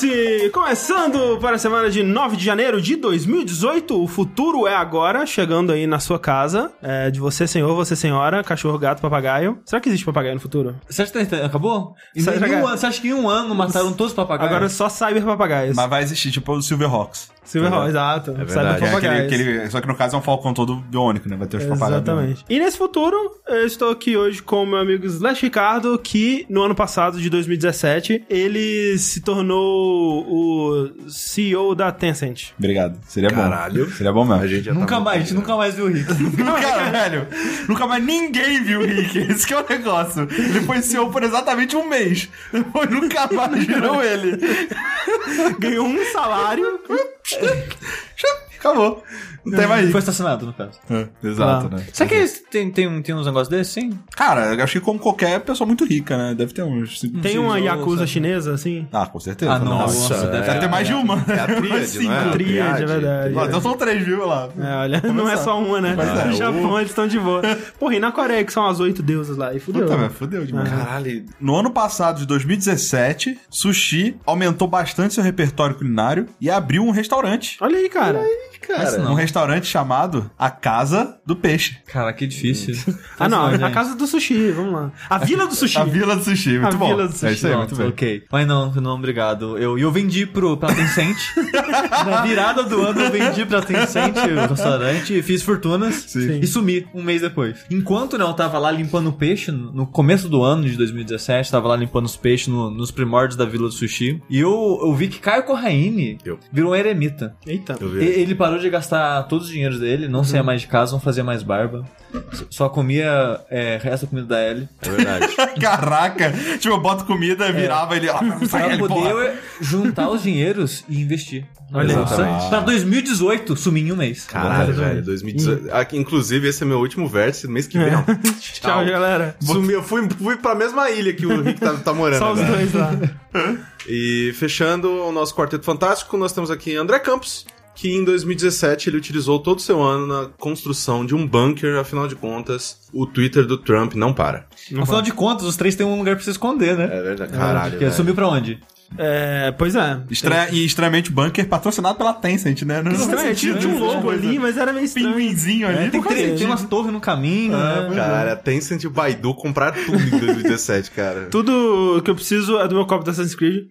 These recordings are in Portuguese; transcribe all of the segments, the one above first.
Vértice! Começando para a semana de 9 de janeiro de 2018. O futuro é agora, chegando aí na sua casa. É, de você, senhor, você, senhora, cachorro, gato, papagaio. Será que existe papagaio no futuro? Você acha que tá- acabou? Em Sai- nenhum sai- ano- você acha que em um ano mataram todos os papagaios? Agora é só cyber papagaios. Mas vai existir, tipo o Silverhawks. Silverhawk, exato. verdade. cyber Que é aquele, papagaios. aquele- só que no caso é um falcão todo biônico, né? Vai ter os papagaios. Exatamente. E nesse futuro, eu estou aqui hoje com o meu amigo Slash Ricardo, que no ano passado, de 2017, ele se tornou o CEO da Tencent. Obrigado. Seria Caralho. bom. Seria bom mesmo. A gente já tá Nunca muito mais, a gente nunca mais viu o Rick. Cara, velho, nunca mais ninguém viu o Rick. Esse que é o negócio. Ele foi CEO por exatamente um mês. Depois nunca mais viram ele. Ganhou um salário. Acabou. Não tem mais Foi assassinado, no caso. É, Exato, Ah. né? Será que tem, tem, tem uns negócios desses, sim? Cara, eu acho que como qualquer pessoa muito rica, né? Deve ter uns... cinco- Tem uma Yakuza sabe? chinesa, assim? Ah, com certeza. Ah, Nossa. nossa, deve Deve ter mais de uma. É a tríade, Cinco. não é? Tríade, é verdade. Então são três, viu? Lá. É, olha, não é só uma, né? Pois é. No Japão eles estão de boa. Porra, e na Coreia, que são as oito deusas lá, e fudeu. Puta, fudeu demais. Caralho. No ano passado, de 2017, Sushi aumentou bastante seu repertório culinário e abriu um restaurante. Olha aí, cara. Cara, Um restaurante chamado A Casa do Peixe. Cara, que difícil. Ah, não, gente. a casa do sushi, vamos lá. A vila do sushi. A Vila do Sushi, muito A bom. Vila do Sushi. É isso aí, muito bem. ok. Mas não, não, obrigado. Eu, eu vendi pro, pra Tencent. Na virada do ano eu vendi pra Tencent o restaurante, fiz fortunas Sim. e sumi um mês depois. Enquanto né, eu tava lá limpando peixe, no começo do ano de 2017, tava lá limpando os peixes no- nos primórdios da Vila do Sushi. E eu, eu vi que Caio Corraine Eu. virou um eremita. Eita. eu vi. Ele parou de gastar todos os dinheiros dele, não saía mais de casa, não fazia mais barba. Só comia é, resto da comida da Ellie. É verdade. Caraca! Tipo, eu boto comida, virava ele. Ah, Pra ele, porra. poder juntar os dinheiros e investir. Olha. Exatamente. Pra 2018, sumi em um mês. Caralho, velho. 2018. Aqui, inclusive, esse é meu último vértice. Mês que vem, ó. Tchau, galera. Sumi, eu fui, fui pra mesma ilha que o Rick tá, tá morando. Só os agora. dois lá. E fechando o nosso Quarteto Fantástico, nós temos aqui André Campos, que em 2017 ele utilizou todo o seu ano na construção de um bunker, afinal de contas, o Twitter do Trump não para. Afinal de contas, os três têm um lugar pra se esconder, né? É verdade. Caralho. Porque velho. sumiu pra onde? É, pois é. Estranha- e estranhamente o bunker patrocinado pela Tencent, né? Não Estranho, tinha, tinha um logo ali, mas era meio estranho. Pinguinzinho ali. É, tem, não tem, tem umas torres no caminho, né? Cara, a Tencent e o Baidu compraram tudo em 2017, cara. Tudo que eu preciso é do meu copo da Assassin's Creed.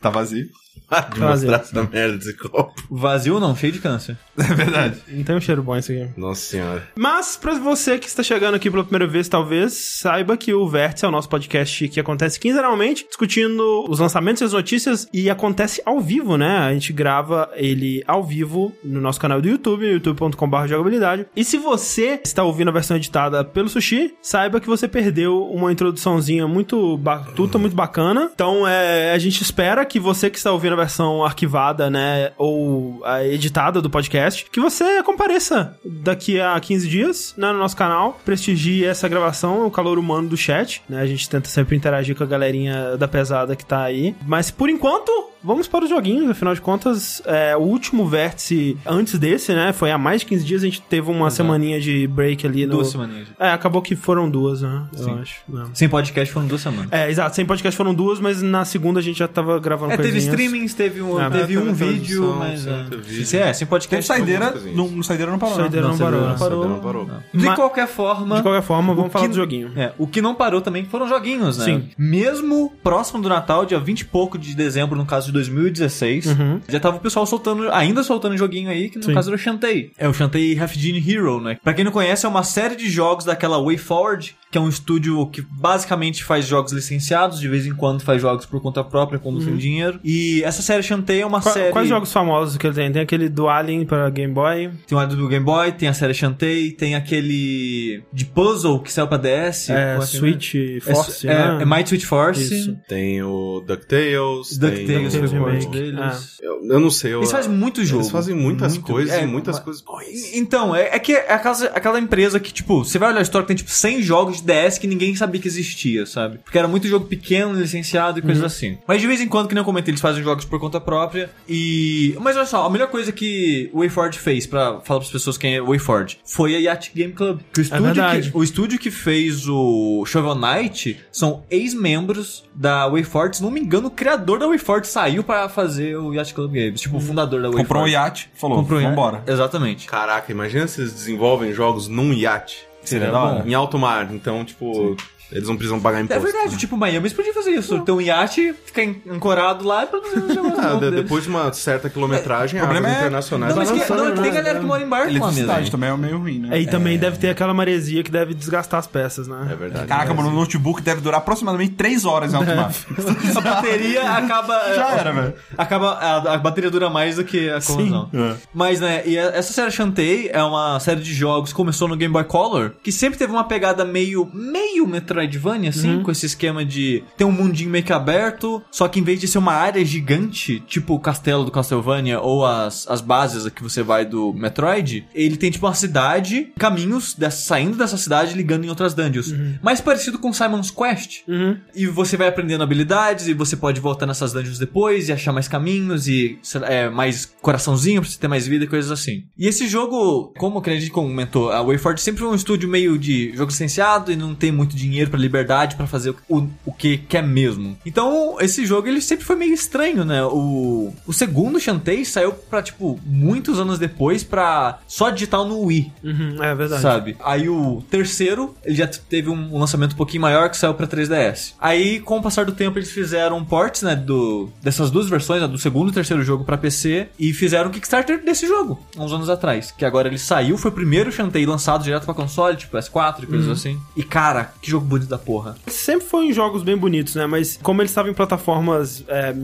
Tá vazio. De mostrar essa merda desse copo. Vazio não? Cheio de câncer. É verdade. Não tem um cheiro bom isso aqui. Nossa senhora. Mas, pra você que está chegando aqui pela primeira vez, talvez, saiba que o Vértice é o nosso podcast que acontece quinzenalmente, discutindo os lançamentos e as notícias, e acontece ao vivo, né? A gente grava ele ao vivo no nosso canal do YouTube, youtube.com.br jogabilidade. E se você está ouvindo a versão editada pelo Sushi, saiba que você perdeu uma introduçãozinha muito batuta, muito bacana. Então, é, a gente espera que você que está ouvindo a versão arquivada, né, ou a editada do podcast, que você compareça daqui a 15 dias né, no nosso canal, prestigie essa gravação, o calor humano do chat, né? A gente tenta sempre interagir com a galerinha da pesada que tá aí. Mas por enquanto, vamos para os joguinhos, afinal de contas, é, o último vértice antes desse, né? Foi há mais de 15 dias, a gente teve uma semaninha de break ali no. Duas semaninhas. É, acabou que foram duas, né? Eu Sim. acho. né? Sem podcast foram duas semanas. É, exato. Sem podcast foram duas, mas na segunda a gente já tava gravando É, teve coisinhas. streamings, teve um, É, teve teve um vídeo, mas. sim, é. teve vídeo. É, sem Teve podcast. saideira, algumas coisinhas. no, no saideira não parou. não. Saideira não, Não, parou. Saideira Não parou. Não parou. De Ma- qualquer forma. De qualquer forma, vamos falar que- do joguinho. É, o que não parou também foram joguinhos, né? Sim. Mesmo próximo do Natal, dia 20 e pouco de dezembro, no caso de 2016, Uhum. já tava o pessoal soltando, ainda soltando joguinho aí, que no Sim. caso era o Shantae. É o Shantae Half Gene Hero, né? Pra quem não conhece, é uma série de jogos daquela WayForward, que é um estúdio que basicamente faz jogos licenciados, de vez em quando faz jogos por conta própria, quando tem dinheiro. E essa série Shantae é uma Uhum. Qua- série... Quais jogos famosos que ele tem? Tem aquele do Alien pra Game Boy. Tem o do Game Boy, tem a série Shantae, tem aquele de puzzle que saiu pra DS. É, como que Switch É, Force, é, né? é Might Switch Force. Isso. Tem o DuckTales, DuckTales, tem o remake. deles. Eu, eu não sei. Eu, Eles fazem muito jogo. Eles fazem muitas Muito. coisas É, e muitas mas- coisas boas. Então, é, é que é aquela, aquela empresa que, tipo, você vai olhar a história tem, tipo, 100 jogos de DS que ninguém sabia que existia, sabe? Porque era muito jogo pequeno, licenciado e coisas assim. Mas de vez em quando, que nem eu comentei, eles fazem jogos por conta própria e... Mas olha só, a melhor coisa que o WayForward fez, pra falar pras pessoas quem é o WayForward, foi a Yacht Game Club. Que o, estúdio verdade. que, o estúdio que fez o Shovel Knight são ex-membros da WayForward. Se não me engano, o criador da WayForward saiu pra fazer o Yacht Club Games. Tipo, o fundador da WayForward. Comprou um iate, falou, Comprou um iate. vambora. Exatamente. Caraca, imagina se eles desenvolvem jogos num iate. Seria da hora. Em alto mar. Então, tipo, eles não precisam pagar É imposto. verdade, tipo, Miami eles podiam fazer isso. Ter um iate, ficar ancorado lá e produzir jogos Ah, de- depois de uma certa quilometragem, problema águas é- internacionais Não, mas vai que, não, né? tem galera que mora em barco lá mesmo. Também é meio ruim, né? É, e também deve ter aquela maresia que deve desgastar as peças, né? É verdade. Caraca, mano, o notebook deve durar aproximadamente 3 horas em alto mar. A bateria acaba... Já era, velho. Acaba, a, a bateria dura mais do que a corrosão. É. Mas, né, e essa série Shantae é uma série de jogos que começou no Game Boy Color, que sempre teve uma pegada meio, meio Metroidvania, assim, com esse esquema de ter um mundinho meio que aberto, só que em vez de ser uma área gigante, tipo o castelo do Castlevania ou as, as bases que você vai do Metroid, ele tem tipo uma cidade, caminhos dessa- saindo dessa cidade ligando em outras dungeons. Mais parecido com Simon's Quest. E você vai aprendendo habilidades e você pode voltar nessas dungeons depois e achar mais caminhos e é, mais coraçãozinho pra você ter mais vida e coisas assim. E esse jogo, como a gente comentou, a WayForward sempre foi um estúdio meio de jogo licenciado e não tem muito dinheiro pra liberdade pra fazer o, o que quer mesmo. Então, esse jogo ele sempre foi meio estranho, né? O, o segundo Shantae saiu pra, tipo, muitos anos depois pra só digital no Wii. Uhum, é verdade. Sabe? Aí o terceiro, ele já teve um lançamento um pouquinho maior que saiu pra 3DS. Aí, com o passar do tempo, eles fizeram ports, né, do, dessas duas versões, né, do segundo e terceiro jogo pra PC, e fizeram o Kickstarter desse jogo, uns anos atrás. Que agora ele saiu, foi o primeiro Shantae lançado direto pra console, tipo PS4 e coisas assim. E cara, que jogo bonito da porra. Sempre foi em jogos bem bonitos, né? Mas como eles estavam em plataformas é,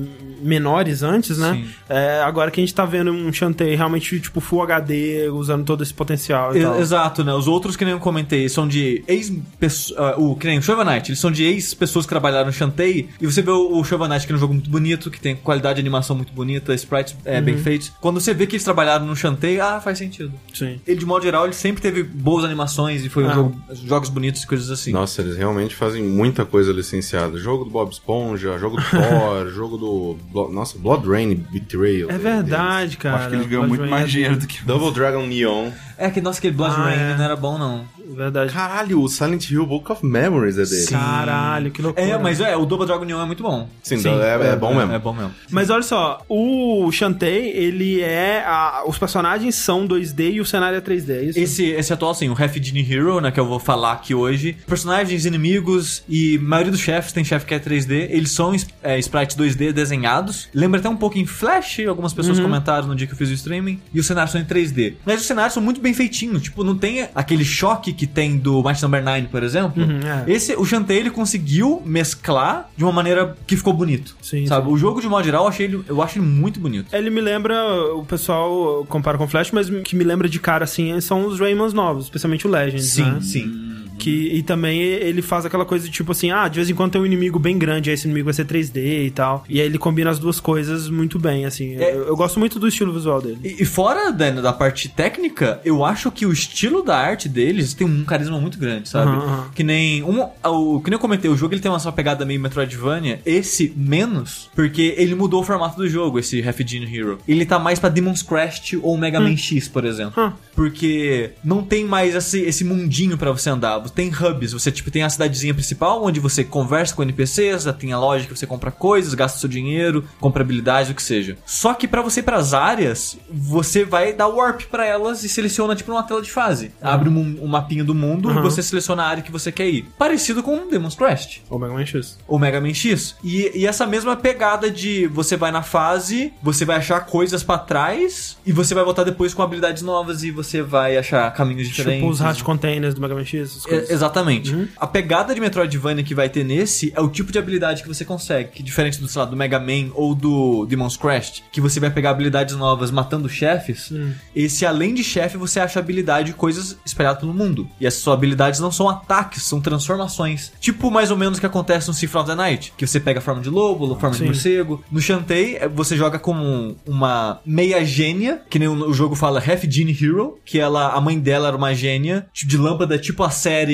menores antes, né? É, agora que a gente tá vendo um Shantae realmente, tipo, Full HD, usando todo esse potencial e E- tal. Exato, né? Os outros que nem eu comentei são de ex uh, o que nem o Shovel Knight, eles são de ex-pessoas que trabalharam no Shantae. E você vê o, o Shovel Knight, que é um jogo muito bonito, que tem qualidade de animação muito bonita, sprites é, bem feitos. Quando você vê que eles trabalharam no Shantae, ah, faz sentido. Sim. Ele, de modo geral, ele sempre teve boas animações e foi um Ah. jogo, jogos bonitos e coisas assim. Nossa, eles realmente fazem muita coisa licenciada. Jogo do Bob Esponja, jogo do Thor, jogo do. Blo- Nossa, Blood Rain Betrayal. É verdade, cara. Acho que eles ganham Blood muito Rain mais é- dinheiro do que Double Dragon Neon. É que, nossa, aquele Blood Ah, Rain é. não era bom, não. Verdade. Caralho, o Silent Hill Book of Memories é dele. Caralho, que loucura. É, mas é, o Double Dragon Neon é muito bom. Sim, é, é bom mesmo. É bom mesmo. Mas olha só, o Shantae, ele é. a- os personagens são 2D e o cenário é 3D, é isso? Esse, esse atual, assim, o Half Genie Hero, né, que eu vou falar aqui hoje. Personagens, inimigos e a maioria dos chefes, tem chefe que é 3D, eles são é, sprites 2D desenhados. Lembra até um pouco em Flash, algumas pessoas comentaram no dia que eu fiz o streaming. E os cenários são em 3D. Mas os cenários são muito bem feitinhos, tipo, não tem aquele choque que tem do Might Number 9, por exemplo. Uhum, é. Esse, o Shantae, ele conseguiu mesclar de uma maneira que ficou bonito. Sim, sabe? sim. O jogo, de modo geral, eu, achei ele, eu acho ele muito bonito. Ele me lembra, o pessoal compara com Flash, mas que me lembra de cara assim são os Raymans novos, especialmente o Legends, né? sim. Que, e também ele faz aquela coisa de tipo assim, ah, de vez em quando tem um inimigo bem grande, aí esse inimigo vai ser 3D e tal. E aí ele combina as duas coisas muito bem, assim. É. Eu, eu gosto muito do estilo visual dele. E, e fora da, da parte técnica, eu acho que o estilo da arte deles tem um carisma muito grande, sabe? Aham. Que nem um, o, que nem eu comentei, o jogo ele tem uma só pegada meio Metroidvania, esse menos, porque ele mudou o formato do jogo, esse Half Gene Hero. Ele tá mais pra Demon's Crest ou Mega Man X, por exemplo. Hum. Porque não tem mais esse, esse mundinho pra você andar. Tem hubs, você tipo tem a cidadezinha principal onde você conversa com NPCs, tem a loja que você compra coisas, gasta seu dinheiro, compra habilidades, o que seja. Só que pra você ir pras áreas, você vai dar warp pra elas e seleciona tipo numa tela de fase. Abre um, um mapinha do mundo e Uhum. você seleciona a área que você quer ir. Parecido com Demon's Crest Ou Mega Man X. o Mega Man X. E, e essa mesma pegada de você vai na fase, você vai achar coisas pra trás e você vai voltar depois com habilidades novas e você vai achar caminhos diferentes. Tipo os Hat Containers do Mega Man X, É, coisas. Exatamente. A pegada de Metroidvania que vai ter nesse é o tipo de habilidade que você consegue, que diferente do, sei lá, do Mega Man ou do Demon's Crest, que você vai pegar habilidades novas matando chefes, esse além de chefe você acha habilidade e coisas espalhadas pelo mundo. E essas suas habilidades não são ataques, são transformações. Tipo mais ou menos o que acontece no Symphony of the Night, que você pega a forma de lobo, a forma de Sim. morcego. No Shantae, eh, você joga como uma meia gênia, que nem o o jogo fala Half Genie Hero, que ela, a mãe dela era uma gênia, tipo de lâmpada, tipo a série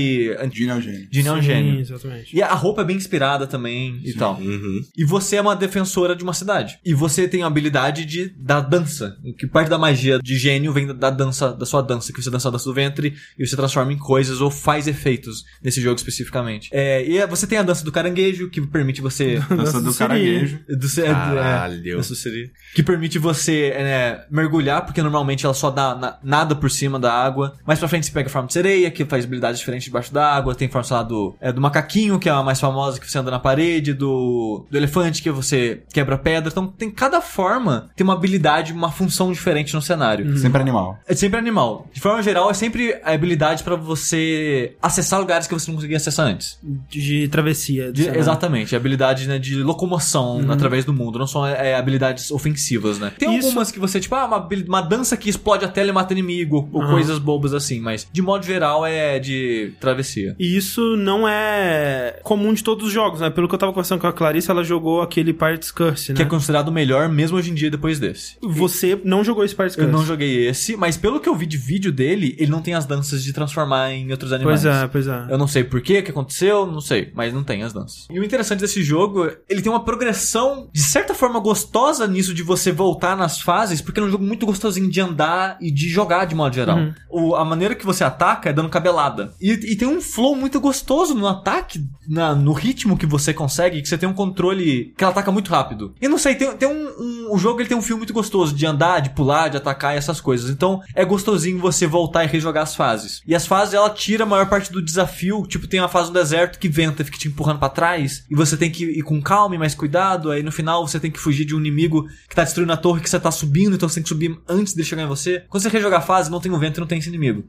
Gene é o gênio. Genie é um Sim, gênio. exatamente. E a roupa é bem inspirada também e tal. Uhum. E você é uma defensora de uma cidade. E você tem a habilidade de da dança. Que parte da magia de gênio vem da, da dança, da sua dança, que você dança a dança do ventre e você transforma em coisas ou faz efeitos nesse jogo especificamente. É, e você tem a dança do caranguejo, que permite você. Dança do Siri. caranguejo. do, é, é, Caralho. dança do Siri. que permite você é, mergulhar, porque normalmente ela só dá na- nada por cima da água. Mais pra frente você pega a forma de sereia, que faz habilidades diferentes debaixo da água. Tem forma, sei lá, do, é, do macaquinho, que é a mais famosa, que você anda na parede. Do, do elefante, que você quebra pedra. Então tem cada forma, tem uma habilidade, uma função diferente no cenário. Sempre animal. É sempre animal. De forma geral, é sempre a habilidade pra você acessar lugares que você não conseguia acessar antes. De travessia. De- exatamente, habilidade né, de locomoção através do mundo, não são é, habilidades ofensivas, né? Tem Isso- algumas que você, tipo, ah, uma, uma dança que explode a tela e mata inimigo, ou Aham. coisas bobas assim, mas de modo geral é de travessia. E isso não é comum de todos os jogos, né? Pelo que eu tava conversando com a Clarice, ela jogou aquele Pirates Curse, né? Que é considerado o melhor mesmo hoje em dia depois desse. Você não jogou esse Pirates Eu Curse. não joguei esse, mas pelo que eu vi de vídeo dele, ele não tem as danças de transformar em outros animais. Pois é, pois é. Eu não sei por quê, o que aconteceu, não sei, mas não tem as danças. E o interessante desse jogo, ele tem uma progressão de certa forma gostosa nisso de você voltar nas fases, porque é um jogo muito gostosinho de andar e de jogar de modo geral. Uhum. O, a maneira que você ataca é dando cabelada. E, e tem um flow muito gostoso no ataque, na- no ritmo que você consegue, que você tem um controle que ela ataca muito rápido. E não sei, tem, tem um, um- O jogo ele tem um fio muito gostoso de andar, de pular, de atacar e essas coisas. Então é gostosinho você voltar e rejogar as fases. E as fases ela tira a maior parte do desafio. Tipo, tem uma fase no deserto que venta e fica te empurrando pra trás. E você tem que ir com calma e mais cuidado. Aí no final você tem que fugir de um inimigo que tá destruindo a torre que você tá subindo. Então você tem que subir antes dele chegar em você. Quando você rejogar a fase, não tem o vento e não tem esse inimigo.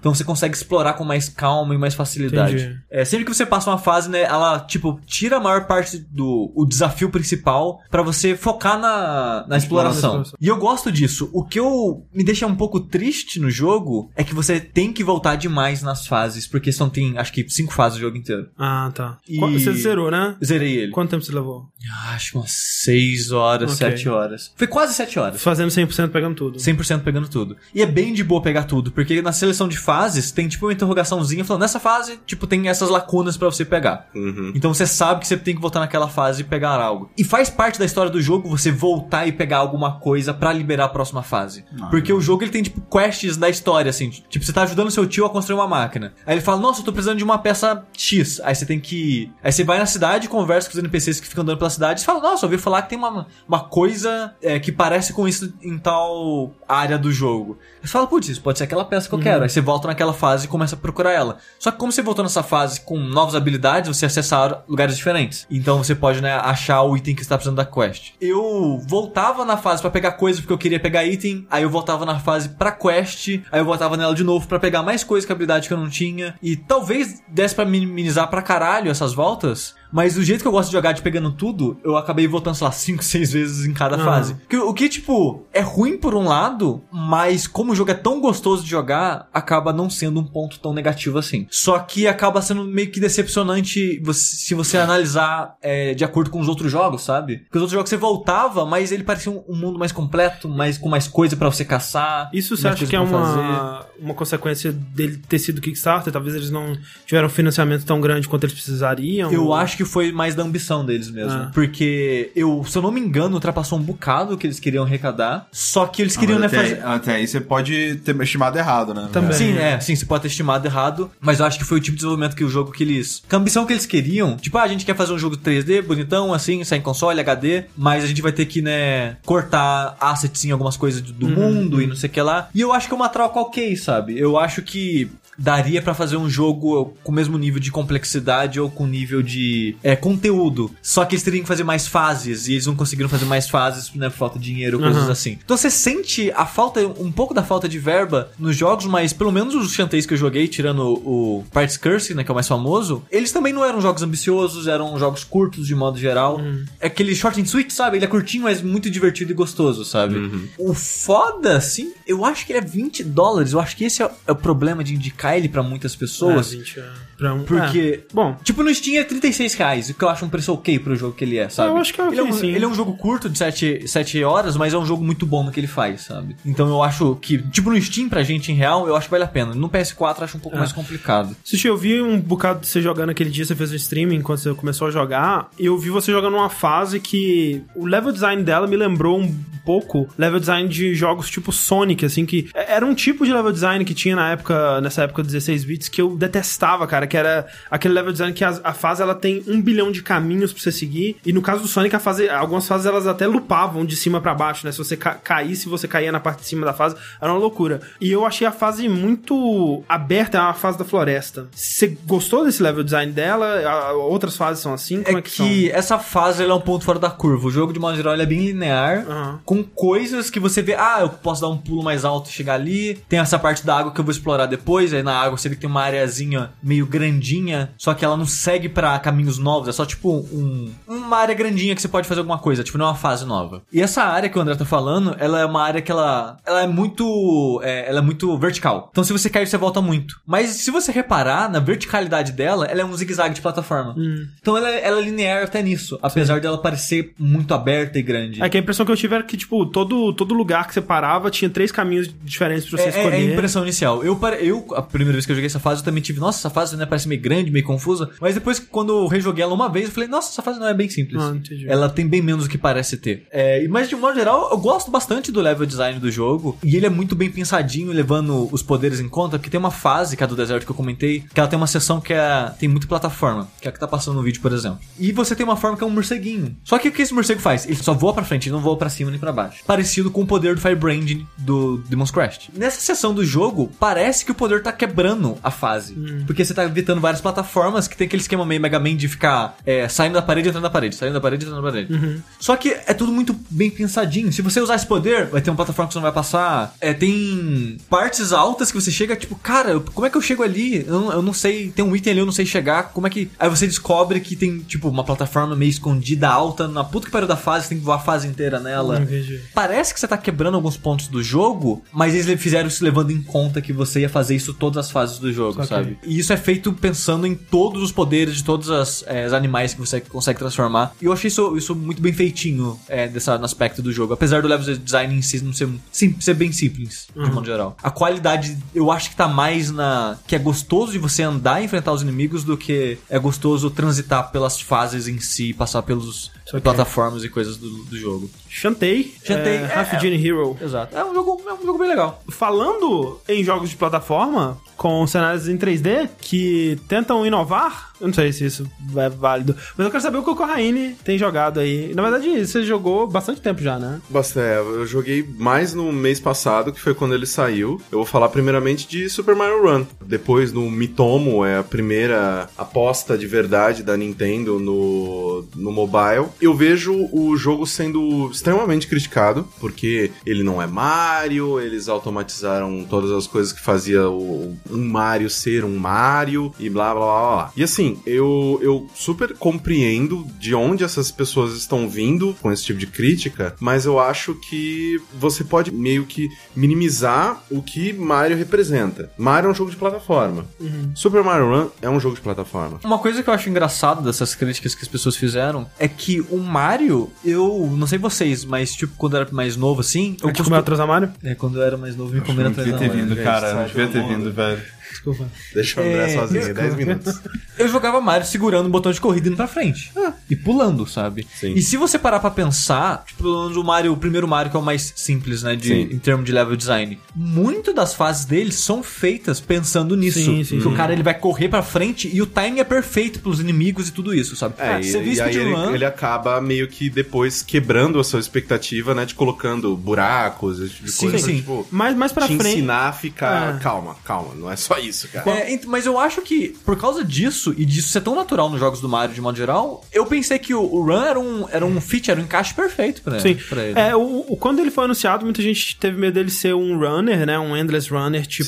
Então você consegue explorar com mais calma e mais facilidade. Entendi. É, sempre que você passa uma fase, né, ela, tipo, tira a maior parte do o desafio principal pra você focar na, na exploração. exploração. E eu gosto disso. O que eu me deixa um pouco triste no jogo é que você tem que voltar demais nas fases, porque são, tem, acho que, cinco fases o jogo inteiro. Ah, tá. E- Você zerou, né? Zerei ele. Quanto tempo você levou? Acho que umas seis horas, Ok. sete horas. Foi quase sete horas. Fazendo 100% pegando tudo. 100% pegando tudo. E é bem de boa pegar tudo, porque na seleção de fases tem tipo uma interrogaçãozinha falando, nessa fase, tipo, tem essas lacunas pra você pegar. Uhum. Então você sabe que você tem que voltar naquela fase e pegar algo. E faz parte da história do jogo você voltar e pegar alguma coisa pra liberar a próxima fase. Ah, Porque o jogo ele tem tipo quests da história assim, tipo você tá ajudando seu tio a construir uma máquina. Aí ele fala: "Nossa, eu tô precisando de uma peça X". Aí você tem que Aí você vai na cidade, conversa com os NPCs que ficam andando pela cidade e fala: "Nossa, eu ouvi falar que tem uma, uma coisa é, que parece com isso em tal área do jogo". Aí você fala: "Putz, isso pode ser aquela peça que eu quero". Aí você volta naquela fase e começa a procurar ela. Só que como você voltou nessa fase com novas habilidades, você acessa lugares diferentes. Então você pode, né, achar o item que você tá precisando da quest. Eu voltava na fase pra pegar coisa porque eu queria pegar item, aí eu voltava na fase pra quest, aí eu voltava nela de novo pra pegar mais coisa que habilidade que eu não tinha. E talvez desse pra minimizar pra caralho essas voltas, mas do jeito que eu gosto de jogar de pegando tudo, eu acabei voltando, sei lá, 5, 6 vezes em cada Aham. fase. Porque o que, tipo, é ruim por um lado, mas como o jogo é tão gostoso de jogar, acaba não sendo um ponto tão negativo assim. Só que acaba sendo meio que decepcionante se você analisar é, de acordo com os outros jogos, sabe? Porque os outros jogos você voltava, mas ele parecia um, um mundo mais completo, mais, com mais coisa pra você caçar. Isso você acha que é fazer. uma, uma consequência dele ter sido Kickstarter? Talvez eles não tiveram um financiamento tão grande quanto eles precisariam? Eu Ou- acho que foi mais da ambição deles mesmo. Ah. Porque eu, se eu não me engano, ultrapassou um bocado o que eles queriam arrecadar. Só que eles queriam, Ah, mas né, até, fazer. até aí você pode ter estimado errado, né? Também. Sim, é, sim, você pode ter estimado errado, mas eu acho que foi o tipo de desenvolvimento que o jogo que eles. Que a ambição que eles queriam, tipo, ah, a gente quer fazer um jogo 3D, bonitão, assim, sair em console, HD, mas a gente vai ter que, né, cortar assets em algumas coisas do, do mundo e não sei o que lá. E eu acho que é uma troca ok, sabe? Eu acho que. Daria pra fazer um jogo com o mesmo nível de complexidade ou com nível de é, conteúdo. Só que eles teriam que fazer mais fases e eles não conseguiram fazer mais fases, né, por falta de dinheiro, coisas Uhum. assim. Então você sente a falta, um pouco da falta de verba nos jogos, mas pelo menos os Shantays que eu joguei, tirando o Parts Curse, né, que é o mais famoso, eles também não eram jogos ambiciosos, eram jogos curtos de modo geral. É aquele short and sweet, sabe? Ele é curtinho, mas muito divertido e gostoso, sabe? O foda, assim, eu acho que ele é 20 dólares. Eu acho que esse é, é o problema de indicar ele pra muitas pessoas. É, 20, é, pra um- Porque, é. Bom, tipo, no Steam é 36 reais, o que eu acho um preço ok pro jogo que ele é, sabe? Eu acho que é ele, é ok, um, sim. ele é um jogo curto de 7, 7 horas, mas é um jogo muito bom no que ele faz, sabe? Então eu acho que, tipo, no Steam pra gente em real, eu acho que vale a pena. No PS4 eu acho um pouco É. mais complicado. Sushi, eu vi um bocado de você jogando aquele dia, você fez o streaming quando você começou a jogar, e eu vi você jogando uma fase que o level design dela me lembrou um pouco level design de jogos tipo Sonic, assim, que era um tipo de level design que tinha na época, nessa época 16 bits, que eu detestava, cara, que era aquele level design que a, a fase ela tem um bilhão de caminhos pra você seguir, e no caso do Sonic, a fase, algumas fases elas até lupavam de cima pra baixo, né? Se você ca caísse, você caía na parte de cima da fase, era uma loucura. E eu achei a fase muito aberta, é uma fase da floresta. Você gostou desse level design dela? A- Outras fases são assim? Como é, é que, que essa fase é um ponto fora da curva. O jogo, de modo geral, é bem linear, Aham. com coisas que você vê, ah, eu posso dar um pulo mais alto e chegar ali. Tem essa parte da água que eu vou explorar depois. Aí na água você vê que tem uma areazinha meio grandinha, só que ela não segue pra caminhos novos. É só tipo um, uma área grandinha que você pode fazer alguma coisa, tipo, não é uma fase nova. E essa área que o André tá falando, ela é uma área que ela, ela é muito. é, ela é muito vertical. Então se você cair, você volta muito. Mas se você reparar na verticalidade dela, ela é um zigue-zague de plataforma. Então ela, ela é linear até nisso, apesar dela parecer muito aberta e grande. É que a impressão que eu tive era que, tipo, todo, todo lugar que você parava tinha três caminhos diferentes pra você É, é- escolher. é a impressão inicial. Eu, eu, a primeira vez que eu joguei essa fase, eu também tive, nossa, essa fase parece meio grande, meio confusa. Mas depois, quando eu rejoguei ela uma vez, eu falei, nossa, essa fase não é bem simples. Ah, entendi. Ela tem bem menos do que parece ter. É, mas de modo geral, eu gosto bastante do level design do jogo. E ele é muito bem pensadinho, levando os poderes em conta, porque tem uma fase, que é a do deserto que eu comentei, que ela tem uma seção que é, tem muita plataforma, que é a que tá passando no vídeo, por exemplo. E você tem uma forma que é um morceguinho. Só que o que esse morcego faz? Ele só voa pra frente, ele não voa pra cima nem pra baixo. Parecido com o poder do Firebrand do Demon's Crest. Nessa seção do jogo, parece que o poder tá quebrando a fase. Porque você tá evitando várias plataformas que tem aquele esquema meio Mega Man de ficar é, saindo da parede entrando na parede, saindo da parede entrando na parede. Só que é tudo muito bem pensadinho. Se você usar esse poder, vai ter uma plataforma que você não vai passar. É, tem partes altas que você chega, tipo, cara, como é que eu chego ali? Eu, não- eu não sei, tem um item ali, eu não sei chegar. Como é que. Aí você descobre que tem, tipo, uma plataforma meio escondida alta na puta que pariu da fase, você tem que voar a fase inteira nela. Entendi. Parece que você tá quebrando alguns pontos do jogo, mas eles fizeram isso levando em conta que você ia fazer isso todas as fases do jogo, Ok. sabe? E isso é feito pensando em todos os poderes de todos as, eh, os animais que você consegue transformar. E eu achei isso, isso muito bem feitinho é, aspecto do jogo. Apesar do level design em si não ser, sim, ser bem simples, de modo geral. A qualidade, eu acho que tá mais na. que é gostoso de você andar e enfrentar os inimigos do que é gostoso transitar pelas fases em si, passar pelos Ok. plataformas e coisas do, do jogo. Chantei. Chantei, É, é, Half Genie Hero. Exato. É um jogo, é um jogo bem legal. Falando em jogos de plataforma, com cenários em 3D, que tentam inovar, eu não sei se isso é válido, mas eu quero saber o que o Corraine tem jogado aí. Na verdade, você jogou bastante tempo já, né? Basta, é, eu joguei mais no mês passado, que foi quando ele saiu. Eu vou falar primeiramente de Super Mario Run. Depois no Mitomo, é a primeira aposta de verdade da Nintendo no, no mobile. Eu vejo o jogo sendo extremamente criticado, porque ele não é Mario, eles automatizaram todas as coisas que fazia o, um Mario ser um Mario e blá blá blá blá. E assim, eu, eu super compreendo de onde essas pessoas estão vindo com esse tipo de crítica, mas eu acho que você pode meio que minimizar o que Mario representa. Mario é um jogo de plataforma. Super Mario Run é um jogo de plataforma. Uma coisa que eu acho engraçado dessas críticas que as pessoas fizeram é que o Mario, eu não sei vocês, mas tipo, quando eu era mais novo assim, eu Eu comer atrasar Mario? É, quando eu era mais novo, me Não comendo devia atrás ter da vindo, mãe. cara. Devia ter vindo, velho. Desculpa. Deixa o André É, sozinho, 10 minutos. Eu jogava Mario segurando o botão de corrida e indo pra frente. E pulando, sabe? Sim. E se você parar pra pensar, tipo, pelo menos o Mario, o primeiro Mario que é o mais simples, né, de, Sim. em termos de level design, muito das fases dele são feitas pensando nisso. Sim, sim, que sim. o cara ele vai correr pra frente e o timing é perfeito pros inimigos e tudo isso, sabe? É, você e, vê e aí ele, ele acaba meio que depois quebrando a sua expectativa, né? De colocando buracos, esse tipo de Sim, coisa. sim. Tipo, Mais, mais pra te frente. ensinar a ficar. É. Calma, calma. Não é só só isso, cara. É, mas eu acho que, por causa disso, e disso ser tão natural nos jogos do Mario de modo geral, eu pensei que o, o Run era um, era um feat, era um encaixe perfeito pra, Sim. pra ele. É, o, o- quando ele foi anunciado, muita gente teve medo dele ser um runner, né? Um endless runner, tipo,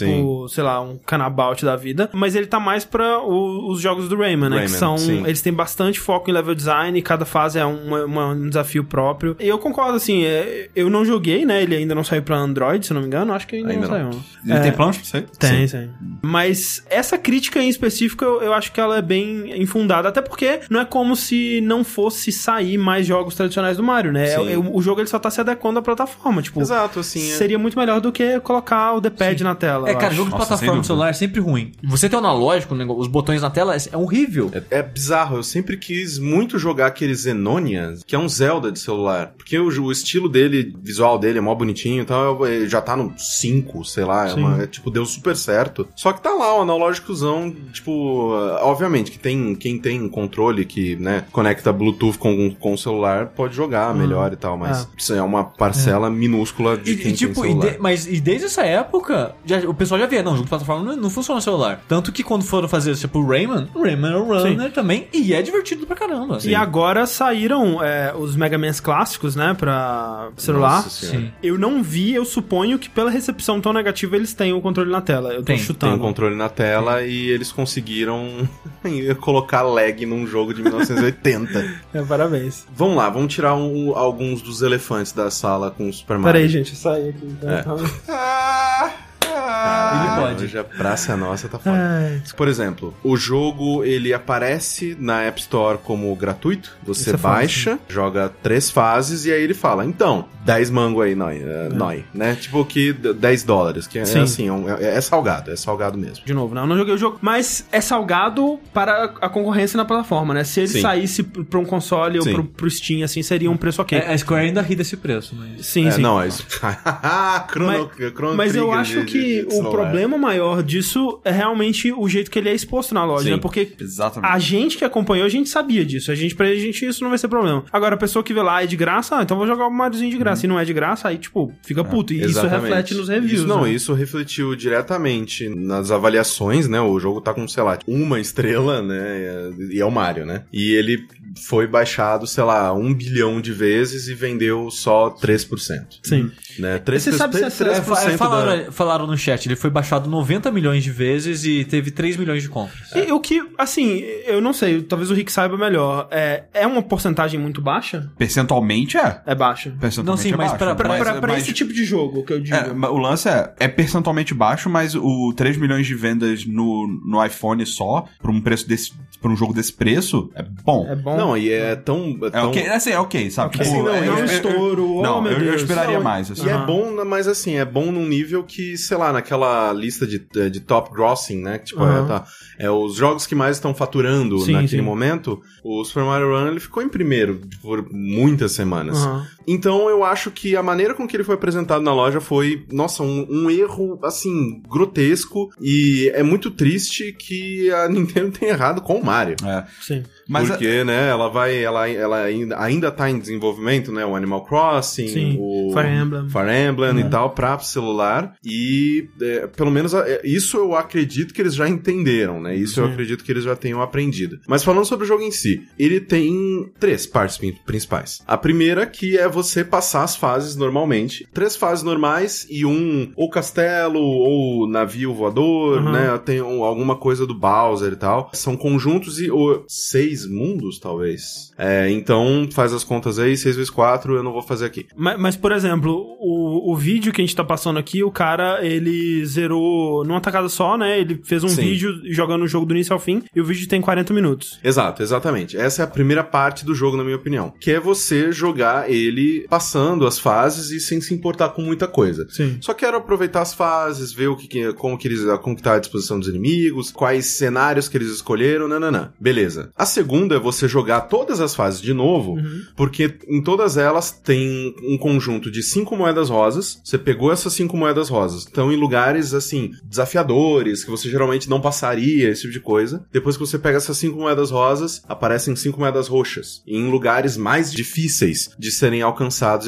Sim. sei lá, um canabout da vida. Mas ele tá mais pra o- os jogos do Rayman, né? que Rayman, são. sim. Eles têm bastante foco em level design, e cada fase é uma- uma- um desafio próprio. E eu concordo, assim, é, eu não joguei, né? Ele ainda não saiu pra Android, se eu não me engano. Acho que ainda, Ainda não não. saiu. Ele É, tem isso aí? Tem, sim. Mas essa crítica em específico, eu, eu acho que ela é bem infundada. Até porque não é como se não fosse sair mais jogos tradicionais do Mario, né? É- é- o jogo ele só tá se adequando à plataforma. Tipo, Exato, assim. é- seria muito melhor do que colocar o D-pad na tela. É, cara, acho. jogo de Nossa, plataforma no celular é sempre ruim. Você ter o analógico, os botões na tela, é, é horrível. É, é bizarro, eu sempre quis muito jogar aquele Zenonia, que é um Zelda de celular. Porque o, o estilo dele, visual dele é mó bonitinho e tal, é- já tá no 5, sei lá, é uma- é, tipo, deu super certo. Só que tá lá o analógicozão, tipo, obviamente que tem quem tem controle que, né, conecta Bluetooth com, com o celular pode jogar melhor e tal, mas É. isso é uma parcela minúscula de E, quem e, tipo, tem e celular. de- mas e desde essa época, já- o pessoal já via, não, jogo de plataforma não, não funciona no celular. Tanto que quando foram fazer, tipo, o Rayman, o Rayman é runner também, e é divertido pra caramba. E agora saíram é, os Mega Mans clássicos, né, pra celular. Nossa. Sim. Eu não vi, eu suponho que pela recepção tão negativa eles têm o controle na tela. Eu tô Tem, Tem chutando. Um controle na tela e eles conseguiram colocar lag num jogo de 1980. É, parabéns. vamos lá, vamos tirar um- alguns dos elefantes da sala com o Super Mario. Pera aí, gente, eu saí aqui. É. Ah, Ele pode. Hoje a praça é nossa, tá foda. Ai, Por exemplo, o jogo ele aparece na App Store como gratuito. Você Isso é baixa, joga três fases e aí ele fala: então, 10 mango aí, Noi, é, Noi, né? Tipo que d- 10 dólares, que é, Sim. assim, é, um- é- é salgado, é salgado mesmo. De novo, né? Eu não joguei o jogo, mas é salgado para a concorrência na plataforma, né? Se ele Sim. saísse pra um console Sim. ou pro, pro Steam, assim, seria um preço ok. É, a Square ainda ri desse preço, mas... Sim, É, sim. não, é isso. Chrono, Chrono Mas eu acho de- que o problema maior disso é realmente o jeito que ele é exposto na loja, Sim. né? Porque Exatamente. a gente que acompanhou, a gente sabia disso. A gente, pra gente, isso não vai ser problema. Agora, a pessoa que vê lá é de graça, ah, então vou jogar o Mariozinho de graça. E não é de graça, aí, tipo, fica puto. E isso Exatamente. reflete nos reviews. Isso, não, né? isso refletiu diretamente nas avaliações, né? O jogo tá com, sei lá, uma estrela, né? E é o Mario, né? E ele foi baixado, sei lá, um bilhão de vezes e vendeu só 3%. Sim. Né? 3%, Você sabe se essa- 3% É, é, da... falaram, falaram no chat, ele foi baixado 90 milhões de vezes e teve 3 milhões de compras. E o que, assim, eu não sei, talvez o Rick saiba melhor. É, é uma porcentagem muito baixa? Percentualmente é. É baixa. Percentualmente Não, sim, é mas baixo, pra- Pra, mas- pra, pra mas- esse tipo de jogo que eu digo. É, o lance é, é percentualmente baixo, mas o 3 milhões de vendas no, no iPhone só, pra um preço desse, pra um jogo desse preço, é bom. É bom. Não, e é tão... É tão... ok, assim, é ok, sabe? Ok. Assim, não, é- não eu- eu- estouro, oh, Não, meu eu, eu esperaria Não, mais, assim. E é bom, mas assim, é bom num nível que, sei lá, naquela lista de, de top grossing, né? Que, tipo, Aham. é, tá, é os jogos que mais estão faturando Sim, naquele sim. momento, o Super Mario Run ele ficou em primeiro por muitas semanas. Aham. Então eu acho que a maneira com que ele foi apresentado na loja foi, nossa, um, um erro, assim, grotesco. E é muito triste que a Nintendo tenha errado com o Mario. É. Sim. Mas porque, né, ela vai, ela, ela ainda, ainda tá em desenvolvimento, né, o Animal Crossing, Sim, o Fire Emblem. Fire Emblem Uhum. e tal, pra celular, e é, pelo menos é, isso eu acredito que eles já entenderam, né, isso eu Sim. acredito que eles já tenham aprendido. Mas falando sobre o jogo em si, ele tem três partes prin- principais. A primeira que é você passar as fases normalmente, três fases normais e um ou castelo ou navio voador, Uhum. né, tem um- alguma coisa do Bowser e tal. São conjuntos e ou, seis mundos, talvez. É, então faz as contas aí, seis vezes quatro, eu não vou fazer aqui. Mas, mas, por exemplo, o, o vídeo que a gente tá passando aqui, o cara, ele zerou numa tacada só, né? Ele fez um Sim. vídeo jogando o jogo do início ao fim, e o vídeo tem 40 minutos. Exato, exatamente. Essa é a primeira parte do jogo, na minha opinião. Que é você jogar ele passando as fases e sem se importar com muita coisa. Sim. Só quero aproveitar as fases, ver o que, como que eles como que tá à disposição dos inimigos, quais cenários que eles escolheram, nananã. Beleza. A segunda é você jogar todas as fases de novo, Uhum. porque em todas elas tem um conjunto de cinco moedas rosas. Você pegou essas cinco moedas rosas, estão em lugares lugares, assim, desafiadores, que você geralmente não passaria, esse tipo de coisa. Depois que você pega essas cinco moedas rosas, aparecem cinco moedas roxas, em lugares mais difíceis de serem alcançados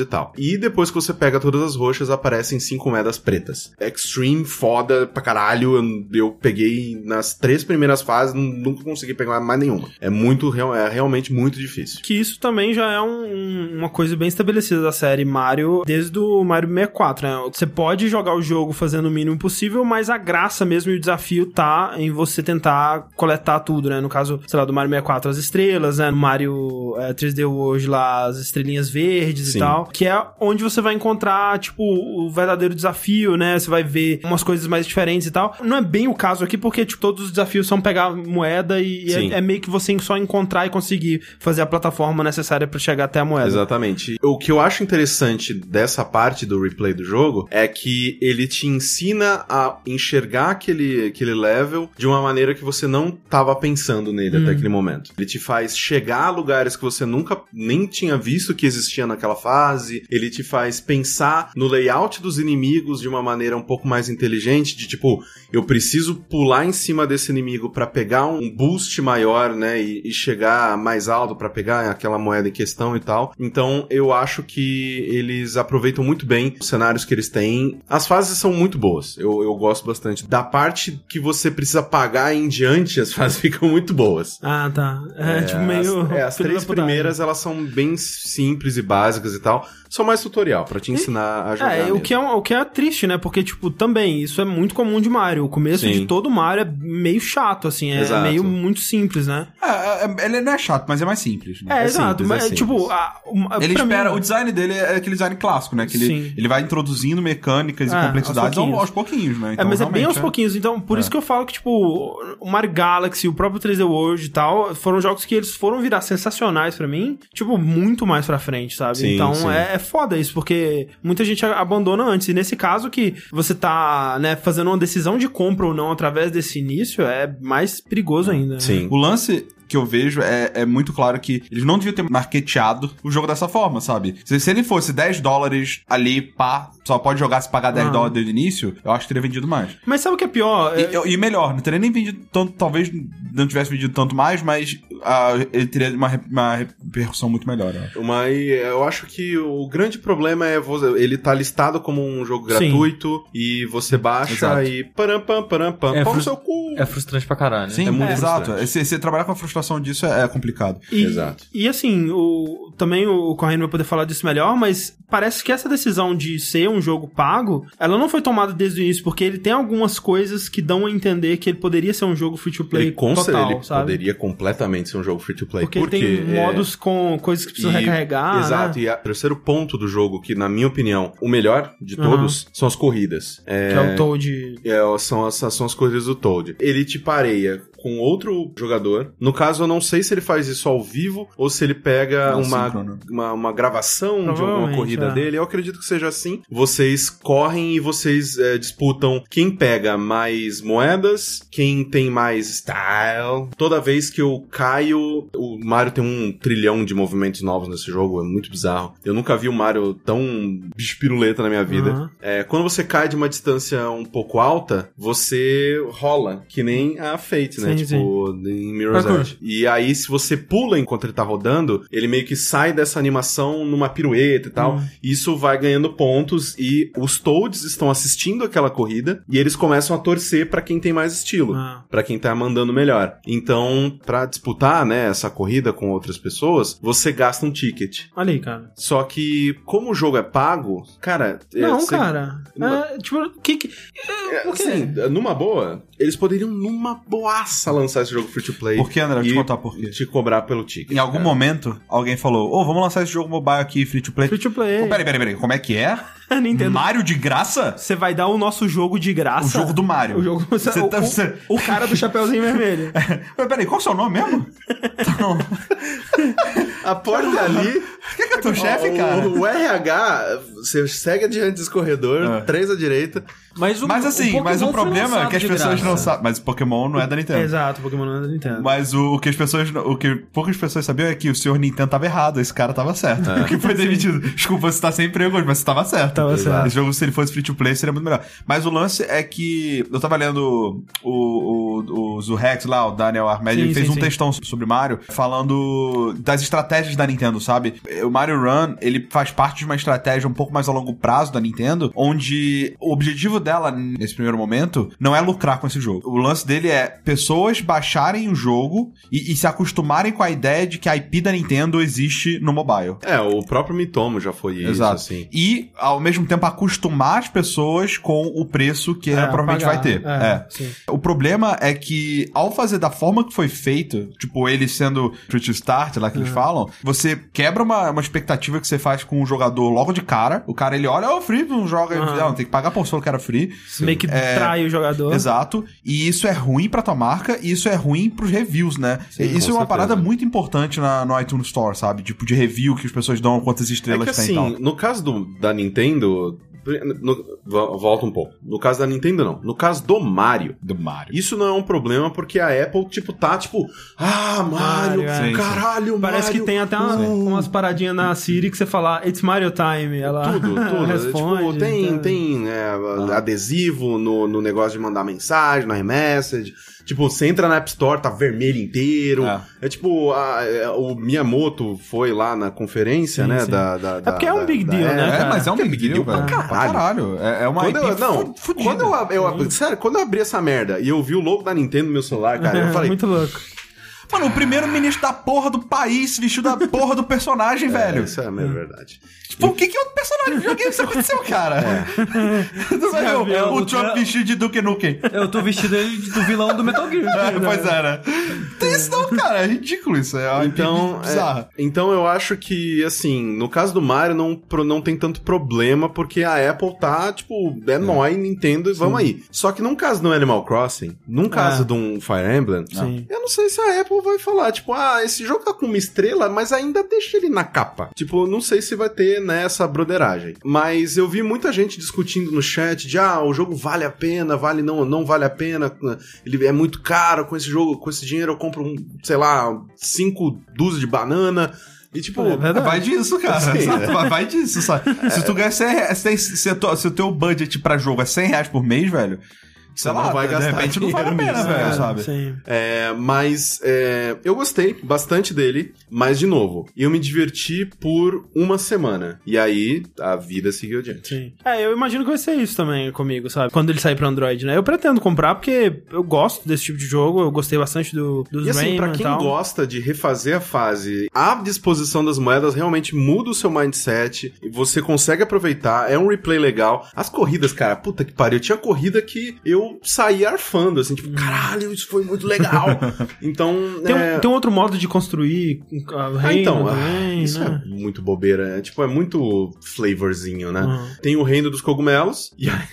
e tal. E depois que você pega todas as roxas, aparecem cinco moedas pretas. Extreme, foda pra caralho. Eu, eu peguei nas três primeiras fases, nu- nunca consegui pegar mais nenhuma. É muito, é realmente muito difícil. Que isso também já é um- uma coisa bem estabelecida da série Mario desde o Mario 64, né? Você pode jogar o jogo fazendo o mínimo possível, mas a graça mesmo e o desafio tá em você tentar coletar tudo, né? No caso, sei lá, do Mario 64 as estrelas, né? No Mario é, 3D World lá as estrelinhas verdes Sim. e tal, que é onde você vai encontrar, tipo, o verdadeiro desafio, né? Você vai ver umas coisas mais diferentes e tal. Não é bem o caso aqui, porque, tipo, todos os desafios são pegar moeda e é, é meio que você só encontrar e conseguir fazer a plataforma necessária pra chegar até a moeda. Exatamente. O que eu acho interessante dessa parte do replay do jogo é que ele te ensina a enxergar aquele, aquele level de uma maneira que você não estava pensando nele até aquele momento. Ele te faz chegar a lugares que você nunca nem tinha visto que existia naquela fase. Ele te faz pensar no layout dos inimigos de uma maneira um pouco mais inteligente, de tipo, eu preciso pular em cima desse inimigo para pegar um boost maior, né, e, e chegar mais alto para pegar aquela moeda em questão e tal. Então, eu acho que eles aproveitam muito bem os cenários que eles têm. As fases são muito boas. Eu, eu gosto bastante. Da parte que você precisa pagar em diante, as fases ficam muito boas. Ah, tá. É, tipo meio. As, é, as três primeiras, elas são bem simples e básicas e tal. São mais tutorial, pra te ensinar a jogar. É, o mesmo. que é, o que é triste, né? Porque, tipo, também, isso é muito comum de Mario. O começo Sim. de todo Mario é meio chato, assim. É Exato. meio muito simples, né? É, é, ele não é chato, mas é mais simples. Né? É, É exato. simples, mas, é tipo, a, uma- Ele espera, mim- o design dele é aquele design clássico, né? Que ele, Sim. ele vai introduzindo mecânicas É, e complexidades aos aos pouquinhos. né? É, Então, mas é bem aos pouquinhos. Então, por isso que eu falo que, tipo, o Mario Galaxy, o próprio 3D World e tal, foram jogos que eles foram virar sensacionais pra mim, tipo, muito mais pra frente, sabe? Sim, então, sim. É, é foda isso, porque muita gente a- abandona antes. E nesse caso que você tá, né, fazendo uma decisão de compra ou não através desse início, é mais perigoso ainda. né? Sim. O lance que eu vejo é, é muito claro que eles não deviam ter marketeado o jogo dessa forma, sabe? Se, se ele fosse 10 dólares ali, pá, só pode jogar se pagar 10 Ah. dólares desde o início, eu acho que teria vendido mais. Mas sabe o que é pior? E, É- eu- e melhor, não teria nem vendido tanto, talvez não tivesse vendido tanto mais, mas ah, ele teria uma, uma repercussão muito melhor. eu acho. Mas eu acho que o grande problema é você, ele tá listado como um jogo Sim. gratuito e você baixa Exato. e param pam param pam É fru- seu cu. É frustrante pra caralho. Sim, É muito exato. frustrante. Se, se trabalhar com a frustração disso é, é complicado. E, Exato. E assim, o, também o Correndo vai poder falar disso melhor, mas parece que essa decisão de ser um jogo pago, ela não foi tomada desde o início, porque ele tem algumas coisas que dão a entender que ele poderia ser um jogo free to play Ele, total, ele sabe? poderia completamente ser um jogo free to play. Porque ele tem modos com coisas que precisam E- recarregar. Exato, né? e o terceiro ponto do jogo, que na minha opinião, o melhor de todos, são as corridas. É, Que é o Toad. é, são, as, são as corridas do Toad. Ele te pareia com outro jogador. No caso, eu não sei se ele faz isso ao vivo ou se ele pega Não, uma, uma, uma gravação de alguma corrida é. dele. Eu acredito que seja assim. Vocês correm e vocês é, disputam quem pega mais moedas, quem tem mais style. Toda vez que eu caio, o Mario tem um trilhão de movimentos novos nesse jogo, é muito bizarro. Eu nunca vi o Mario tão bicho-piruleta na minha vida. Aham. É, quando você cai de uma distância um pouco alta, você rola, que nem a Fate, né? Sim, tipo, em Mirror's Parkour. Edge. E aí, se você pula enquanto ele tá rodando, ele meio que sai dessa animação numa pirueta e tal. Hum. Isso vai ganhando pontos e os Toads estão assistindo aquela corrida e eles começam a torcer pra quem tem mais estilo. Ah. Pra quem tá mandando melhor. Então, pra disputar, né, essa corrida com outras pessoas, você gasta um ticket. Olha aí, cara. Só que, como o jogo é pago, cara. é, Não, você- cara. É, tipo, que, que... É, quê? assim, numa boa, eles poderiam numa boaça lançar esse jogo free to play. Por que, André? Vou te contar por quê. te cobrar pelo ticket. Em algum cara. momento, alguém falou: Ô, vamos lançar esse jogo mobile aqui, free to play. Free to play. Ô, peraí, peraí, peraí. Como é que é? Nintendo. Mario de graça? Você vai dar o nosso jogo de O graça. jogo do Mario. O jogo. Você o, tá- o- você- o cara do Chapeuzinho Vermelho. Mas peraí, qual é o seu nome mesmo? Então, A porta ali Quem que é teu chefe, o, cara? O, RH, você segue adiante desse corredor, É. três à direita. Mas, o, Mas assim, o mas o problema é que as pessoas graça. não sabem. Mas o Pokémon não é da Nintendo. Exato, Pokémon não é da Nintendo. Mas o, o que as pessoas. O que poucas pessoas sabiam é que o senhor Nintendo tava errado, esse cara tava certo. O que foi demitido. Desculpa, você tá sem emprego hoje, mas você tava certo. Tava certo. Esse jogo, se ele fosse free to play, seria muito melhor. Mas o lance é que. Eu tava lendo o, o, o Zurex lá, o Daniel Armed, Sim, ele fez sim, um sim. textão sobre Mario, falando das estratégias da Nintendo, sabe? O Mario Run, ele faz parte de uma estratégia um pouco mais a longo prazo da Nintendo, onde o objetivo dela, nesse primeiro momento, não é lucrar com esse jogo. O lance dele é pessoas baixarem o jogo e, e se acostumarem com a ideia de que a IP da Nintendo existe no mobile. É, o próprio Mitomo já foi isso, Exato. assim. E, ao mesmo tempo, acostumar as pessoas com o preço que ela provavelmente pagar. vai ter. É. sim. O problema é que, ao fazer da forma que foi feito, tipo, ele sendo free to start, lá que eles falam, você quebra uma, uma expectativa que você faz com o jogador logo de cara. O cara, ele olha, ô, free, não joga. Aham. Não, tem que pagar por solo que era free. Meio que É, trai o jogador. Exato. E isso é ruim pra tua marca e isso é ruim pros reviews, né? Sim, isso é uma parada certeza. muito importante na, no iTunes Store, sabe? Tipo, de review que as pessoas dão quantas É estrelas que tem assim, e tal. no caso do, da Nintendo. No- vo- volta um pouco. No caso da Nintendo, não. No caso do Mario. Do Mario. Isso não é um problema porque a Apple, tipo, tá tipo. Ah, Mario, Mario, é. Sim, caralho, Parece Mario. que tem até uma- uh, umas paradinhas na Siri que você fala, It's Mario Time. Ela Tudo, tudo. responde. tipo, tem, então. tem é, adesivo no, no negócio de mandar mensagem, no iMessage. Tipo, você entra na App Store, tá vermelho inteiro. É. É, tipo, a- é, o Miyamoto foi lá na conferência, Sim, né? sim. Da, da, porque é um da- big da deal, Apple. né, É, cara? mas é um Que big deal, velho. Pra caralho. caralho. É, é uma Quando eu, não, fudida. quando eu, eu- sério, quando eu abri essa merda e eu vi o logo da Nintendo no meu celular, cara, eu falei, Muito louco. Mano, o primeiro ministro da porra do país se vestiu da porra do personagem, velho. isso é verdade. Tipo, o que que outro personagem de videogame isso aconteceu, cara? Tu ver o, É, o Trump vestido de Duke Nukem. Eu tô vestido aí do vilão do Metal Gear. É, pois é, né? Tem isso não, cara. É ridículo isso. É uma Então, bizarra. é, então eu acho que, assim, no caso do Mario não, pro- não tem tanto problema, porque a Apple tá, tipo, é, nóis, Nintendo, e vamos aí. Só que num caso do Animal Crossing, num caso É. de um Fire Emblem, Sim. eu não sei se a Apple vai falar, tipo, ah, esse jogo tá com uma estrela, mas ainda deixa ele na capa. Tipo, não sei se vai ter nessa broderagem. Mas eu vi muita gente discutindo no chat de, ah, o jogo vale a pena, vale não, não vale a pena, ele é muito caro, com esse jogo, com esse dinheiro eu compro, um, sei lá, cinco dúzias de banana. E tipo, É. Vai disso, cara. Sim, Exato, é. vai- Vai disso, sabe? Se tu ganha 100 reais, se, tem- se, se o teu budget pra jogo é 100 reais por mês, velho, sei Você lá, não vai de gastar repente não vale a dinheiro pena, nisso, velho, né? sabe? Sim. É, mas é, eu gostei bastante dele, mas de novo, eu me diverti por uma semana. E aí a vida seguiu adiante. Sim. É, eu imagino que vai ser isso também comigo, sabe? Quando ele sair pra Android, né? Eu pretendo comprar porque eu gosto desse tipo de jogo, eu gostei bastante do, dos E assim, pra Rayman e quem tal. gosta de refazer a fase, a disposição das moedas realmente muda o seu mindset, e você consegue aproveitar, é um replay legal. As corridas, cara, puta que pariu, tinha corrida que eu saía arfando, assim, tipo, caralho, isso foi muito legal. então, Tem, é... tem outro modo de construir uh, Ah, reino então, ah, também, isso né? é muito bobeira. É, tipo, é muito flavorzinho, né? Uhum. Tem o reino dos cogumelos. E aí,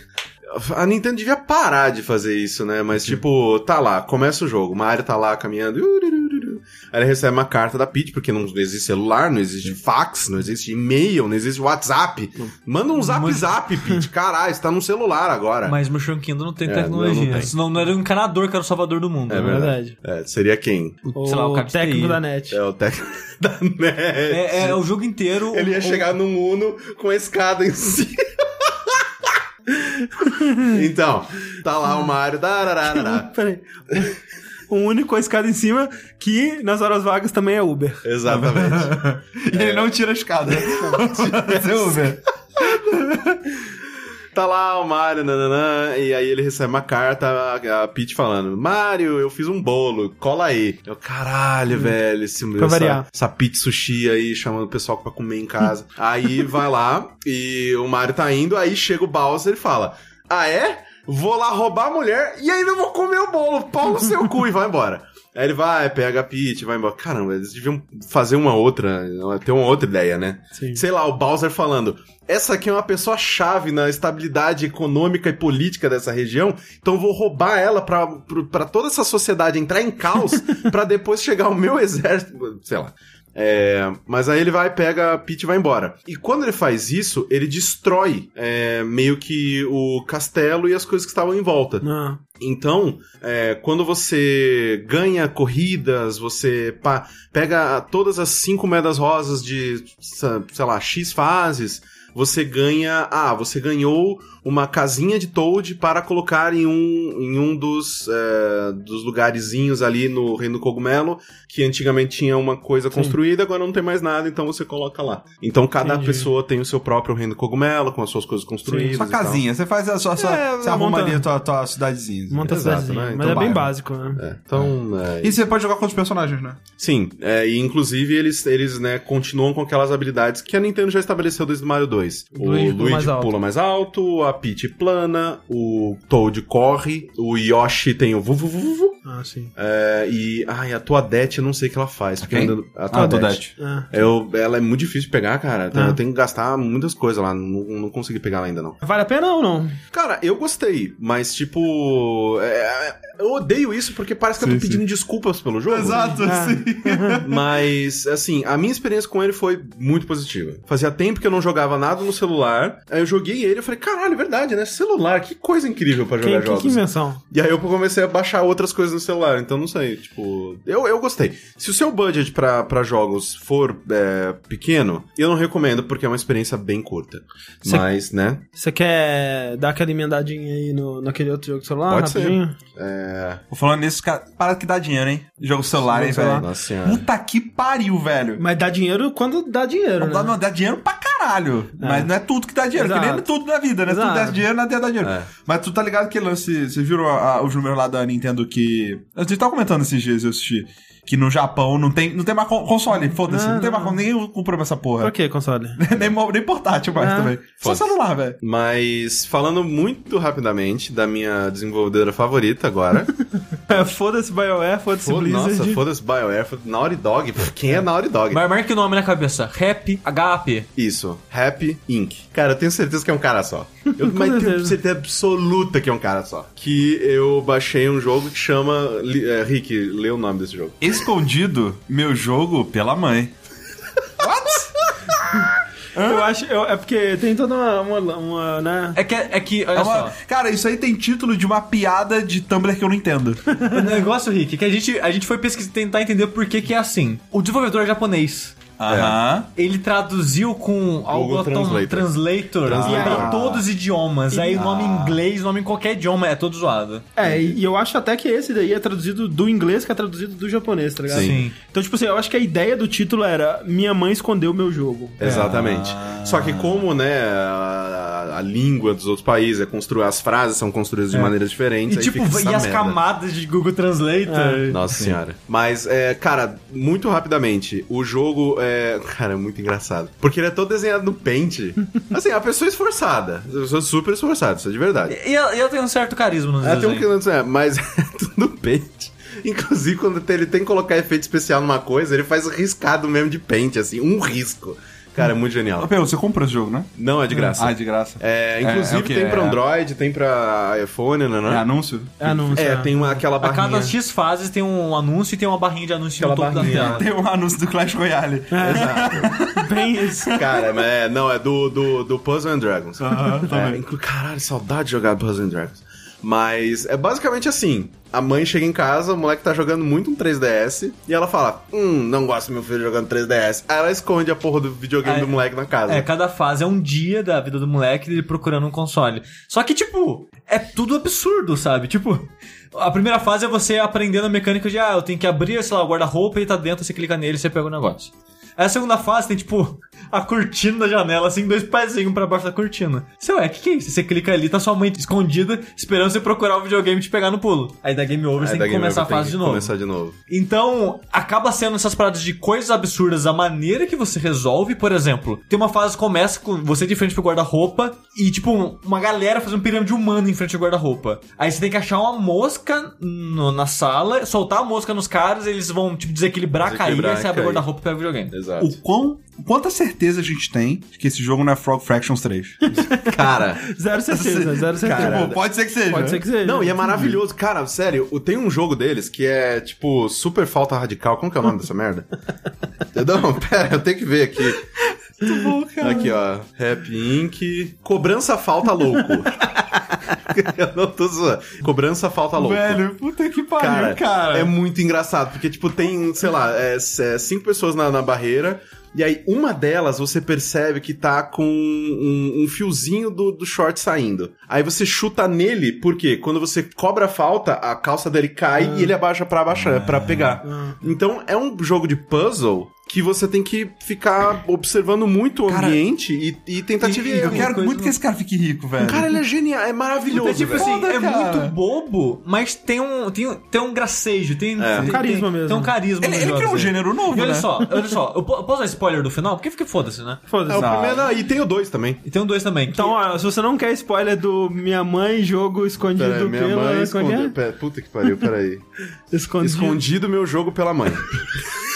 a Nintendo devia parar de fazer isso, né? Mas, tipo, tá lá, começa o jogo. Mario tá lá caminhando. Aí ele recebe uma carta da Peach, porque não existe celular, não existe fax, não existe e-mail, não existe WhatsApp. Manda um zap zap, Peach. Caralho, você tá no celular agora. Mas Mushroom Kingdom não tem É, tecnologia. não, não tem. Senão não era o encanador que era o salvador do mundo. É É verdade. verdade. É, seria quem? O, sei lá, o de técnico da net. É o técnico da net. É, é o jogo inteiro. Ele ia o- chegar num Uno com a escada em cima. então, tá lá o Mario. Peraí. Um único com a escada em cima, que nas horas vagas também é Uber. Exatamente. E ele não tira a escada. Você ouve? Tá lá o Mario, nananã, e aí ele recebe uma carta, a, a Peach falando: Mario, eu fiz um bolo, cola aí. Eu, caralho, velho, esse, Hum. Pra essa, variar. essa Peach sushi aí, chamando o pessoal pra comer em casa. aí vai lá, e o Mario tá indo, aí chega o Bowser e fala: Ah, é? Vou lá roubar a mulher e ainda vou comer o bolo, pau no seu cu, e vai embora. Aí ele vai, pega a Peach, vai embora. Caramba, eles deviam fazer uma outra, ter uma outra ideia, né? Sim. Sei lá, o Bowser falando. Essa aqui é uma pessoa chave na estabilidade econômica e política dessa região, então eu vou roubar ela pra toda essa sociedade entrar em caos pra depois chegar o meu exército. Sei lá. É, mas aí ele vai, pega a Peach e vai embora. E quando ele faz isso, ele destrói é, meio que o castelo e as coisas que estavam em volta. Ah. Então, é, quando você ganha corridas, você pa- pega todas as cinco moedas rosas de, sei lá, X fases, você ganha. Ah, você ganhou uma casinha de Toad para colocar em um, em um dos, é, dos lugarzinhos ali no Reino do Cogumelo, que antigamente tinha uma coisa construída, agora não tem mais nada, então você coloca lá. Então cada Entendi. pessoa tem o seu próprio Reino do Cogumelo, com as suas coisas construídas. Sua e tal. casinha, você faz a sua. sua É, você arruma monta- ali a tua, tua cidadezinha. Monta a Exato, cidadezinha. né? Mas Então é bem básico, né? É, então, é, E você pode jogar com outros personagens, né? Sim, é, e inclusive eles, eles né, continuam com aquelas habilidades que a Nintendo já estabeleceu desde o Mario 2. O Luigi pula Luigi mais alto. pula mais alto, a Peach plana, o Toad corre, o Yoshi tem o vuvu vuvu, Ah, sim. é, e ai, a Toadette eu não sei o que ela faz. porque ainda- a Ah, Toadette. Toadette. Ah. Eu, ela é muito difícil de pegar, cara. Ah. Eu tenho que gastar muitas coisas lá, não, não consegui pegar ela ainda não. Vale a pena ou não? Cara, eu gostei, mas tipo. é, eu odeio isso porque parece que eu tô Sim, pedindo desculpas pelo jogo. Exato, Ah. sim. Mas, assim, a minha experiência com ele foi muito positiva. Fazia tempo que eu não jogava nada no celular. Aí eu joguei ele e falei, caralho, é verdade, né? Celular, que coisa incrível pra jogar que, jogos. que invenção? E aí eu comecei a baixar outras coisas no celular, então não sei, tipo... Eu, eu gostei. Se o seu budget pra, pra jogos for é, pequeno, eu não recomendo, porque é uma experiência bem curta. Você- Mas, né, Você quer dar aquela emendadinha aí no, naquele outro jogo do celular, Pode ser. rapidinho? é... Tô falando nisso, cara, para que dá dinheiro, hein? Jogo celular, hein, velho? Nossa senhora. Puta que pariu, velho. Mas dá dinheiro quando dá dinheiro, Não, dá, né? não, dá dinheiro pra caralho. Mas não é tudo que dá dinheiro, que nem Exato. tudo na vida, né? Tudo Exato. dá dinheiro, nada dá dinheiro. É. Mas tu tá ligado que lance. Vocês viram a- a- os números lá da Nintendo que. A gente tava comentando esses dias, eu assisti. Que no Japão não tem, não tem mais con- console, foda-se. Não, Não, tem não. mais console, ninguém comprou essa porra. Pra que console? nem, nem portátil mais Ah, também. Só foda-se. celular, velho. Mas, falando muito rapidamente da minha desenvolvedora favorita agora... foda-se BioWare, foda-se Foda- Blizzard. Nossa, foda-se BioWare, foda Naughty Dog. Quem é Naughty Dog? Mar- Marque o nome na cabeça. Rap HAP. Isso, Happy Inc. Cara, eu tenho certeza que é um cara só. Eu mas tenho certeza. absoluta que é um cara só. Que eu baixei um jogo que chama. É, Rick, lê o nome desse jogo. Escondido, meu jogo pela mãe. Eu acho, eu- é porque tem toda uma, uma, uma, né? É que, é que olha É uma- só. Cara, isso aí tem título de uma piada de Tumblr que eu não entendo. O negócio, Rick, é que a gente, a gente foi pesquisar, tentar entender por que que é assim. O desenvolvedor é japonês. Aham. Ele traduziu com algo Translator. Translator, Translator. pra todos os idiomas. Aí nome em inglês, nome em qualquer idioma, é todo zoado. É, e e eu acho até que esse daí é traduzido do inglês que é traduzido do japonês, tá ligado? Sim. Então, tipo assim, eu acho que a ideia do título era Minha mãe escondeu meu jogo. Exatamente. Só que como, né, a, a língua dos outros países é construir as frases são construídas de maneiras diferentes, E aí tipo, fica e essa as merda. camadas de Google Translator. Nossa senhora. Mas, é, cara, muito rapidamente, o jogo é. Cara, é muito engraçado. Porque ele é todo desenhado no Paint. Assim, a pessoa é esforçada. A pessoa é super esforçada, isso é de verdade. E ela, e ela tem um certo carisma nos É, tem um desenhos. que não é, mas é tudo no Paint. Inclusive, quando ele tem que colocar efeito especial numa coisa, ele faz riscado mesmo de Paint, assim, um risco. Cara, é muito Ô, genial. Pedro, você comprou esse jogo, né? Não, é de graça. Ah, de graça. É, inclusive é o quê? tem pra É- Android, tem pra iPhone, né? É né? anúncio? É anúncio. É, tem uma, aquela A barrinha. cada X fases tem um anúncio e tem uma barrinha de anúncio no Aquela topo barrinha. da tela. Tem um anúncio do Clash Royale. Exato. Bem isso. Cara, mas é, não, é do, do, do Puzzle and Dragons. Aham, É, também. inclu- caralho, saudade de jogar Puzzle and Dragons. Mas é basicamente assim: a mãe chega em casa, o moleque tá jogando muito um 3DS, e ela fala: Hum, não gosto do meu filho jogando 3DS. Aí ela esconde a porra do videogame É, do moleque na casa. É, cada fase é um dia da vida do moleque dele procurando um console. Só que, tipo, é tudo absurdo, sabe? Tipo, a primeira fase é você aprendendo a mecânica de, ah, eu tenho que abrir, sei lá, o guarda-roupa e tá dentro, você clica nele e você pega o negócio. Aí a segunda fase tem, tipo, a cortina da janela, assim, dois pezinhos pra baixo da cortina. Você, ué, o que, que é isso? Você clica ali, tá sua mãe escondida, esperando você procurar o videogame e te pegar no pulo. Aí dá game over, Aí você tem da que começar a fase de novo. Começar de novo. Então, acaba sendo essas paradas de coisas absurdas, a maneira que você resolve, por exemplo, tem uma fase que começa com você de frente pro guarda-roupa e, tipo, uma galera fazendo um pirâmide humana em frente ao guarda-roupa. Aí você tem que achar uma mosca no- na sala, soltar a mosca nos caras, eles vão, tipo, desequilibrar, Desequilibrar cair, aí você e abre o guarda-roupa e pega o videogame. Exato. O quão, quanta certeza a gente tem de que esse jogo não é Frog Fractions 3? Cara. Zero certeza, zero certeza. Cara, Tipo, pode ser que seja. Pode ser que seja. Não, e é maravilhoso. Cara, sério, tem um jogo deles que é, tipo, super falta radical. Como que é o nome dessa merda? Não, pera, eu tenho que ver aqui. Muito bom, cara. Aqui, ó. Rap Inc. Cobrança falta louco. eu não tô zoando. Cobrança falta louco. Velho, puta que pariu, Cara, cara. é muito engraçado, porque, tipo, tem, sei lá, é, é, cinco pessoas na, na barreira, e aí uma delas você percebe que tá com um, um fiozinho do, do short saindo. Aí você chuta nele, porque quando você cobra a falta, a calça dele cai e ele abaixa pra, abaixar, pra pegar. Então é um jogo de puzzle que você tem que ficar observando muito o Cara, ambiente e, e tentativa e, Eu quero coisa muito que esse cara fique rico, velho. Cara, ele é genial, é maravilhoso. É tipo velho. assim, Foda, é cara. muito bobo, mas tem um, tem, um- tem um gracejo, tem, É. tem- Carisma tem, mesmo. Tem um carisma Ele, ele criou um assim. gênero novo, E olha né? só, olha só, eu po- posso dar spoiler do final? Porque fica foda-se, né? É o Foda-se. Primeiro, e tem o dois também. E tem um dois também. Então, ó, se você não quer spoiler do Minha Mãe Jogo Escondido Pera aí, minha pela... mãe é que é? Pera, puta que pariu, peraí. Escondido. Escondido meu jogo pela mãe.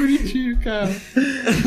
bonitinho, cara.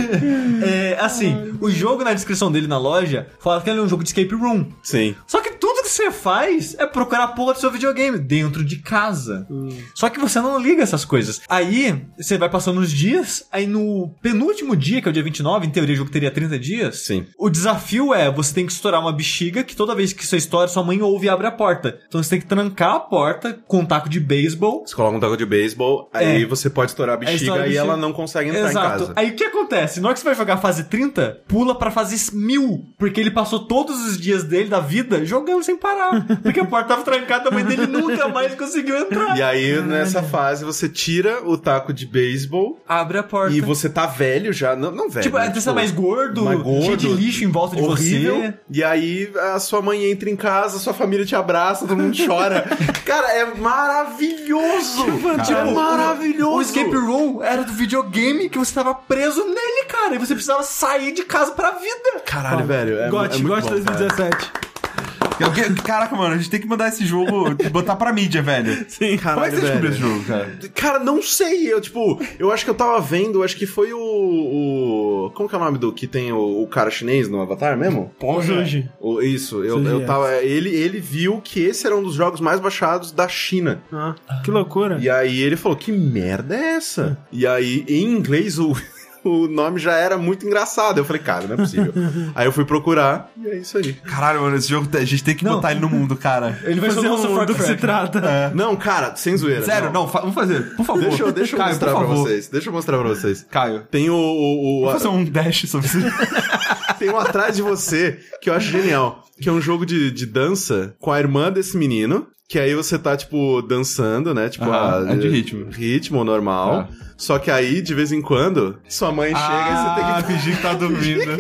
É, assim, o jogo na descrição dele na loja fala que ele é um jogo de escape room. Sim. Só que tudo que você faz é procurar a porra do seu videogame dentro de casa. Só que você não liga essas coisas. Aí, você vai passando os dias, aí no penúltimo dia, que é o dia 29, em teoria o jogo teria 30 dias. Sim. O desafio é você tem que estourar uma bexiga que toda vez que você estoura, sua mãe ouve e abre a porta. Então você tem que trancar a porta com um taco de beisebol. Você coloca um taco de beisebol, aí É. você pode estourar a bexiga a e bexiga. ela não consegue entrar em Exato. casa. Aí o que acontece? Na hora que você vai jogar a fase 30, pula pra fase 1000. Porque ele passou todos os dias dele, da vida, jogando sem parar. Porque a porta tava trancada, a mãe dele nunca mais conseguiu entrar. E aí, nessa fase, você tira o taco de beisebol Abre a porta. e você tá velho já. Não, não velho. Tipo, né? é, você tá mais gordo, mais gordo, cheio de lixo em volta de horrível. você. E aí a sua mãe entra em casa, sua família te abraça, todo mundo chora. Cara, é maravilhoso! Tipo, é maravilhoso! O escape room era do videogame que você tava preso nele, cara. E você precisava sair de casa pra vida. Caralho, velho. É, Gote, é muito Gote bom, cara. 2017. Eu que- Caraca, mano, a gente tem que mandar esse jogo, botar pra mídia, velho. Sim. Caralho, Como é que você descobriu esse jogo, cara? Cara, não sei. Eu, tipo, eu acho que eu tava vendo, acho que foi o. o como que é o nome do que tem o, o cara chinês no Avatar mesmo? Juji. O- isso, eu, eu é. tava. Ele, ele viu que esse era um dos jogos mais baixados da China. Ah, que loucura. E aí ele falou: que merda é essa? E aí, em inglês, o. O nome já era muito engraçado. Eu falei, cara, não é possível. aí eu fui procurar e é isso aí. Caralho, mano, esse jogo, a gente tem que Não. botar ele no mundo, cara. Ele vai ser Fazer o nosso um do que se trata. Não, cara, sem zoeira. Sério, não, fa- vamos fazer, por favor. Deixa eu, deixa eu Caio, mostrar pra vocês. Deixa eu mostrar pra vocês. Caio, Tem o. o, o vamos fazer um dash sobre isso. Tem um atrás de você que eu acho genial. Que é um jogo de, de dança com a irmã desse menino. Que aí você tá, tipo, dançando, né? Tipo, a- é de ritmo. Ritmo normal. Só que aí, de vez em quando, sua mãe chega e você tem que. Ah, fingir que tá dormindo.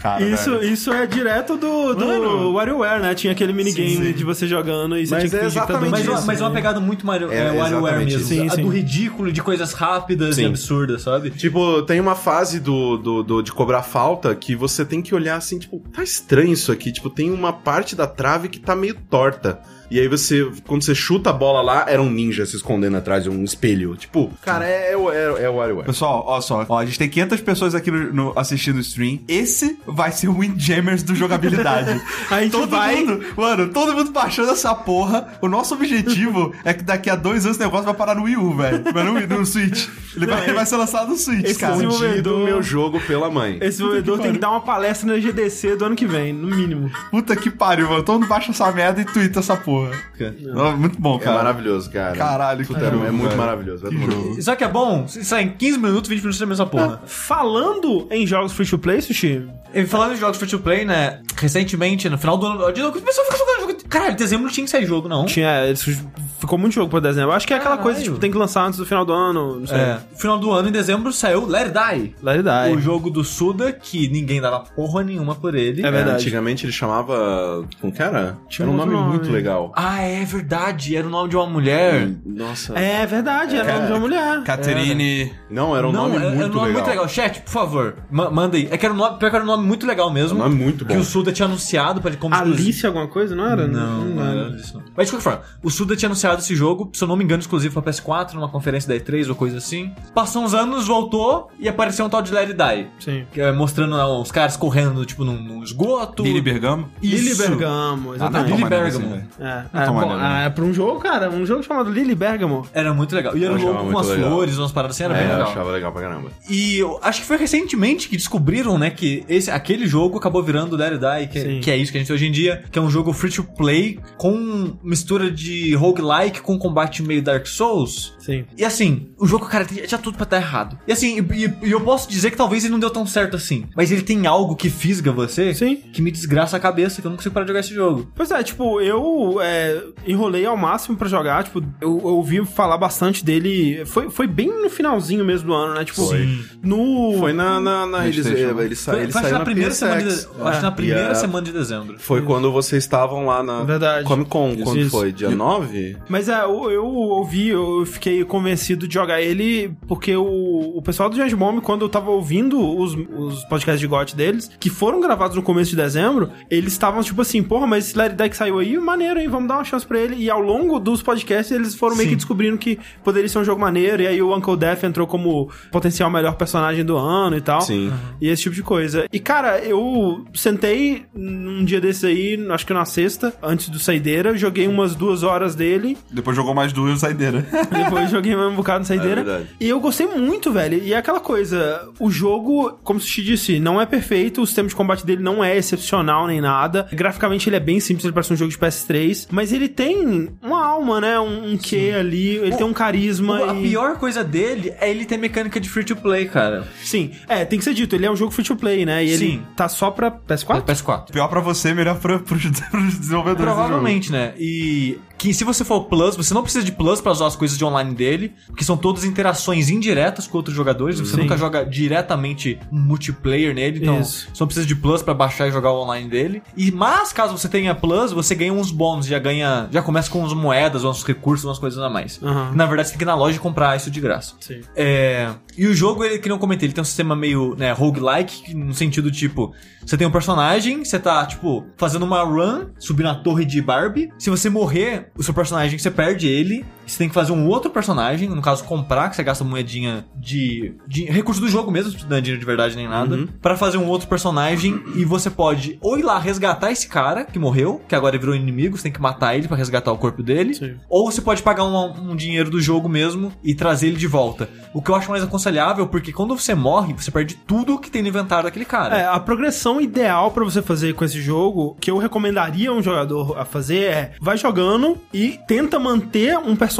Cara, Isso, velho. isso é direto do, do Mano. WarioWare, né? Tinha aquele minigame de você jogando e você Mas tinha que é fingir que tá exatamente Mas, dormindo. uma, mas uma pegada muito Mario, É, é, WarioWare exatamente mesmo. isso. Sim, a sim. do ridículo, de coisas rápidas Sim. e absurdas, sabe? Tipo, tem uma fase do, do, do- de cobrar falta que você tem que olhar assim, tipo, tá estranho isso aqui. Tipo, tem uma parte da trave que tá meio torta. E aí você, quando você chuta a bola lá, era um ninja se escondendo atrás de um espelho. Tipo, cara, é, é, o- é, é o WarioWare. Pessoal, ó só, ó, a gente tem 500 pessoas aqui no, no- assistindo o stream. Esse vai ser o Windjammers do jogabilidade. A gente todo vai- mundo, mano, todo mundo baixando essa porra. O nosso objetivo é que daqui a dois anos o negócio vai parar no Wii U, velho. Vai no, Wii- no Switch. Ele vai, ele vai ser lançado no Switch, Esse cara. desenvolvedor- Escondido meu jogo pela mãe. Esse desenvolvedor tem que dar uma palestra na GDC do ano que vem, no mínimo. Puta que pariu, mano. Todo mundo baixa essa merda e twitta essa porra. Ó, Muito bom, É cara. maravilhoso, cara. Caralho, que é, jogo, é muito velho. maravilhoso. vai Que jogo. Só que é bom, se sai em 15 minutos, 20 minutos você termina essa porra. Falando em jogos free to play, Sushi, falando em jogos free to play, né? Recentemente, no final do ano. De novo, o pessoal fica jogando jogo. Caralho, dezembro não tinha que sair jogo, não. tinha. isso Ficou muito jogo pra dezembro. Acho que é aquela Caralho. coisa, tipo, tem que lançar antes do final do ano, não sei. É. No final do ano, em dezembro, saiu Let It Die. Let it die. O jogo do Suda, que ninguém dava porra nenhuma por ele. É verdade. antigamente ele chamava. Como que era? Tinha era um nome, nome. muito legal. Ah, é verdade. Era o nome de uma mulher. Nossa. É verdade, era o nome de uma mulher. Caterine. Não, era um não, nome é, muito é um nome legal. muito legal. Chat, por favor, ma- manda aí. É que era um nome, pior que era um nome muito legal mesmo. É um nome muito bom. Que o Suda tinha anunciado pra ele como. Alice alguma coisa, não era? Não, não era isso não. Mas de qualquer forma, o Suda tinha anunciado esse jogo, se eu não me engano, exclusivo pra PS4, numa conferência da E3 ou coisa assim. Passou uns anos, voltou e apareceu um tal de Let It Die. Sim. que é mostrando lá uns caras correndo, tipo, num, num esgoto. Lily Bergamo. Lily Isso. Bergamo, Ah, não, exatamente. Lily tão maneiro Bergamo. assim, velho. É, É, bom, é pra um jogo, cara, um jogo chamado Lily Bergamo. Era muito legal. E era Eu um jogo com umas legal. flores, umas paradas assim, era bem É, eu legal. achava legal pra caramba. E eu acho que foi recentemente que descobriram, né, que esse, aquele jogo acabou virando Let It Die, que, que é isso que a gente tem hoje em dia, que é um jogo free to play com mistura de roguelike com combate meio Dark Souls. Sim. E assim, o jogo, cara, tinha tudo pra estar errado. E assim, e, e- e eu posso dizer que talvez ele não deu tão certo assim. Mas ele tem algo que fisga você Sim. que me desgraça a cabeça, que eu não consigo parar de jogar esse jogo. Pois é, tipo, eu é, enrolei ao máximo pra jogar, tipo, eu, eu ouvi falar bastante dele, foi, foi bem no finalzinho mesmo do ano, né, tipo, Foi. no... Foi na. na, na eles, PlayStation. ele, sa, Foi, ele foi acho saiu na na primeira semana de, acho na É. primeira a- semana de dezembro. Foi quando vocês estavam lá na Verdade. Comic Con. Isso, Quando isso. foi? Dia 9? Mas é, eu, eu ouvi, eu fiquei convencido de jogar ele porque o, o pessoal do Giant Bomb, quando eu tava ouvindo os, os podcasts de GOT deles, que foram gravados no começo de dezembro, eles estavam tipo assim, porra, mas esse Larry Deck saiu aí, maneiro, hein? Vamos dar uma chance pra ele. E ao longo dos podcasts, eles foram meio Sim. que descobrindo que poderia ser um jogo maneiro. E aí o Uncle Death entrou como potencial melhor personagem do ano e tal. Sim. E esse tipo de coisa. E, cara, eu sentei num dia desse aí, acho que na sexta, antes do Saideira, joguei umas duas horas dele. Depois jogou mais duas saideira. Depois joguei mais um bocado no Saideira. É e eu gostei muito, velho. E é aquela coisa, o jogo, como o Sushi disse, não é perfeito, o sistema de combate dele não é excepcional nem nada. Graficamente ele é bem simples, ele parece um jogo de PS3. Mas ele tem uma alma, né? Um, um quê ali, ele tem um carisma A e... pior coisa dele é ele ter mecânica de free to play, cara. Sim, é, tem que ser dito, ele é um jogo free to play, né? E ele Sim. tá só pra PS4? PS4. Pior pra você, melhor pra, pros, pros desenvolvedores. Provavelmente, né? E que se você for Plus, você não precisa de Plus pra usar as coisas de online dele, porque são todas interações indiretas com outros jogadores, você Sim. nunca joga diretamente um multiplayer nele, então Isso. você não precisa de Plus pra baixar e jogar o online dele. E mas caso você tenha Plus, você ganha uns bônus, já ganha, já começa com umas moedas, uns recursos, umas coisas a mais. Aham. Na verdade, você tem que ir na loja e comprar isso de graça. Sim. É, e o jogo, ele, que não comentei, ele tem um sistema meio, né, roguelike, no sentido, tipo, você tem um personagem, você tá, tipo, fazendo uma run, subindo a torre de Barbie. Se você morrer, o seu personagem, você perde ele. Você tem que fazer um outro personagem, no caso, comprar, que você gasta moedinha de, de recurso do jogo mesmo, não é dinheiro de verdade nem nada, pra fazer um outro personagem. E você pode ou ir lá resgatar esse cara que morreu, que agora virou inimigo, você tem que matar ele pra resgatar o corpo dele. Sim. Ou você pode pagar um, um dinheiro do jogo mesmo e trazer ele de volta. O que eu acho mais aconselhável, porque quando você morre, você perde tudo que tem no inventário daquele cara. É, a progressão ideal pra você fazer com esse jogo, que eu recomendaria um jogador a fazer é, vai jogando e tenta manter um personagem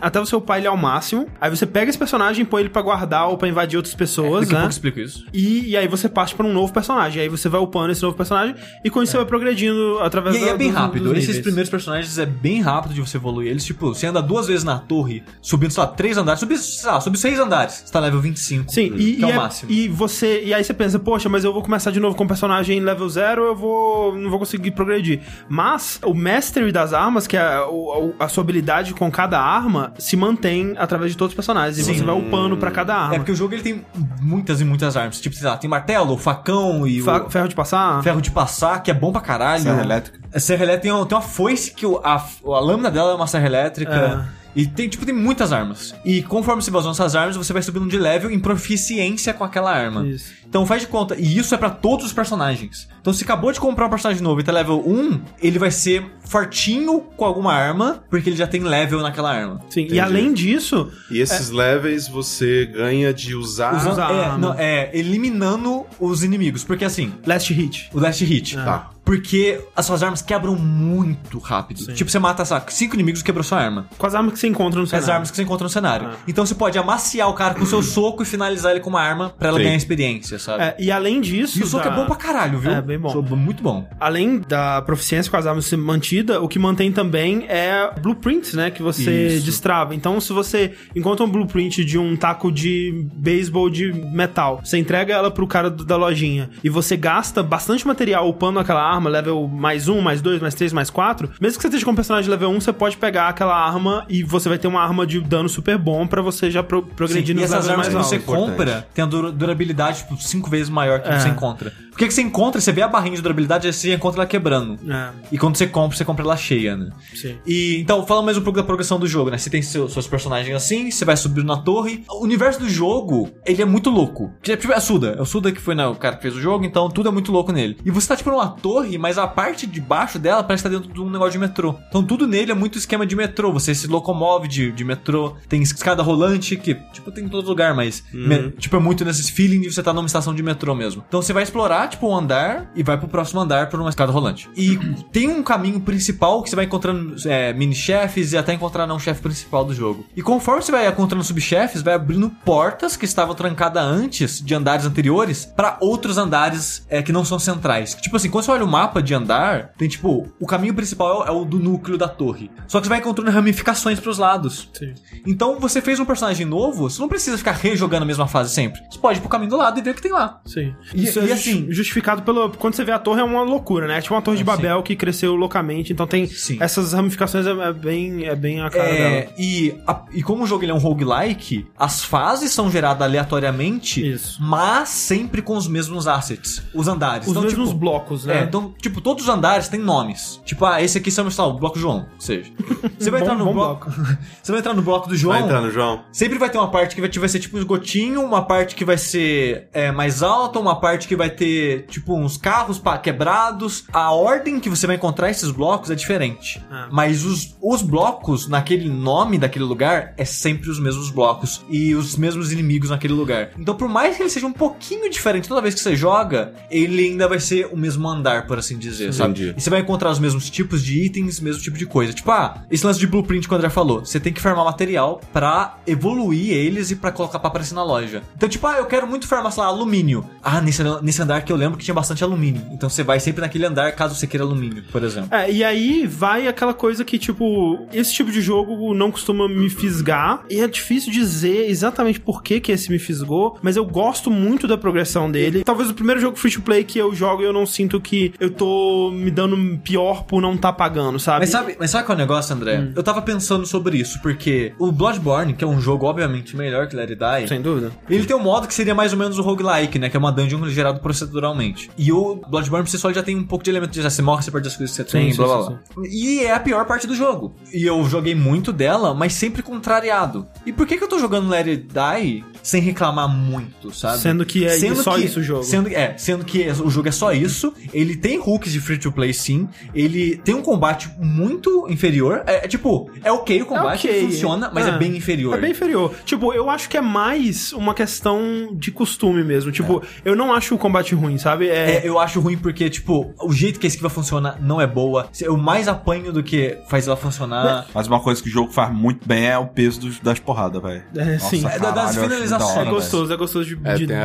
até você upar ele ao máximo. Aí você pega esse personagem, põe ele pra guardar ou pra invadir outras pessoas, a né? eu explico isso. E, e aí você parte pra um novo personagem. Aí você vai upando esse novo personagem e com isso você vai progredindo através E aí é da- bem do- rápido. Esses primeiros personagens é bem rápido de você evoluir eles. Tipo, você anda duas vezes na torre, subindo, sei lá, três andares, subindo, sei lá, subiu seis andares. Você tá level 25. Sim, e, que é e o máximo. e você. E aí você pensa, poxa, mas eu vou começar de novo com o personagem level 0, eu vou. não vou conseguir progredir. Mas o mastery das armas, que é o- a, sua habilidade com cada arma, se mantém através de todos os personagens. E você vai upando pra cada arma. É porque o jogo ele tem muitas e muitas armas. Tipo, sei lá, tem martelo, facão e Fa- o ferro de passar? ferro de passar, que é bom pra caralho. Serra elétrica. A serra elétrica tem, um- tem uma foice que o- a, a lâmina dela é uma serra elétrica. E tem, tipo, tem muitas armas. E conforme você vai usando essas armas, você vai subindo de level em proficiência com aquela arma. Isso. Então faz de conta. E isso é pra todos os personagens. Então se acabou de comprar um personagem novo e tá level 1, ele vai ser fortinho com alguma arma, porque ele já tem level naquela arma. Sim, Entendi. e além disso, E esses levels você ganha de usar. Usando- usar é, arma. não, é, eliminando os inimigos. Porque assim, last hit. o last hit. Tá. Porque as suas armas quebram muito rápido. Tipo, você mata, sabe, cinco inimigos e quebrou sua arma. Com as armas que você encontra no As cenário. armas que você encontra no cenário. Ah. Então você pode amaciar o cara com seu soco e finalizar ele com uma arma pra ela Sim. ganhar experiência, sabe? É, e além disso. E o soco da- é bom pra caralho, viu? É, bem bom. Soco muito bom. Além da proficiência com as armas ser mantida, o que mantém também é blueprints, né? Que você Isso. destrava. Então, se você encontra um blueprint de um taco de beisebol de metal, você entrega ela pro cara da lojinha e você gasta bastante material upando aquela arma, level mais um, mais dois, mais três, mais quatro. Mesmo que você esteja com um personagem level 1, você pode pegar aquela arma e você vai ter uma arma de dano super bom pra você já pro- progredir Sim, e nos essas levels armas mais que você altos. compra tem a dura- durabilidade tipo, cinco vezes maior que É. você encontra. Porque que você encontra, você vê a barrinha de durabilidade, você encontra ela quebrando. É, E quando você compra, você compra ela cheia, né? sim. E então, falando mais um pouco da progressão do jogo, né? Você tem seu- seus personagens assim, você vai subindo na torre. O universo do jogo, ele é muito louco. Tipo, é Suda. É o Suda que foi né, o cara que fez o jogo, então tudo é muito louco nele. E você tá tipo numa torre, mas a parte de baixo dela parece que tá dentro de um negócio de metrô. Então tudo nele é muito esquema de metrô. Você se locomove de, de metrô, tem escada rolante, que tipo tem em todo lugar, mas me- tipo é muito nesses feeling de você tá numa estação de metrô mesmo. Então você vai explorar, tipo, um andar e vai pro próximo andar por uma escada rolante. E tem um caminho principal que você vai encontrando é, mini-chefes e até encontrar não chefe principal do jogo. E conforme você vai encontrando subchefes, vai abrindo portas que estavam trancadas antes de andares anteriores pra outros andares é, que não são centrais. Tipo assim, quando você olha o mapa de andar, tem tipo, o caminho principal é o do núcleo da torre. Só que você vai encontrando ramificações pros lados. Sim. Então você fez um personagem novo, você não precisa ficar rejogando a mesma fase sempre. Você pode ir pro caminho do lado e ver o que tem lá. Sim. E- Isso e é assim, justificado pelo. Quando você vê a torre é uma loucura, né? É tipo uma torre de Sim. Babel que cresceu loucamente, então tem Sim. essas ramificações é, é bem, é bem a cara dela. É, e, a- e como o jogo ele é um roguelike, as fases são geradas aleatoriamente, Isso. mas sempre com os mesmos assets, os andares. Os Então, mesmos tipo, blocos, É, né? então, tipo, todos os andares têm nomes. Tipo, ah, esse aqui são, sei lá, o bloco João, ou seja. Você vai Bom- entrar no bom bloco. você vai entrar no bloco do João. Vai entrar no João. Sempre vai ter uma parte que vai, vai ser tipo um esgotinho, uma parte que vai ser é, mais alta, uma parte que vai ter tipo uns carros quebrados. A ordem que você vai encontrar esses blocos é diferente. Ah. Mas os, os blocos naquele nome daquele lugar é sempre os mesmos blocos e os mesmos inimigos naquele lugar. Então, por mais que ele seja um pouquinho diferente toda vez que você joga, ele ainda vai ser o mesmo andar, por assim dizer, sabe? Entendi. E você vai encontrar os mesmos tipos de itens, mesmo tipo de coisa. Tipo, ah, esse lance de blueprint que o André falou. Você tem que farmar material pra evoluir eles e pra colocar pra aparecer na loja. Então, tipo, ah, eu quero muito farmar, sei lá, alumínio. Ah, nesse, nesse andar que eu lembro que tinha bastante alumínio. Então você vai sempre naquele andar caso você queira alumínio, por exemplo. É, e aí vai aquela coisa que, tipo, esse tipo de jogo não costuma me fisgar. E é difícil dizer exatamente por que, que esse me fisgou, mas eu gosto muito da progressão dele. Talvez o primeiro jogo free to play que eu jogo eu não sinto que eu tô me dando pior por não tá pagando, sabe? Mas sabe, mas sabe qual é o negócio, André? Eu tava pensando sobre isso, porque o Bloodborne, que é um jogo obviamente melhor que Let It Die, Sem dúvida. Ele tem um modo que seria mais ou menos o roguelike, né? Que é uma dungeon gerado proceduralmente. E o Bloodborne por si só já tem um pouco de elemento de já você morre, você perde as coisas que você tem, sim, blá blá blá. E é a pior parte do jogo. E eu joguei muito dela, mas sempre contrariado. E por que, que eu tô jogando Let It Die sem reclamar muito, sabe? Sendo que é só isso o jogo. Sendo, é, sendo que o jogo é só isso. Ele tem hooks de free to play, sim. Ele tem um combate muito inferior. É, é tipo, é ok o combate, ok. funciona, mas é, É. bem inferior. É bem inferior. Tipo, eu acho que é mais uma questão de costume mesmo. Tipo, eu não acho o combate ruim, sabe? É, É, eu acho ruim porque, tipo, o jeito que a esquiva funciona não é boa. Eu mais apanho do que faz ela funcionar. Mas uma coisa que o jogo faz muito bem é o peso dos- das porradas, velho. É, sim. É das caralho, eu acho finalizações. da hora, é gostoso, é gostoso de, É, de explodir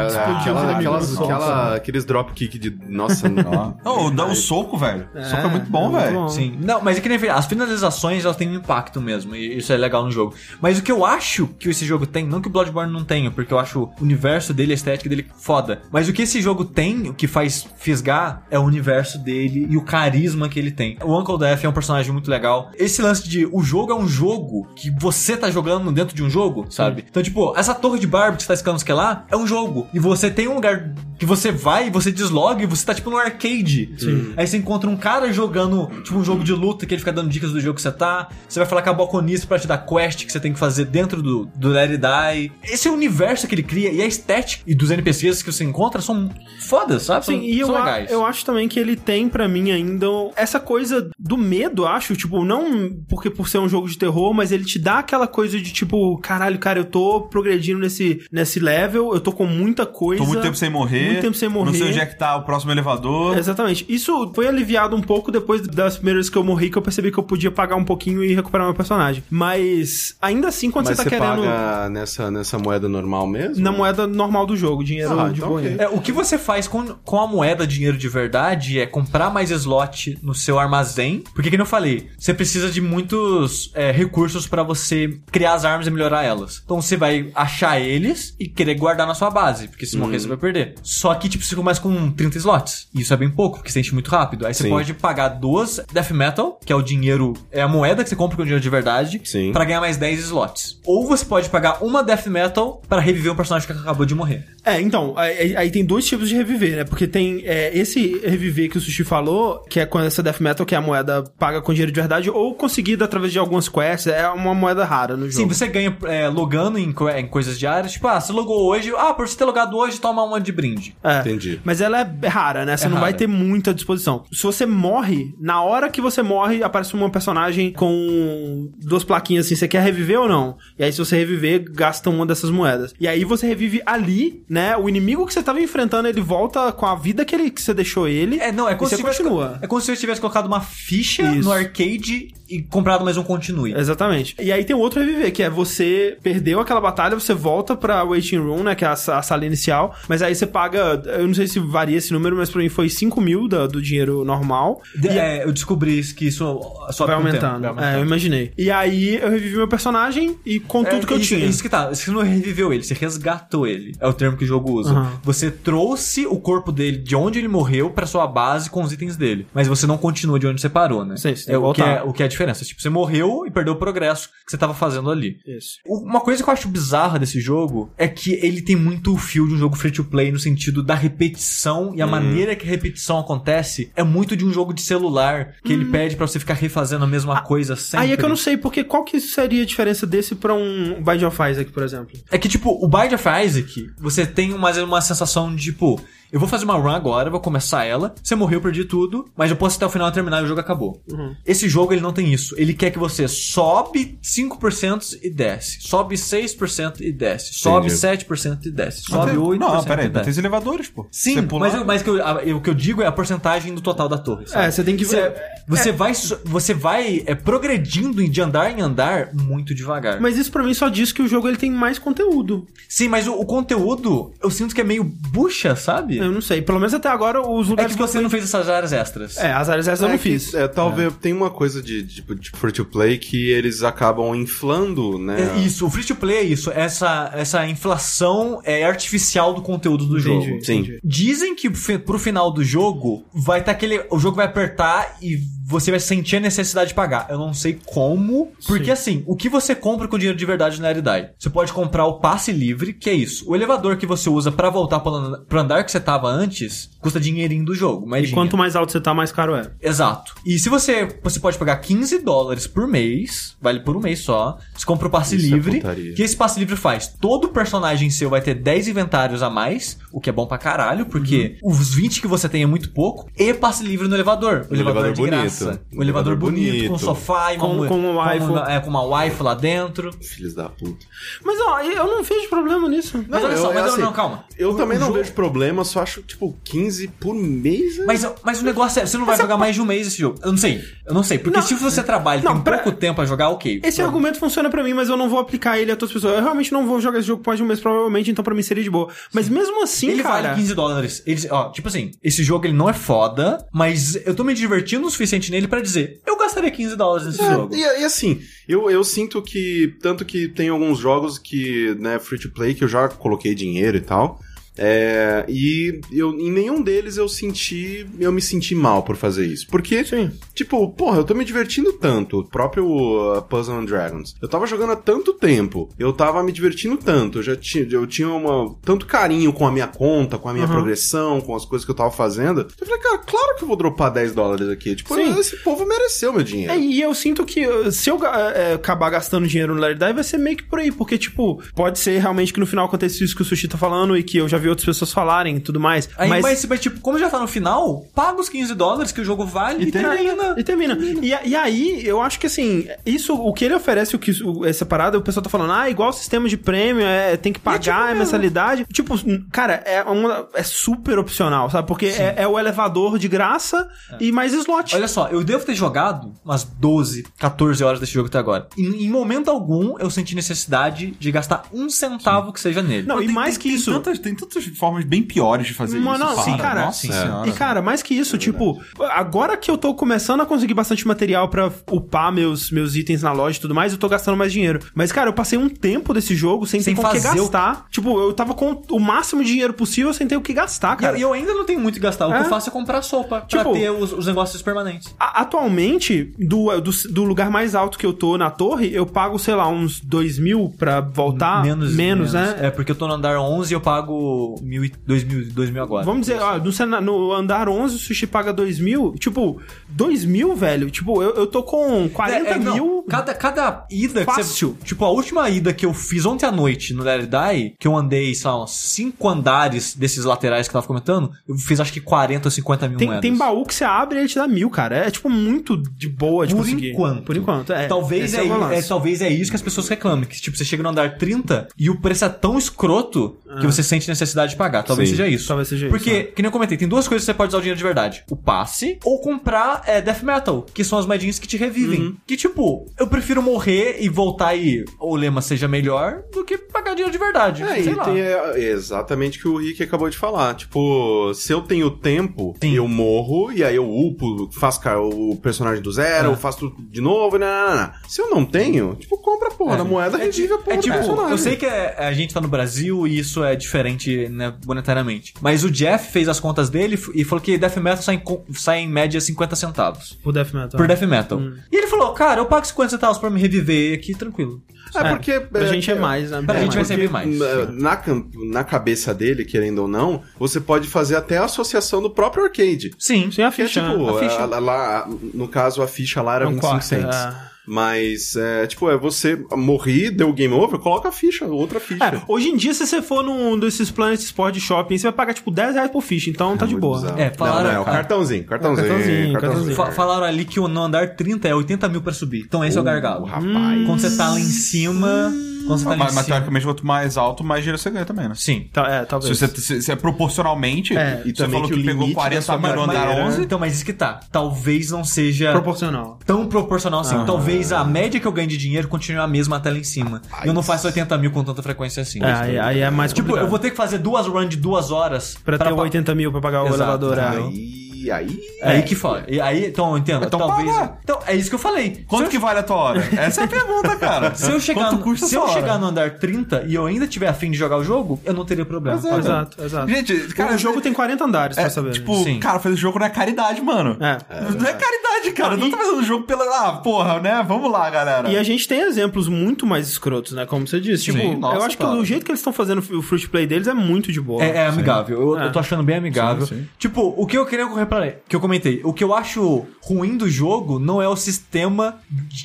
aquela- aquelas, aquela- aqueles dropkick de. Nossa, Não, dá um soco, velho. É, soco é muito bom, é velho. Sim. Não, mas é que nem as finalizações elas têm um impacto mesmo. E isso é legal no jogo. Mas o que eu acho que esse jogo tem, não que o Bloodborne não tenha, porque eu acho o universo dele, a estética dele foda. Mas o que esse jogo tem, o que faz fisgar, é o universo dele e o carisma que ele tem. O Uncle Death é um personagem muito legal. Esse lance de o jogo é um jogo que você tá jogando dentro de um jogo, sabe? Então, tipo, essa torre de Barbie que você tá escalando que lá é um jogo. E você tem um lugar que você vai e você desloga e você tá tipo no arcade. Sim. Aí você encontra um cara jogando, tipo, um jogo de luta que ele fica dando dicas do jogo que você tá. Você vai falar com a balconista pra te dar quest que você tem que fazer dentro do, do Let It Die. Esse universo que ele cria e a estética e dos NPCs que você encontra são fodas, sabe? São, Sim, e eu, são a- legais. eu acho também que ele tem pra mim ainda essa coisa do medo, acho, tipo, não porque por ser um jogo de terror, mas ele te dá aquela coisa de tipo, caralho, cara, eu tô progredindo nesse, nesse level, eu tô com muita coisa. Tô muito tempo sem morrer. Muito tempo sem morrer. Não sei onde é que tá o próximo elevador. Exatamente. Isso foi aliviado um pouco depois das primeiras vezes que eu morri, que eu percebi que eu podia pagar um pouquinho e recuperar meu personagem. Mas ainda assim, quando Mas você você tá querendo. paga nessa, nessa moeda normal mesmo? Na moeda normal do jogo, dinheiro Ah, de então boa. ok. É, o que você faz com, com a moeda dinheiro de verdade é comprar mais slot no seu armazém. Porque, como eu falei, você precisa de muitos é, recursos pra você criar as armas e melhorar elas. Então você vai achar eles e querer guardar na sua base, porque se morrer você vai perder. Só que, tipo, você começa com 30 slots. E isso é bem pouco, porque você enche muito rápido. Aí você Sim. pode pagar duas Death Metal, que é o dinheiro, é a moeda que você compra com dinheiro de verdade, pra ganhar mais 10 slots. Ou você pode pagar uma Death Metal pra reviver um personagem que acabou de morrer. É, então, aí, aí tem dois tipos de reviver, né? Porque tem é, esse reviver que o Sushi falou, que é com essa Death Metal, que é a moeda paga com dinheiro de verdade, ou conseguida através de algumas quests, é uma moeda rara no Sim, jogo. você ganha é, logando em, co- em coisas diárias. Tipo, ah, você logou hoje. Ah, por você ter logado hoje, toma uma de brinde. É. Entendi. Mas ela é rara, né? Você É não vai rara. ter muita disposição. Se você morre, na hora que você morre, aparece uma personagem com duas plaquinhas assim, você quer reviver ou não? E aí, se você reviver, gasta uma dessas moedas. E aí você revive ali, né? O inimigo que você tava enfrentando, ele volta com a vida que, ele, que você deixou ele. É, não, é como, e se você tivesse, continua. é como se você tivesse colocado uma ficha Isso. no arcade e comprado mais um continue. Exatamente. E aí tem outro reviver, que é você perdeu aquela batalha, você volta pra Waiting Room, né? Que é a, a sala inicial. Mas aí você paga, eu não sei se varia esse número, mas pra mim foi 5 mil da- do dinheiro normal. De- E é, eu descobri isso, que isso sobe vai aumentando. vai aumentando. É, eu imaginei. E aí eu revivi meu personagem e com tudo É, que eu isso, tinha. Isso que tá. Você não reviveu ele, você resgatou ele. É o termo que o jogo usa. Aham. Você trouxe o corpo dele de onde ele morreu pra sua base com os itens dele. Mas você não continua de onde você parou, né? Sim, tem é o que é o que é diferença. Tipo, você morreu e perdeu o progresso que você tava fazendo ali. Isso. Uma coisa que eu acho bizarra desse jogo é que ele tem muito o fio de um jogo free to play no sentido da repetição e a maneira que a repetição acontece é muito de um jogo de celular que ele pede pra você ficar refazendo a mesma coisa sempre. Aí é que eu não sei, porque qual que seria a diferença desse pra um Bind of Isaac, por exemplo? É que, tipo, o Bind of Isaac, você tem mais uma sensação de, tipo, eu vou fazer uma run agora, vou começar ela, você morreu, eu perdi tudo, mas eu posso até o final terminar e o jogo acabou. Esse jogo, ele não tem isso. Ele quer que você sobe 5% e desce, sobe 6% e desce, sobe Entendi. 7% e desce, sobe Não, 8% Não, peraí, e não tem desce. os elevadores, pô. Sim, mas, eu- mas que eu- a- eu- o que eu digo é a porcentagem do total da torre. sabe? É, você tem que Você, ver. você vai, so- você vai é, progredindo de andar em andar muito devagar. Mas isso pra mim só diz que o jogo ele tem mais conteúdo. Sim, mas o, o conteúdo, eu sinto que é meio bucha, sabe? Eu não sei. Pelo menos até agora os É lugares que você não fez essas áreas extras. É, as áreas eu É não que, fiz. É, talvez tem uma coisa de, tipo, de free to play que eles acabam inflando, né? É isso, o free to play é isso, essa, essa inflação é artificial do conteúdo do Entendi, jogo. Sim. entendi. Dizem que pro final do jogo vai estar aquele. O jogo vai apertar e você vai sentir a necessidade de pagar. Eu não sei como. Porque assim, o que você compra com dinheiro de verdade na realidade? Você pode comprar o passe livre, que é isso. O elevador que você usa pra voltar pro and- pro andar que você tava antes, custa dinheirinho do jogo. Mas E quanto mais alto você tá, mais caro é. Exato. E se você você pode pagar 15 dólares por mês, vale por um mês só. Você compra o passe Isso é livre. putaria. que esse passe livre faz? Todo personagem seu vai ter 10 inventários a mais, o que é bom pra caralho, porque Uhum. os 20 que você tem é muito pouco. E passe livre no elevador. O Um elevador, elevador de bonito. graça. Um O elevador bonito, bonito. com sofá e uma, Com- mu- com uma waifu. é, com uma wife lá dentro. Filhos da puta. Mas ó, eu não vejo problema nisso. Mas olha eu- só, é mas assim, não, calma. Eu O- também o não jogo- vejo problema, só acho, tipo, 15 por mês. né? Mas, mas o negócio é, você não vai jogar mais de um mês esse jogo. Eu não sei. Eu não sei. Porque Não, se você trabalha e não, tem pra- pouco tempo a jogar, ok. Esse argumento funciona pra mim, mas eu não vou aplicar ele a todas as pessoas. Eu realmente não vou jogar esse jogo mais de um mês, provavelmente, então pra mim seria de boa. Mas mesmo assim, ele cara... vale 15 dólares. Ele, ó, tipo assim, esse jogo ele não é foda, mas eu tô me divertindo o suficiente nele pra dizer, eu gastaria 15 dólares nesse É, jogo. E, e assim, eu, eu sinto que. Tanto que tem alguns jogos que, né, free to play, que eu já coloquei dinheiro e tal. É, e eu, em nenhum deles eu senti. Eu me senti mal por fazer isso. Porque, Sim. tipo, porra, eu tô me divertindo tanto. O próprio uh, Puzzle and Dragons. Eu tava jogando há tanto tempo. Eu tava me divertindo tanto. Eu já tinha, eu tinha uma, tanto carinho com a minha conta, com a minha Uhum. progressão, com as coisas que eu tava fazendo. Eu falei, cara, claro que eu vou dropar 10 dólares aqui. Tipo, Sim. esse povo mereceu meu dinheiro. É, e eu sinto que uh, se eu ga- é, acabar gastando dinheiro no Larry Die, vai ser meio que por aí, porque, tipo, pode ser realmente que no final aconteça isso que o Sushi tá falando e que eu já vi outras pessoas falarem e tudo mais. Aí, mas, mas, mas, tipo, como já tá no final, paga os 15 dólares que o jogo vale e, E termina. E termina. E, e aí, eu acho que assim, isso, o que ele oferece, o que o- essa parada, o pessoal tá falando, ah, igual o sistema de prêmio, é, tem que pagar, tipo é, mesmo. mensalidade. Tipo, cara, é, uma, é super opcional, sabe? Porque é, é o elevador de graça e mais slot. Olha só, eu devo ter jogado umas 12, 14 horas desse jogo até agora. Em, em momento algum, eu senti necessidade de gastar um centavo que seja nele. Não, e Tem- mais tem- que tem isso. tantas- tem tantos outras formas bem piores de fazer Mano, isso. não, sim, cara. Nossa Sim. senhora. E, cara, mais que isso, tipo, agora que eu tô começando a conseguir bastante material pra upar meus, meus itens na loja e tudo mais, eu tô gastando mais dinheiro. Mas, cara, eu passei um tempo desse jogo sem, Sem ter com o que fazer o- gastar. Tipo, eu tava com o máximo de dinheiro possível sem ter o que gastar, eu, cara. e eu ainda não tenho muito que gastar. O que É. eu faço é comprar sopa pra Tipo- ter os, os negócios permanentes. A- Atualmente, do, do, do lugar mais alto que eu tô na torre, eu pago, sei lá, uns 2 mil pra voltar. Menos, né? É, porque eu tô no andar 11 e eu pago mil e, dois mil, dois mil agora. Vamos dizer, ó, no, no andar 11 o sushi paga 2 mil. Tipo, 2 mil, velho? Tipo, eu, eu tô com 40 É, é, não, mil. Cada, cada ida que Fácil. você. Tipo, a última ida que eu fiz ontem à noite no Die, que eu andei, sei lá, uns 5 andares desses laterais que eu tava comentando, eu fiz acho que 40 ou 50 mil Tem, moedas. tem baú que você abre e ele te dá mil, cara. É, tipo, muito de boa de Por conseguir. enquanto. Por enquanto, é. Talvez é, balanço. é- talvez é isso que as pessoas reclamam. Que, tipo, você chega no andar 30 e o preço é tão escroto que você sente necessidade de pagar. Talvez Sim. seja isso. Talvez seja Porque, isso, né? que nem eu comentei, tem duas coisas que você pode usar o dinheiro de verdade. O passe ou comprar é, Death Metal, que são as moedinhas que te revivem. Uhum. Que, tipo, eu prefiro morrer e voltar e o lema seja melhor do que pagar dinheiro de verdade. É, Sei e lá. tem é, exatamente o que o Rick acabou de falar. Tipo, se eu tenho tempo, Sim. eu morro, e aí eu upo, faço o personagem do zero, É. eu faço tudo de novo, né, né, né. Se eu não tenho, tipo, compra a porra É. da moeda, revive a porra É tipo, personagem. eu sei que é- a gente tá no Brasil e isso é diferente, né, monetariamente. Mas o Jeff fez as contas dele e falou que Death Metal sai em, sai em média 50 centavos. O Death Metal. Por Death Metal. Hum. E ele falou, cara, eu pago 50 centavos pra me reviver aqui, tranquilo. É porque... Pra gente é mais, né? Pra Bem gente vai bem mais. Na, na, na cabeça dele, querendo ou não, você pode fazer até a associação do próprio arcade. Sim. Sim, a Que é ficha. tipo, a ficha. a- lá, no caso, a ficha lá era É um 25 quarto, cents. é. Mas, é, tipo, é você morrer, deu game over, coloca a ficha, outra ficha. É, hoje em dia, se você for num desses Planet Sport de shopping, você vai pagar, tipo, 10 reais por ficha, então tá de Muito boa. bizarro. É, falaram- Não, não, é o cartãozinho, cartãozinho, cartãozinho, cartãozinho. cartãozinho. Fa- falaram ali que o- no andar 30 é 80 mil pra subir. Então esse é o gargalo. rapaz. Quando você tá lá em cima. Quando você tá Mas, mas teoricamente, quanto mais alto, mais dinheiro você ganha também, né? Sim. Tá, é, Se talvez. você se, se é proporcionalmente, É, e você falou que que, pegou limite da 40 sua mil no andar barreira- 11, Então, mas isso que tá. Talvez não seja Proporcional. tão proporcional assim. Ah. Talvez a média que eu ganho de dinheiro continue a mesma até lá em cima. E eu não faço 80 mil com tanta frequência assim. É, aí, aí é mais Tipo, complicado. eu vou ter que fazer duas runs de duas horas Pra ter pa- 80 mil pra pagar o Exato. elevador. é. Aí, aí... É aí que fala. E aí, então, eu entendo. Então talvez. paga. Então, é isso que eu falei. quanto se que vale a tua hora? Essa é a pergunta, cara. Se eu chegar, Quanto no, se eu hora? chegar no andar 30 e eu ainda tiver afim de jogar o jogo, eu não teria problema. Exato. Exato, exato. Gente, cara, o jogo tem 40 andares, é, pra saber. tipo, Sim. cara, fazer jogo não é caridade, mano. É. não é caridade, cara. Eu não tô fazendo jogo pela. Ah, porra, né? Vamos lá, galera. E a gente tem exemplos muito mais escrotos, né? Como você disse. Tipo, Sim, nossa, eu acho que cara. o jeito que eles estão fazendo o free play deles é muito de boa. É, é amigável. Eu, É. eu tô achando bem amigável. Sim, sim. Tipo, o que eu queria reparar, que eu comentei, o que eu acho ruim do jogo não é o sistema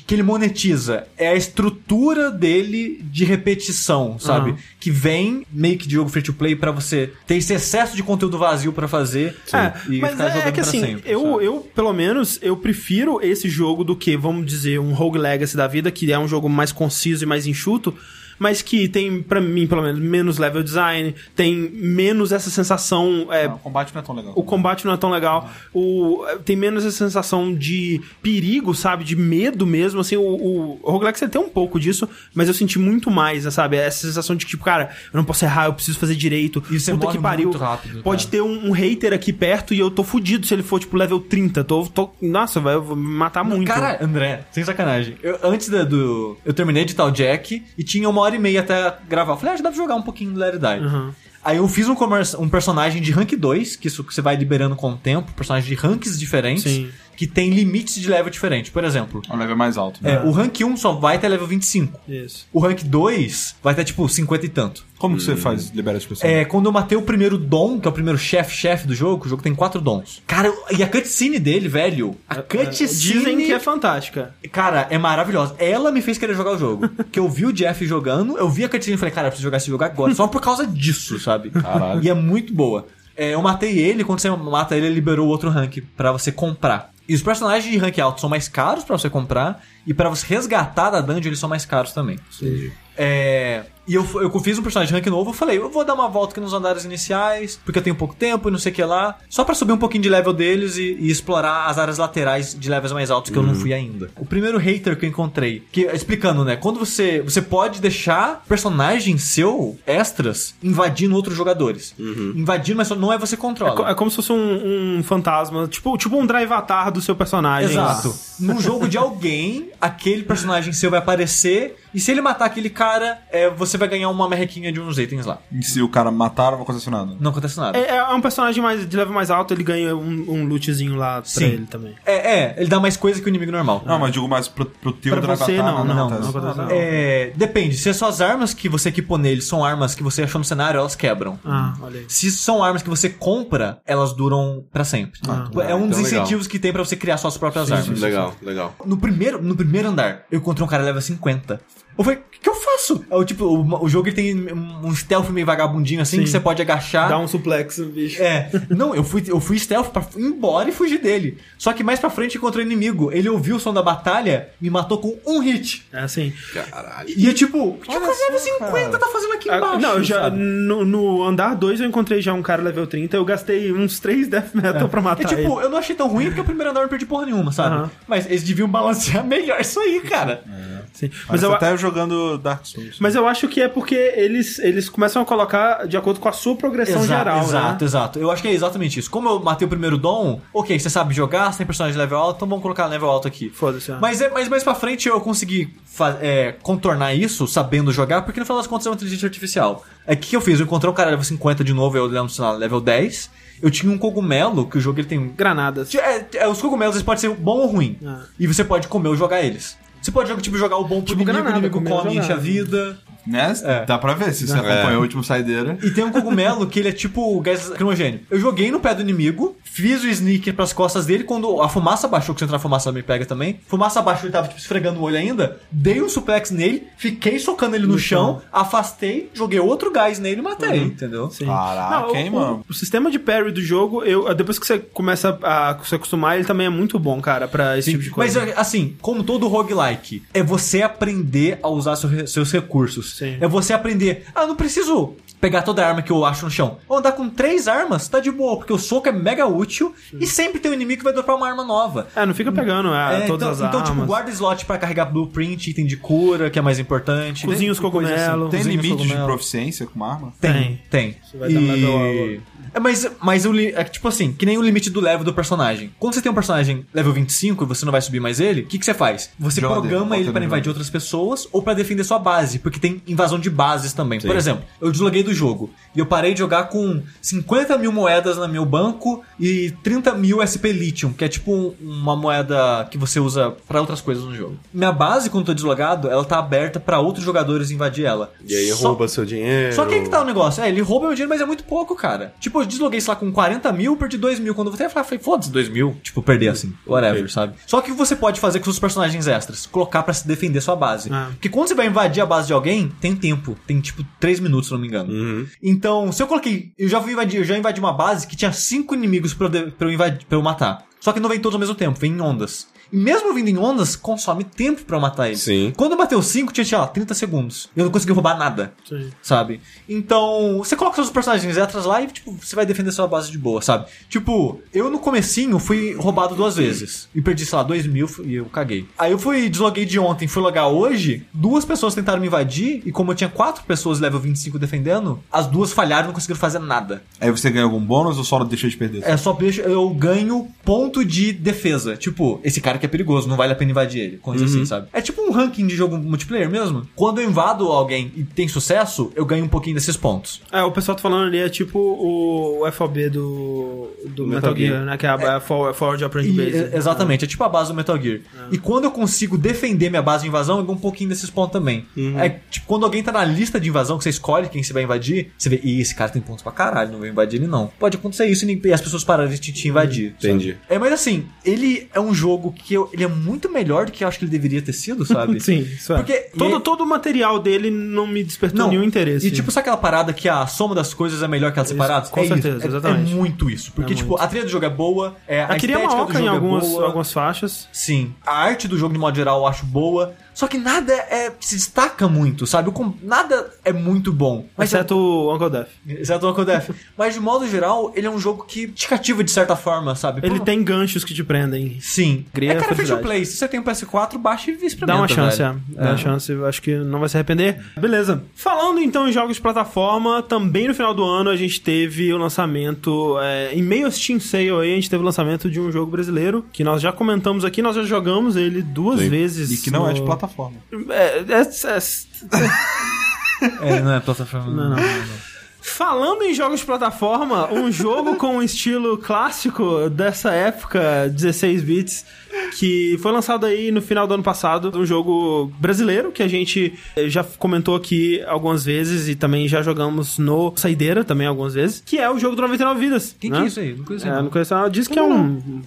que ele monetiza, é a estrutura dele de repetição, sabe? Aham. Que vem meio que de jogo free to play pra você ter esse excesso de conteúdo vazio pra fazer É, e mas ficar é, jogando é que pra assim, sempre. eu, sabe? eu, pelo menos, eu prefiro esse jogo do que, vamos dizer, um Rogue Legacy da vida, que é um jogo mais conciso e mais enxuto, mas que tem, pra mim, pelo menos, menos level design, tem menos essa sensação. é, Ah, o combate não é tão legal. o combate não é tão legal. O, tem menos essa sensação de perigo, sabe? De medo mesmo. Assim, o, o, o Roguelike tem um pouco disso, mas eu senti muito mais, né, sabe? Essa sensação de que, tipo, cara, eu não posso errar, eu preciso fazer direito. E você Puta morre que pariu. muito rápido, Pode cara. ter um, um hater aqui perto e eu tô fudido se ele for, tipo, level 30. Tô, tô, nossa, vai, eu vou me matar muito. Cara, André, sem sacanagem. Eu, antes da- do. Eu terminei de tal Jack e tinha uma hora e meia até gravar. Eu falei, ah, já dá pra jogar um pouquinho do Let It Die. Uhum. Aí eu fiz um, um personagem de rank 2, que isso que você vai liberando com o tempo, personagem de ranks diferentes, Sim. Que tem limites de level diferente. Por exemplo, É um level mais alto. é, Né? o rank 1 só vai até level 25. Isso. O rank 2 vai até tipo 50 e tanto. Como que você faz libera as pessoas? É, quando eu matei o primeiro dom, que é o primeiro chefe-chefe do jogo, o jogo tem quatro dons. Cara, e a cutscene dele, velho, a cutscene... Dizem que é fantástica. Cara, é maravilhosa. Ela me fez querer jogar o jogo. que eu vi o Jeff jogando, eu vi a cutscene e falei, cara, eu preciso jogar esse jogo agora. Só por causa disso, sabe? Caralho. E é muito boa. É, eu matei ele, quando você mata ele, ele liberou outro rank pra você comprar. E os personagens de rank alto são mais caros pra você comprar. E pra você resgatar da dungeon, eles são mais caros também. É, e eu, eu fiz um personagem de rank novo, eu falei, eu vou dar uma volta aqui nos andares iniciais, porque eu tenho pouco tempo e não sei o que lá, só pra subir um pouquinho de level deles e, e explorar as áreas laterais de levels mais altos que eu não fui ainda. O primeiro hater que eu encontrei, que explicando, né, quando você você pode deixar personagem seu extras invadindo outros jogadores. Invadindo, mas não é você que controla. É, co- é como se fosse um, um fantasma, tipo, tipo um drive avatar do seu personagem. Exato. Num jogo de alguém, aquele personagem seu vai aparecer, e se ele matar aquele cara, é, você vai ganhar uma merrequinha de uns itens lá. E se o cara matar, não vai acontecer nada. Não acontece nada. É, é um personagem mais, de level mais alto, ele ganha um, um lootzinho lá pra Sim. ele também. É, é, ele dá mais coisa que o inimigo normal. Não, mas digo mais pro, pro teu Pra você, Attack, não, não, não acontece. acontece nada. É, depende. Se as suas armas que você equipou nele são armas que você achou no cenário, elas quebram. Ah, olha aí. Se são armas que você compra, elas duram pra sempre. Ah, é um então dos legal. incentivos que tem pra você criar suas próprias armas. Legal, legal. No primeiro, no primeiro andar, eu encontrei um cara level 50. Eu falei, o que, que eu faço? É o tipo, o, o jogo ele tem um stealth meio vagabundinho assim, Sim. que você pode agachar. Dá um suplex no bicho. É, não, eu fui, eu fui stealth pra ir embora e fugir dele. Só que mais pra frente encontrei o inimigo. Ele ouviu o som da batalha, me matou com um hit. É assim. Caralho. E eu tipo, o que o level só, 50 cara. tá fazendo aqui Ah, embaixo? não, eu já, no, no andar 2 eu encontrei já um cara level 30, eu gastei uns 3 death metal pra É matar tipo, ele. eu não achei tão ruim porque o primeiro andar eu não perdi porra nenhuma, sabe? Mas eles deviam balancear melhor isso aí, cara. Sim. Mas, eu, até jogando Dark Souls. mas eu acho que é porque eles, eles começam a colocar de acordo com a sua progressão geral, exato, né? exato. Eu acho que é exatamente isso. Como eu matei o primeiro dom, ok, você sabe jogar, você tem personagem de level alto, então vamos colocar level alto aqui. Foda-se. ó. Mas, é, mas mais pra frente eu consegui é, contornar isso sabendo jogar, porque no final das contas é uma inteligência artificial. É o que que eu fiz? Eu encontrei um cara level 50 de novo, eu lembro, sei lá, level 10. Eu tinha um cogumelo, que o jogo ele tem. Granadas. É, é, os cogumelos eles podem ser bom ou ruim. Ah. E você pode comer ou jogar eles. Você pode jogar, tipo, jogar o bom pro Tipo inimigo, o inimigo come enche a vida. Né? É. Dá pra ver se você acompanhou o último saideira. E tem um cogumelo que ele é tipo gás lacrimogênio. Eu joguei no pé do inimigo, fiz o sneaker pras costas dele, quando a fumaça baixou, que se entrar a fumaça me pega também. Fumaça baixou, ele tava tipo esfregando o olho ainda. Dei um suplex nele, fiquei socando ele no, No chão, chão. afastei, joguei outro gás nele e matei, entendeu? Sim. Caraca, o- hein, o, mano? O, sistema de parry do jogo, eu, depois que você começa a se acostumar, ele também é muito bom, cara, pra esse tipo de Mas coisa. assim, como todo roguelike, é você aprender a usar seu- seus recursos. Sim. É você aprender. Ah, eu não preciso pegar toda a arma que eu acho no chão. Ou andar com três armas, tá de boa, porque o soco é mega útil e sempre tem um inimigo que vai dropar uma arma nova. É, não fica pegando é, É, todas então, as então, armas. tipo, guarda slot pra carregar blueprint, item de cura, que é mais importante. Cozinha os Tem coisa assim. cogumelos. Tem limite de cogumelos. proficiência com uma arma? Tem, tem. Você vai dar level up. É, mas, mas o é tipo assim, que nem o limite do level do personagem. Quando você tem um personagem level 25 e você não vai subir mais ele, o que, que você faz? Você Joga, programa ele jogo. invadir outras pessoas ou pra defender sua base, porque tem invasão de bases também. Por exemplo, eu desloguei do jogo e eu parei de jogar com 50 mil moedas no meu banco e 30 mil SP Lithium, que é tipo uma moeda que você usa pra outras coisas no jogo. Minha base, quando eu tô deslogado, ela tá aberta pra outros jogadores invadir ela. E aí Só- rouba seu dinheiro. só que aí que tá o negócio. É, ele rouba meu dinheiro, mas é muito pouco, cara. Tipo, eu desloguei, sei lá, com 40 mil, perdi 2 mil. Quando eu voltei, eu falei, foda-se, 2 mil. Tipo, perder assim, whatever, Ok. sabe? Só que o que você pode fazer com seus personagens extras? Colocar pra se defender sua base. Ah. Porque quando você vai invadir a base de alguém, tem tempo. Tem, tipo, 3 minutos, se não me engano. Uhum. Então, se eu coloquei. Eu já fui invadir, eu já invadi uma base que tinha 5 inimigos pra eu, de- pra eu invadir, pra eu matar. Só que não vem todos ao mesmo tempo, vem em ondas. E mesmo vindo em ondas, consome tempo pra matar eles. Sim. Quando eu matei os 5, tinha, sei lá, 30 segundos. E eu não consegui roubar nada Sim. sabe? Então, você coloca seus personagens extras lá e, tipo, você vai defender sua base de boa, sabe? Tipo, eu no comecinho fui roubado duas vezes. E perdi, sei lá, dois mil e eu caguei. Aí eu fui, desloguei de ontem, fui logar hoje, duas pessoas tentaram me invadir, e como eu tinha quatro pessoas level 25 defendendo, as duas falharam e não conseguiram fazer nada. Aí você ganha algum bônus ou só deixa de perder? É só deixa- eu ganho ponto de defesa. Tipo, esse cara que é perigoso, não vale a pena invadir ele. Coisa assim, sabe? É tipo um ranking de jogo multiplayer mesmo. Quando eu invado alguém e tem sucesso, eu ganho um pouquinho desses pontos. É, o pessoal tá falando ali é tipo o, FOB do, do Metal, Metal Gear, Gear. né? Que é a, a For- Forward Operandi E, Base. é, exatamente, é tipo a base do Metal Gear. E quando eu consigo defender minha base de invasão, eu ganho um pouquinho desses pontos também. É tipo, quando alguém tá na lista de invasão, que você escolhe quem você vai invadir, você vê, ih, esse cara tem pontos pra caralho, não vou invadir ele não. Pode acontecer isso e as pessoas pararem de te invadir. sabe? Entendi. É, mas assim, ele é um jogo que eu- ele é muito melhor do que eu acho que ele deveria ter sido, sabe? Sim, isso é. Porque- todo, e- todo o material dele não me despertou nenhum interesse. E tipo, sabe aquela parada que a soma das coisas é melhor que elas separadas? com é certeza, isso. É- exatamente. É, muito isso. Porque, É tipo, muito. a trilha do jogo é boa, é, a eu queria estética uma do oca em jogo algumas, é boa. algumas faixas. Sim. A arte do jogo, de modo geral, eu acho boa. Só que nada é, se destaca muito, sabe? Nada é muito bom. Mas Exceto o Uncle Death. Exato o Uncle Death. Mas de modo geral, ele é um jogo que te cativa de certa forma, sabe? Ele Pô, tem ganchos que te prendem. Sim. Cria é cara free to play. Se você tem um PS4, baixa e experimenta, Dá uma chance, velho. é. Dá uma chance, eu acho que não vai se arrepender. Beleza. Falando então em jogos de plataforma, também no final do ano a gente teve o lançamento, é, em meio a Steam Sale aí, a gente teve o lançamento de um jogo brasileiro, que nós já comentamos aqui, nós já jogamos ele duas Sim. vezes. E que não é no- de plataforma. É, é- é- É, não é plataforma. Não, não, Falando em jogos de plataforma, um jogo com um estilo clássico dessa época, 16 bits, que foi lançado aí no final do ano passado, um jogo brasileiro que a gente eh, já comentou aqui algumas vezes e também já jogamos no Saideira também algumas vezes, que é o jogo do 99 Vidas. Quem né? que é isso aí? Não conheço É, não. conheço, não. diz que é um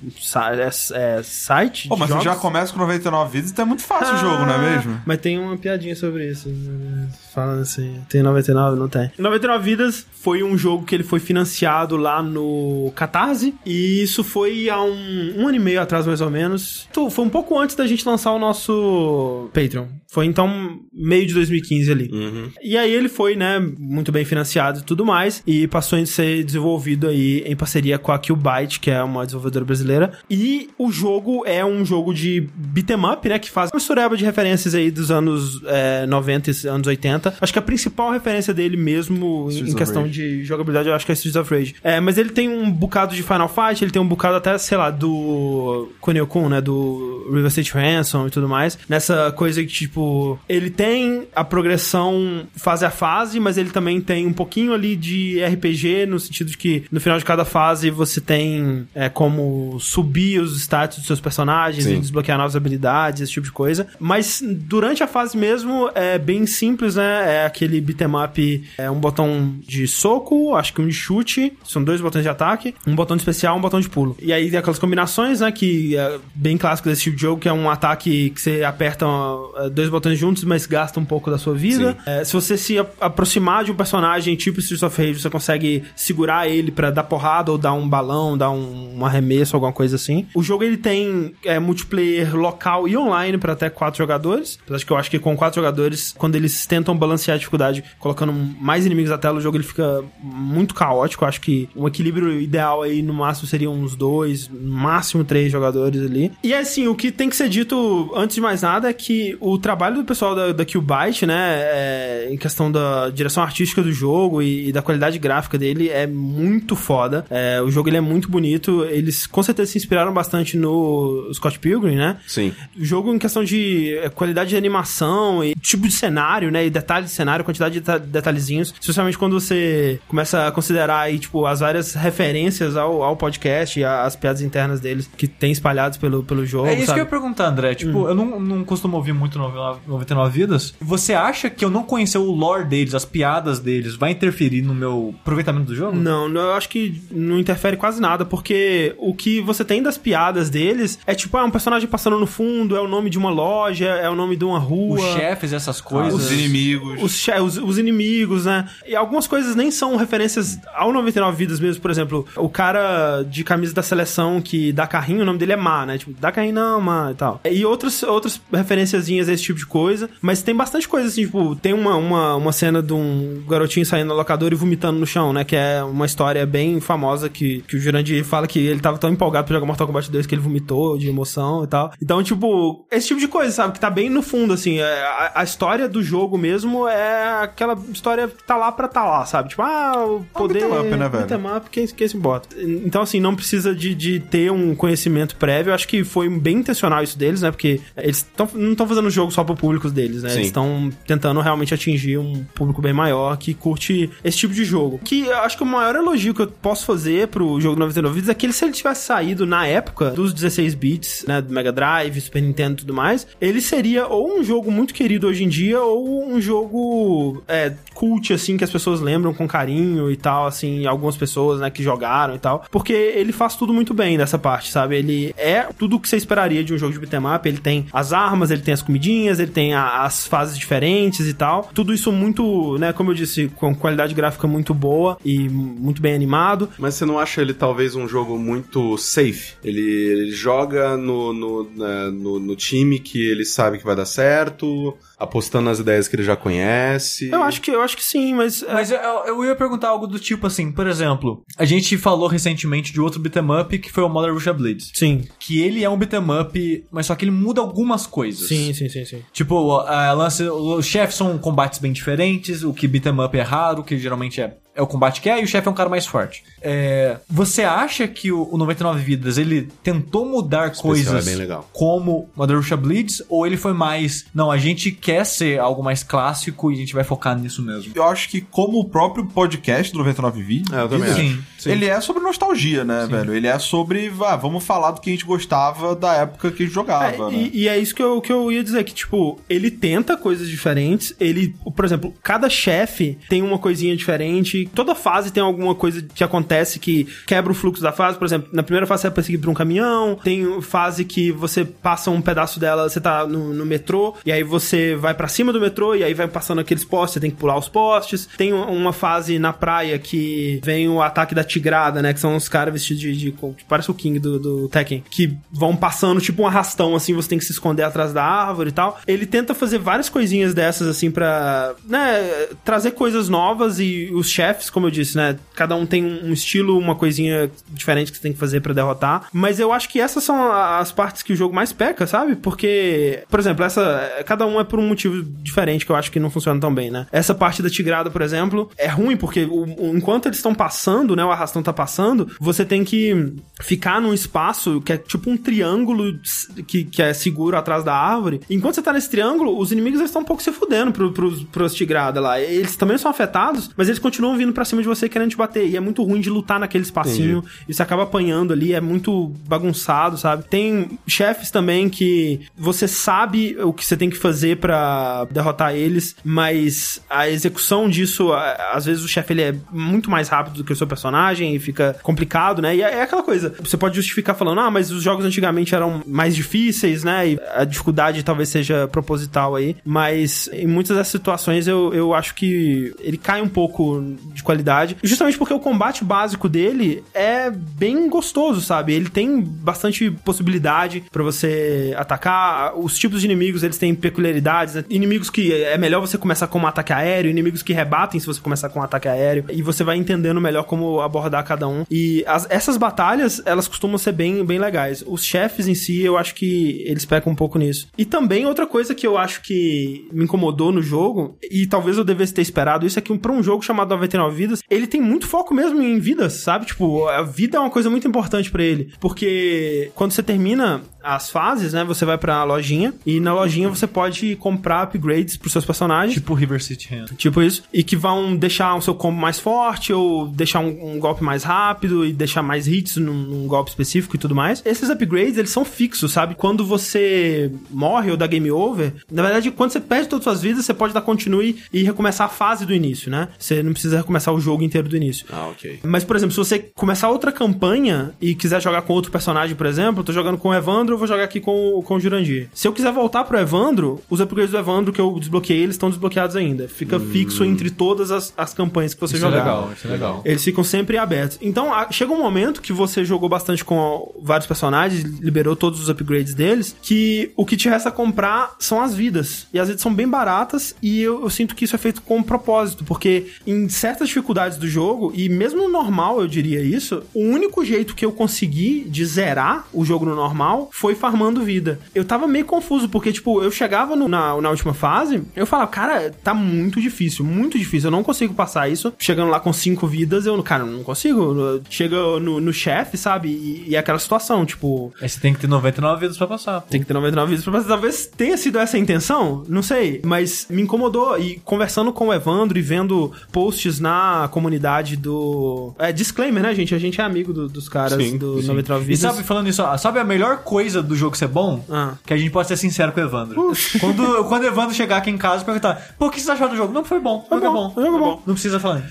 é, é site. Mas você jogos. já começa com 99 vidas, então é muito fácil o jogo, não é Ah, mesmo? Mas tem uma piadinha sobre isso. né? Falando assim, tem 99? Não tem. 99 Vidas foi um jogo que ele foi financiado lá no Catarse. E isso foi há um, um ano e meio atrás, mais ou menos. Tu- Foi um pouco antes da gente lançar o nosso Patreon. Foi então meio de 2015 ali. Uhum. E aí ele foi, né, muito bem financiado e tudo mais, e passou a ser desenvolvido aí em parceria com a Qbyte, que é uma desenvolvedora brasileira. E o jogo é um jogo de beat'em up, né, que faz uma mistureba de referências aí dos anos é, 90 e anos 80. Acho que a principal referência dele mesmo em, Streets em questão Rage. de jogabilidade, eu acho que é Streets of Rage. É, mas ele tem um bocado de Final Fight, ele tem um bocado até, sei lá, do Kunio-kun, né, do River State Ransom e tudo mais. Nessa coisa que, tipo, ele tem a progressão fase a fase, mas ele também tem um pouquinho ali de RPG, no sentido de que no final de cada fase você tem é, como subir os status dos seus personagens Sim. e desbloquear novas habilidades, esse tipo de coisa. Mas durante a fase mesmo é bem simples, né? É aquele beat'em up, é um botão de soco, acho que um de chute, são dois botões de ataque, um botão de especial, um botão de pulo. E aí tem aquelas combinações, né? Que é bem clássico desse tipo de jogo, que é um ataque que você aperta é, dois botões juntos, mas gasta um pouco da sua vida. É, se você se aproximar de um personagem tipo Streets of Rage, você consegue segurar ele pra dar porrada ou dar um balão, dar um, um arremesso, alguma coisa assim. O jogo ele tem é, multiplayer local e online pra até quatro jogadores. Apesar de que eu acho que com quatro jogadores, quando eles tentam balancear a dificuldade, colocando mais inimigos na tela, o jogo ele fica muito caótico. Eu acho que um equilíbrio ideal aí no máximo seriam uns dois, no máximo três jogadores ali. E assim, o que tem que ser dito antes de mais nada é que o trabalho do pessoal da, da Qbyte, né, é, em questão da direção artística do jogo e, e da qualidade gráfica dele é muito foda. É, o jogo ele é muito bonito. Eles com certeza se inspiraram bastante no Scott Pilgrim, né? Sim. O jogo em questão de é, qualidade de animação e tipo de cenário, né? E detalhe de cenário, quantidade de deta- detalhezinhos. Especialmente quando você começa a considerar aí, tipo, as várias referências ao, ao podcast e as piadas internas deles que tem espalhados pelo, pelo jogo. É isso sabe? que eu ia perguntar, André. Tipo, Hum. eu não, não costumo ouvir muito 99 99 Vidas. Você acha que eu não conhecer o lore deles, as piadas deles, vai interferir no meu aproveitamento do jogo? Não, não, eu acho que não interfere quase nada, porque o que você tem das piadas deles é tipo, ah, um personagem passando no fundo, é o nome de uma loja, é o nome de uma rua. Os chefes, essas coisas. Os inimigos. Os, os, os inimigos, né? E algumas coisas nem são referências ao 99 Vidas mesmo. Por exemplo, o cara de camisa da seleção que dá carrinho, o nome dele é Má, né? Tipo, dá carrinho não, Má e tal. E outras, outras referenciazinhas a esse tipo de coisa. Mas tem bastante coisa, assim, tipo, tem uma, uma, uma cena de um garotinho saindo da locadora e vomitando no chão, né? Que é uma história bem famosa que, que o Jurandir fala que ele tava tão empolgado pra jogar Mortal Kombat 2 que ele vomitou de emoção e tal. Então, tipo, esse tipo de coisa, sabe? Que tá bem no fundo, assim. é, A, a história do jogo mesmo é aquela história que tá lá pra tá lá, sabe? Tipo, ah, o poder... beat'em up, né, velho? beat'em up, quem, quem se bota? Então, assim, não precisa de, de ter um conhecimento prévio. Eu acho que foi bem intencional isso deles, né? Porque eles tão, não estão fazendo o jogo só pro público deles, né? Sim. Eles estão tentando realmente atingir um público bem maior que curte esse tipo de jogo. Que eu acho que o maior elogio que eu posso fazer pro jogo 99 vidas é que ele, se ele tivesse saído na época dos 16 bits, né, do Mega Drive, Super Nintendo e tudo mais, ele seria ou um jogo muito querido hoje em dia ou um jogo é, cult, assim, que as pessoas lembram com carinho e tal, assim, algumas pessoas, né, que jogaram e tal, porque ele faz tudo muito bem dessa parte, sabe? Ele é tudo o que você esperaria de um jogo de beat'em up, ele tem as armas, ele tem as comidinhas, ele tem a- as fases diferentes e tal, tudo isso muito, né, como eu disse, com qualidade gráfica muito boa e muito bem animado. Mas você não acha ele talvez um jogo muito safe? Ele, ele joga no, no, na- no, no time que ele sabe que vai dar certo, apostando nas ideias que ele já conhece. Eu acho que eu acho que sim, mas é, Mas eu, eu ia perguntar algo do tipo assim, por exemplo, a gente falou recentemente de outro beat'em up que foi o Mother Russia Blades. sim. Que ele é um beat'em up, mas só que ele muda algumas coisas. Sim, sim, sim, sim. Tipo, a lance, os chefes são combates bem diferentes, o que beat'em up é raro, o que geralmente é, é o combate que é, e o chefe é um cara mais forte. É, você acha que o, o 99 Vidas, ele tentou mudar especial coisas é bem legal. como Mother Russia Bleeds, ou ele foi mais, não, a gente quer ser algo mais clássico e a gente vai focar nisso mesmo? Eu acho que como o próprio podcast do 99 Vidas, É, eu também Sim, acho. Sim. ele é sobre nostalgia, né, velho? Ele é sobre, ah, vamos falar do que a gente gostava da época que a gente jogava, É, né? e, e é isso que eu, que eu ia dizer, que, tipo, ele tenta coisas diferentes, ele, por exemplo, cada chefe tem uma coisinha diferente, toda fase tem alguma coisa que acontece que quebra o fluxo da fase, por exemplo, na primeira fase você é perseguido por um caminhão, tem fase que você passa um pedaço dela, você tá no, no metrô, e aí você vai pra cima do metrô, e aí vai passando aqueles postes, você tem que pular os postes, tem um- uma fase na praia que vem o ataque da tigrada, né, que são os caras vestidos de, de, de parece o King do, do Tekken, que vão passando tipo um arrastão, assim, você tem que se esconder atrás da árvore e tal. Ele tenta fazer várias coisinhas dessas, assim, pra, né, trazer coisas novas e os chefes, como eu disse, né, cada um tem um estilo, uma coisinha diferente que você tem que fazer pra derrotar. Mas eu acho que essas são as partes que o jogo mais peca, sabe? Porque, por exemplo, essa, cada um é por um motivo diferente que eu acho que não funciona tão bem, né? Essa parte da tigrada, por exemplo, é ruim porque o- enquanto eles estão passando, né, o arrastão tá passando, você tem que ficar num espaço que é tipo um triângulo que, que é seguro atrás da árvore. Enquanto você tá nesse triângulo, os inimigos estão um pouco se fudendo pro, pros, pros tigrada lá. Eles também são afetados, mas eles continuam vindo pra cima de você querendo te bater. E é muito ruim de lutar naquele espacinho. E você acaba apanhando ali, é muito bagunçado, sabe? Tem chefes também que você sabe o que você tem que fazer pra derrotar eles, mas a execução disso, às vezes o chefe ele é muito mais rápido do que o seu personagem e fica complicado, né? E é é aquela coisa, você pode justificar falando, ah, mas os jogos antigamente eram mais difíceis, né? E a dificuldade talvez seja proposital aí, mas em muitas das situações eu, eu acho que ele cai um pouco de qualidade, justamente porque o combate básico dele é bem gostoso, sabe? Ele tem bastante possibilidade pra você atacar. Os tipos de inimigos, eles têm peculiaridades, né? Inimigos que é melhor você começar com um ataque aéreo, inimigos que rebatem se você começar com um ataque aéreo, e você vai entendendo melhor como abordar cada um. E as- essas batalhas, elas costumam ser bem, bem legais. Os chefes em si, eu acho que eles pecam um pouco nisso. E também outra coisa que eu acho que me incomodou no jogo, e talvez eu devesse ter esperado isso, é que pra um jogo chamado 99 Vidas, ele tem muito foco mesmo em vidas, sabe? Tipo, a vida é uma coisa muito importante pra ele. Porque quando você termina as fases, né, você vai pra lojinha, e na lojinha você pode comprar upgrades pros seus personagens. Tipo River City Hand. Tipo isso. E que vão deixar o seu combo mais forte, ou deixar um, um golpe mais rápido, e deixar mais hits num, num golpe específico e tudo mais. Esses upgrades, eles são fixos, sabe? Quando você morre ou dá game over, na verdade, quando você perde todas as suas vidas, você pode dar continue e recomeçar a fase do início, né? Você não precisa recomeçar o jogo inteiro do início. Ah, ok. Mas, por exemplo, se você começar outra campanha e quiser jogar com outro personagem, por exemplo, eu tô jogando com o Evandro, eu vou jogar aqui com, o- com o Jurandir. Se eu quiser voltar pro Evandro, os upgrades do Evandro que eu desbloqueei, eles estão desbloqueados ainda. Fica fixo entre todas as, as campanhas que você Isso é jogar. legal, isso é legal. Eles ficam sempre abertos. Então, a- chega um momento que você jogou bastante com vários personagens, liberou todos os upgrades deles, que o que te resta comprar são as vidas. E as vidas são bem baratas, e eu, eu sinto que isso é feito com propósito, porque em certas dificuldades do jogo, e mesmo no normal eu diria isso, o único jeito que eu consegui de zerar o jogo no normal foi foi farmando vida. Eu tava meio confuso, porque, tipo, eu chegava no- na, na última fase, eu falava, cara, tá muito difícil, muito difícil. Eu não consigo passar isso. Chegando lá com cinco vidas, eu, cara, não consigo. Chega no, no chefe, sabe? E, e é aquela situação, tipo, Aí você tem que ter 99 vidas pra passar. tem que ter 99 vidas pra passar. Talvez tenha sido essa a intenção, não sei. Mas me incomodou. E conversando com o Evandro e vendo posts na comunidade do. É, disclaimer, né, gente? A gente é amigo do- dos caras Sim, do sim. 99 E vidas. sabe, falando isso, ó, sabe a melhor coisa do jogo ser bom? Ah. Que a gente pode ser sincero com o Evandro. Quando, quando o Evandro chegar aqui em casa e perguntar, pô, o que você achou do jogo? Não, foi bom. Foi bom, bom. jogo é bom. Não precisa falar.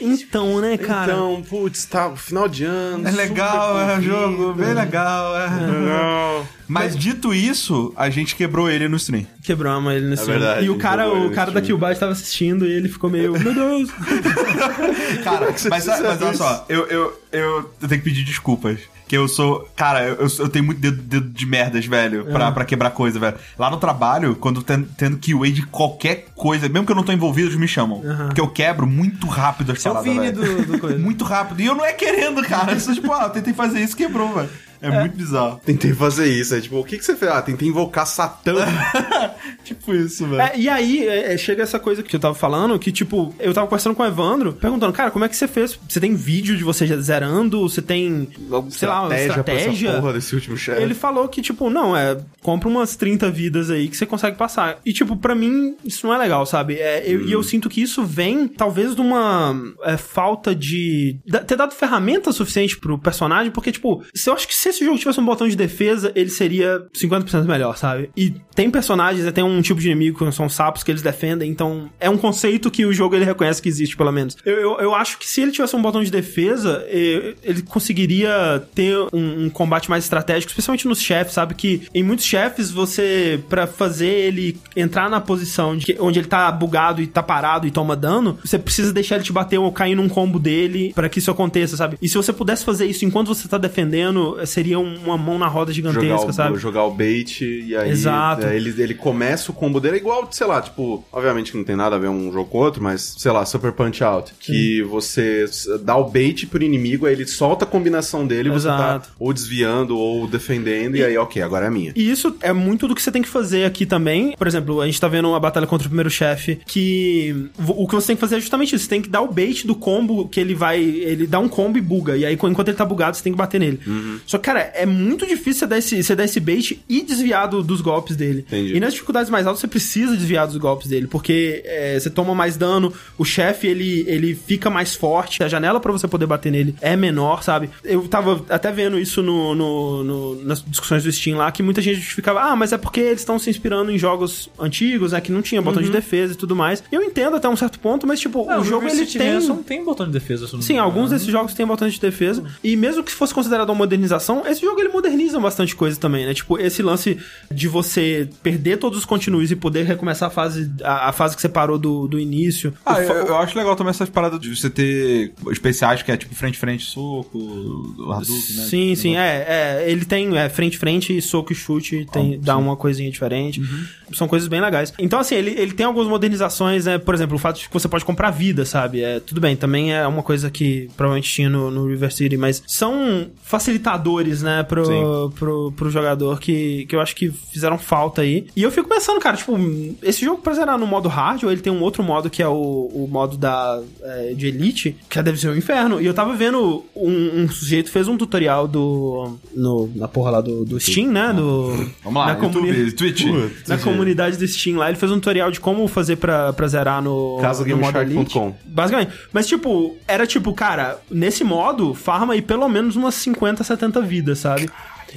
Então, né, cara? Então, putz, tá final de ano. É legal, é um jogo bem legal, é. Legal. Mas dito isso, a gente quebrou ele no stream. Quebramos ele nesse É verdade, E o cara, o no cara da stream. Killbyte tava assistindo e ele ficou meio, meu Deus. Cara, mas, você mas, precisa olha só, eu, eu, eu tenho que pedir desculpas. Que eu sou. Cara, eu, eu tenho muito dedo, dedo de merdas, velho, pra, pra quebrar coisa, velho. Lá no trabalho, quando ten- tendo keyway de qualquer coisa, mesmo que eu não tô envolvido, eles me chamam. Porque eu quebro muito rápido as é o paradas, velho. do, do coisa. Muito rápido. E eu não é querendo, cara. Eu sou tipo, ah, eu tentei fazer isso quebrou, velho. É, muito bizarro. Tentei fazer isso. É tipo, o que, que você fez? Ah, tentei invocar Satã. Tipo isso, velho. É, e aí, é, é, chega essa coisa que eu tava falando, que, tipo, eu tava conversando com o Evandro, perguntando, cara, como é que você fez? Você tem vídeo de você zerando? Você tem, sei lá, uma estratégia? essa porra desse último chefe. Ele falou que, tipo, não, é, compra umas 30 vidas aí que você consegue passar. E, tipo, pra mim, isso não é legal, sabe? É, eu- E eu sinto que isso vem, talvez, de uma é, falta de. ter dado ferramenta suficiente pro personagem, porque, tipo, se eu acho que se esse jogo tivesse um botão de defesa, ele seria 50% melhor, sabe? E tem personagens, né, tem um tipo de inimigo que são sapos que eles defendem, então é um conceito que o jogo ele reconhece que existe, pelo menos. Eu, eu, eu acho que se ele tivesse um botão de defesa, ele conseguiria ter um, um combate mais estratégico, especialmente nos chefes, sabe? Que em muitos chefes você, pra fazer ele entrar na posição de que- onde ele tá bugado e tá parado e toma dano, você precisa deixar ele te bater ou cair num combo dele pra que isso aconteça, sabe? E se você pudesse fazer isso enquanto você tá defendendo, eh, seria um- uma mão na roda jogar gigantesca, o, sabe? jogar o bait e aí Exato. é, ele, ele começa o combo dele é igual, sei lá, tipo, obviamente que não tem nada a ver um jogo com o outro, mas sei lá, Super Punch Out, que você dá o bait pro inimigo, aí ele solta a combinação dele, você tá Exato. ou desviando ou defendendo e, aí, OK, agora é minha. E isso é muito do que você tem que fazer aqui também. Por exemplo, a gente tá vendo uma batalha contra o primeiro chefe que o que você tem que fazer é justamente isso. Você tem que dar o bait do combo que ele vai. Ele dá um combo e buga. E aí, enquanto ele tá bugado, você tem que bater nele. Só que, cara, é muito difícil você dar esse, você dar esse bait e desviar do- dos golpes dele. Entendi. E nas dificuldades mais altas, você precisa desviar dos golpes dele. Porque é, você toma mais dano, o chefe ele, ele fica mais forte, a janela pra você poder bater nele é menor, sabe? Eu tava até vendo isso no, no- no- nas discussões do Steam lá, que muita gente justificava, ah, mas é porque eles estão se inspirando em jogos antigos, né? Que não tinha botão de defesa e tudo mais. Eu entendo até um certo ponto, mas, tipo, Não, o jogo ele tem. Ransom tem botão de defesa. não Sim, alguns desses jogos têm botões de defesa. E mesmo que fosse considerado uma modernização, esse jogo ele moderniza bastante coisa também, né? Tipo, esse lance de você perder todos os continues e poder recomeçar a fase, a, a fase que você parou do, do início. Ah, eu, eu acho legal também essas paradas de você ter especiais que é tipo frente-frente, soco, Hadouken, né? Sim, sim, é, é. Ele tem é, frente, frente, soco e chute, tem, dá uma coisinha diferente. São coisas bem legais. Então, assim, ele, ele tem algumas modernizações, né? Por exemplo, o fato de que você pode comprar vida, sabe? É, tudo bem, também é uma coisa que provavelmente tinha no, no River City, mas são facilitadores, né, pro, pro, pro jogador que, que eu acho que fizeram falta aí. E eu fico pensando, cara, tipo, esse jogo pra zerar no modo hard, ou ele tem um outro modo que é o, o modo da, é, de Elite, que deve ser o inferno. E eu tava vendo um, um sujeito fez um tutorial do. No, na porra lá do, do Steam, né? Do, Vamos lá, na comuni- YouTube, Twitch. na comunidade do Steam lá, ele fez um tutorial de como fazer pra, pra zerar no, no modo Elite. Basicamente. Mas, tipo, era tipo, cara, nesse modo, farma aí pelo menos umas 50, 70 vidas, sabe?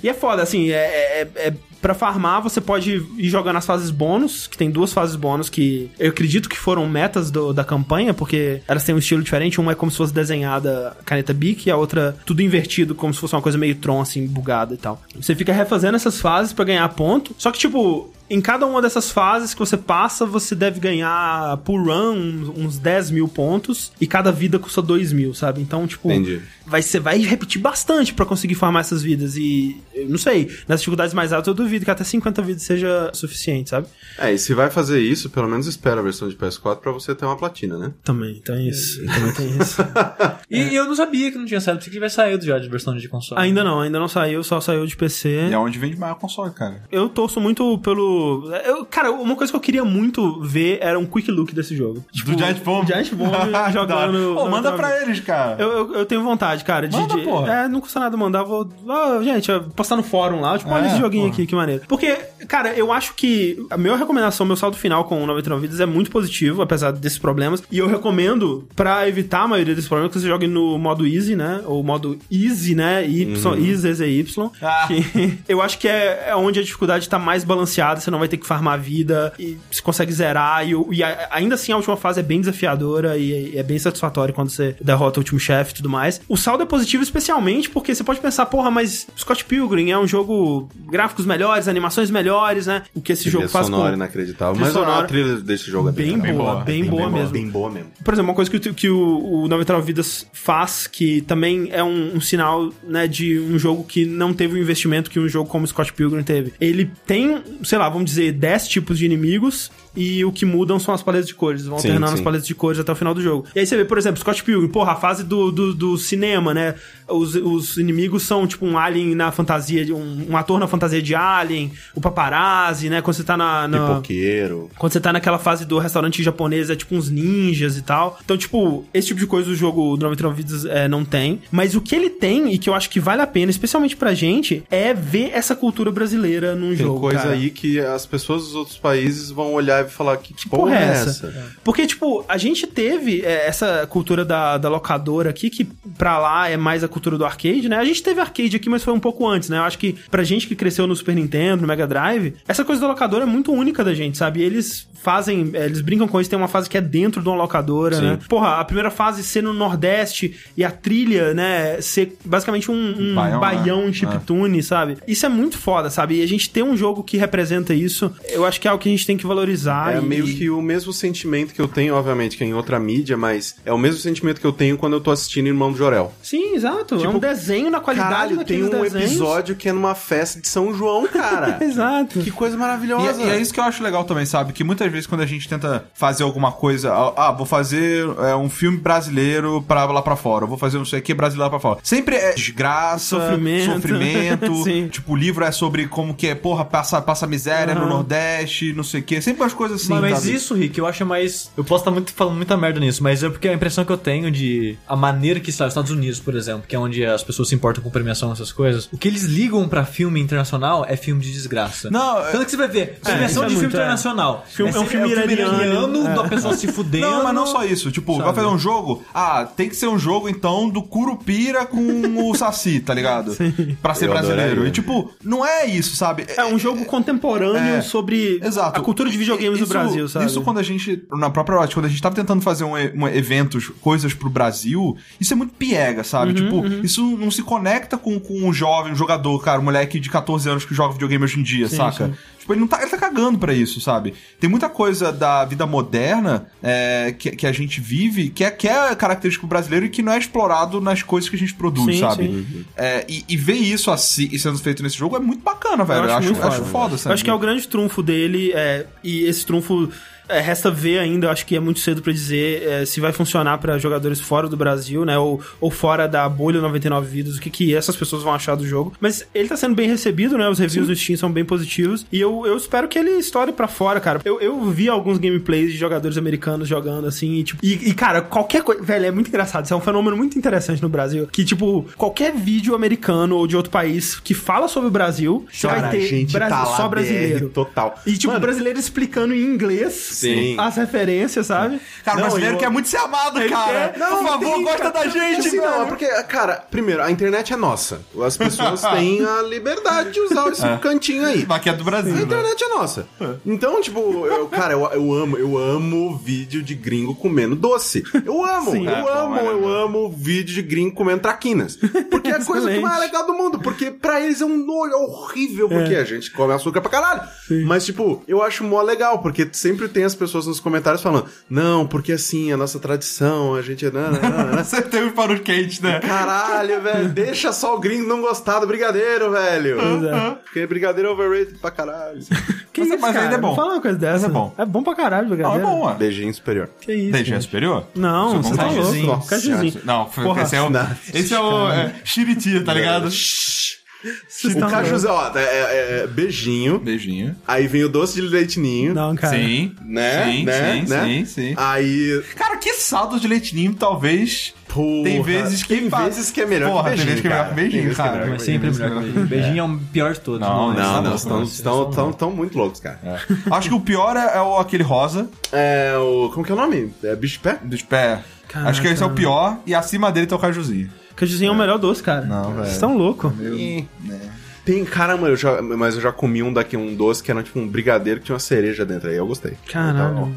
E é foda, assim, é, é, é pra farmar você pode ir jogando as fases bônus, que tem duas fases bônus que eu acredito que foram metas do- da campanha, porque elas têm um estilo diferente. Uma é como se fosse desenhada caneta Bic e a outra tudo invertido, como se fosse uma coisa meio Tron, assim, bugada e tal. Você fica refazendo essas fases pra ganhar ponto, só que, tipo, em cada uma dessas fases que você passa, você deve ganhar por run uns, uns 10 mil pontos e cada vida custa 2 mil, sabe? Então, tipo, Entendi. vai, você vai repetir bastante pra conseguir farmar essas vidas. E eu não sei, nas dificuldades mais altas eu duvido que até 50 vidas seja suficiente, sabe? É, e se vai fazer isso, pelo menos espera a versão de PS4 pra você ter uma platina, né? Também tem isso. Também tem isso. E eu não sabia que não tinha saído, pensei que tivesse saído já de versão de console. ainda não, ainda não saiu, só saiu de PC. E é onde vende maior console, cara. Eu torço muito pelo. Eu, cara, uma coisa que eu queria muito ver era um quick look desse jogo. Tipo, Do Giant Bomb. Giant Bomb jogando. Pô, manda na- pra eles, cara. Eu, eu, eu tenho vontade, cara, de. Manda, de- porra. é, não custa nada mandar. Vou. Ah, gente, postar no fórum lá. Tipo, olha É, esse joguinho porra. aqui, que maneiro. Porque, cara, eu acho que a minha recomendação, meu saldo final com o 99 vidas é muito positivo, apesar desses problemas. E eu recomendo, pra evitar a maioria desses problemas, que você jogue no modo easy, né? Ou modo easy, né? Y, easy, Z, Y. Ah. Eu acho que é, é onde a dificuldade tá mais balanceada, você não vai ter que farmar vida, e você consegue zerar, e, e a- ainda assim a última fase é bem desafiadora e, é bem satisfatória quando você derrota o último chefe e tudo mais. O saldo é positivo especialmente porque você pode pensar, porra, mas Scott Pilgrim é um jogo gráficos melhores, animações melhores, né? O que esse jogo faz sonora com... inacreditável. Trilha Mas a sonora trilha desse jogo é bem, bem, boa, bem, boa mesmo. Bem boa mesmo. Por exemplo, uma coisa que, o- que o, o 99 Vidas faz, que também é um, um sinal, né, de um jogo que não teve o investimento que um jogo como Scott Pilgrim teve. Ele tem, sei lá, vamos dizer, 10 tipos de inimigos e o que mudam são as paletas de cores. Vão Sim, alternando as paletas de cores até o final do jogo. E aí você vê, por exemplo, Scott Pilgrim, porra, a fase do, do, do cinema, né? Os, os inimigos são tipo um alien na fantasia, de um, um ator na fantasia de alien, o paparazzi, né? Quando você tá na... na... Pipoqueiro. Quando você tá naquela fase do restaurante japonês, é tipo uns ninjas e tal. Então, tipo, esse tipo de coisa o jogo do 99 Vidas é, não tem. Mas o que ele tem, e que eu acho que vale a pena, especialmente pra gente, é ver essa cultura brasileira num Tem jogo. coisa cara. aí que as pessoas dos outros países vão olhar e falar que, Que porra, é essa? Porque, tipo, a gente teve é, essa cultura da, da locadora aqui, que pra lá é mais a cultura do arcade, né? A gente teve arcade aqui, mas foi um pouco antes, né? Eu acho que pra gente que cresceu no Super Nintendo, no Mega Drive, essa coisa da locadora é muito única da gente, sabe? Eles fazem, é, eles brincam com isso, tem uma fase que é dentro de uma locadora, Sim. né? Porra, a primeira fase ser no Nordeste e a trilha, né, ser basicamente um, um Baião, baião né? em chiptune, sabe? Isso é muito foda, sabe? E a gente ter um jogo que representa isso, eu acho que é algo que a gente tem que valorizar. É e- meio que o mesmo sentimento que eu tenho, obviamente, que é em outra mídia, mas é o mesmo sentimento que eu tenho quando eu tô assistindo Irmão do Jorel. Sim, exato. é um desenho na qualidade Caralho, tem um desenhos. episódio que é numa festa de São João, cara. Exato. que coisa E, maravilhosa. e é isso que eu acho legal também, sabe? Que muitas vezes quando a gente tenta fazer alguma coisa, ah, vou fazer é, um filme brasileiro pra lá pra fora, vou fazer não sei o que brasileiro lá pra fora. Sempre é desgraça, Sofrimento. sofrimento. Sim. tipo, o livro é sobre como que é, porra, passa, passa miséria no Aham. Nordeste, não sei o que. Sempre umas coisas assim, mas, mas isso, Rick, eu acho mais. Eu posso estar muito, falando muita merda nisso, mas é porque a impressão que eu tenho de. A maneira que está os Estados Unidos, por exemplo, que é onde as pessoas se importam com premiação, essas coisas. O que eles ligam pra filme internacional é filme de desgraça. Não, Tanto que você vai ver, premiação isso é de filme muito, é. internacional. Filme- é um filme filme iraniano, da pessoa se fudendo. Não, mas não só isso. Tipo, vai Sabe? fazer um jogo? Ah, tem que ser um jogo, então, do Curupira com o Saci, tá ligado? Pra ser Eu brasileiro. adoraria. E, tipo, não é isso, sabe? É um jogo contemporâneo É. sobre Exato. a cultura de videogames Isso- do Brasil, sabe? Isso quando a gente, na própria Riot, quando a gente tava tentando fazer um, um eventos, coisas pro Brasil, isso é muito piega, Uhum, sabe? tipo, isso não se conecta com, com um jovem, um jogador, cara, um moleque de 14 anos que joga videogame hoje em dia, saca? sim. Tipo, ele não tá, ele tá cagando pra isso, sabe? Tem muita coisa da vida moderna é, que, que a gente vive que é, que é característico brasileiro e que não é explorado nas coisas que a gente produz, Sim, sabe? sim. É, e, e ver isso assim, sendo feito nesse jogo é muito bacana, velho. Eu acho, muito acho foda, Eu sabe? acho que é o grande trunfo dele, é, e esse trunfo é, resta ver ainda, eu acho que é muito cedo pra dizer é, se vai funcionar pra jogadores fora do Brasil, né, ou, ou fora da bolha 99 vidas, o que, que essas pessoas vão achar do jogo. Mas ele tá sendo bem recebido, né, os reviews no Steam são bem positivos, e eu, eu espero que ele estoure pra fora, cara. Eu, eu vi alguns gameplays de jogadores americanos jogando, assim, e, tipo, e, e, cara, qualquer coisa, velho, é muito engraçado, isso é um fenômeno muito interessante no Brasil, que, tipo, qualquer vídeo americano ou de outro país que fala sobre o Brasil, você Cara, vai ter gente Brasi- tá só brasileiro. BR total. E, tipo, Mano, brasileiro explicando em inglês Sim. as referências, sabe? Cara, o Não, brasileiro eu- quer muito ser amado, cara. quer- Por favor, tem, gosta cara. da gente, Assim, não, é porque, cara, primeiro, a internet é nossa. As pessoas têm a liberdade de usar esse cantinho aí. Mas que é do Brasil, A né? internet é nossa. Então, tipo, eu, cara, eu, eu amo, eu amo vídeo de gringo comendo doce. Eu amo, Sim. eu É, bom, amo, é, eu amo vídeo de gringo comendo traquinas. Porque é a coisa que mais legal do mundo. Porque pra eles é um nojo horrível, porque a gente come açúcar pra caralho. Mas, tipo, eu acho mó legal, porque sempre tem as pessoas nos comentários falando, não, porque assim, a nossa tradição, a gente. Não, não, não. Você tem um pano quente, né? Caralho, velho, deixa só o gringo não gostar do brigadeiro, velho. Pois é. Porque brigadeiro é overrated pra caralho. Que Mas- isso, mas cara? ainda é bom. Fala uma coisa dessa. Mas é bom. É bom pra caralho, Não, é brigadeiro. bom, ué. Beijinho superior. Que isso. É cara. superior? Não, Você você tá louco. Cajuzinho. Não, Porra. esse é o. Não. Esse é o. É, tá ligado? Vocês O tão cajuzinho, ó, é, é- é beijinho, Beijinho. aí vem o doce de leite ninho, Não, cara. Sim. né? Sim, né? sim, né? sim, sim. Aí, Cara, que saldo de leitinho, talvez. porra, Tem vezes que tem fa- vezes que é melhor Porra, que tem beijinho, vezes que é melhor cara. que beijinho, Tem é cara. melhor Mas sempre é Beijinho, melhor que beijinho. Beijinho é o pior de todos. Não, é? Não, Não, estão, estão, estão, estão muito loucos, cara. Acho que o pior é, é o, aquele rosa É o. Como que é o nome? É bicho de pé? dos pés. Caraca. Acho que esse é o pior. E acima dele tá o cajuzinho. Cajuzinho é o melhor doce, cara. Não, velho. Vocês estão loucos. Tem, caramba, eu já, mas eu já comi um daqui, um doce que era tipo um brigadeiro que tinha uma cereja dentro aí. Eu gostei. Caralho.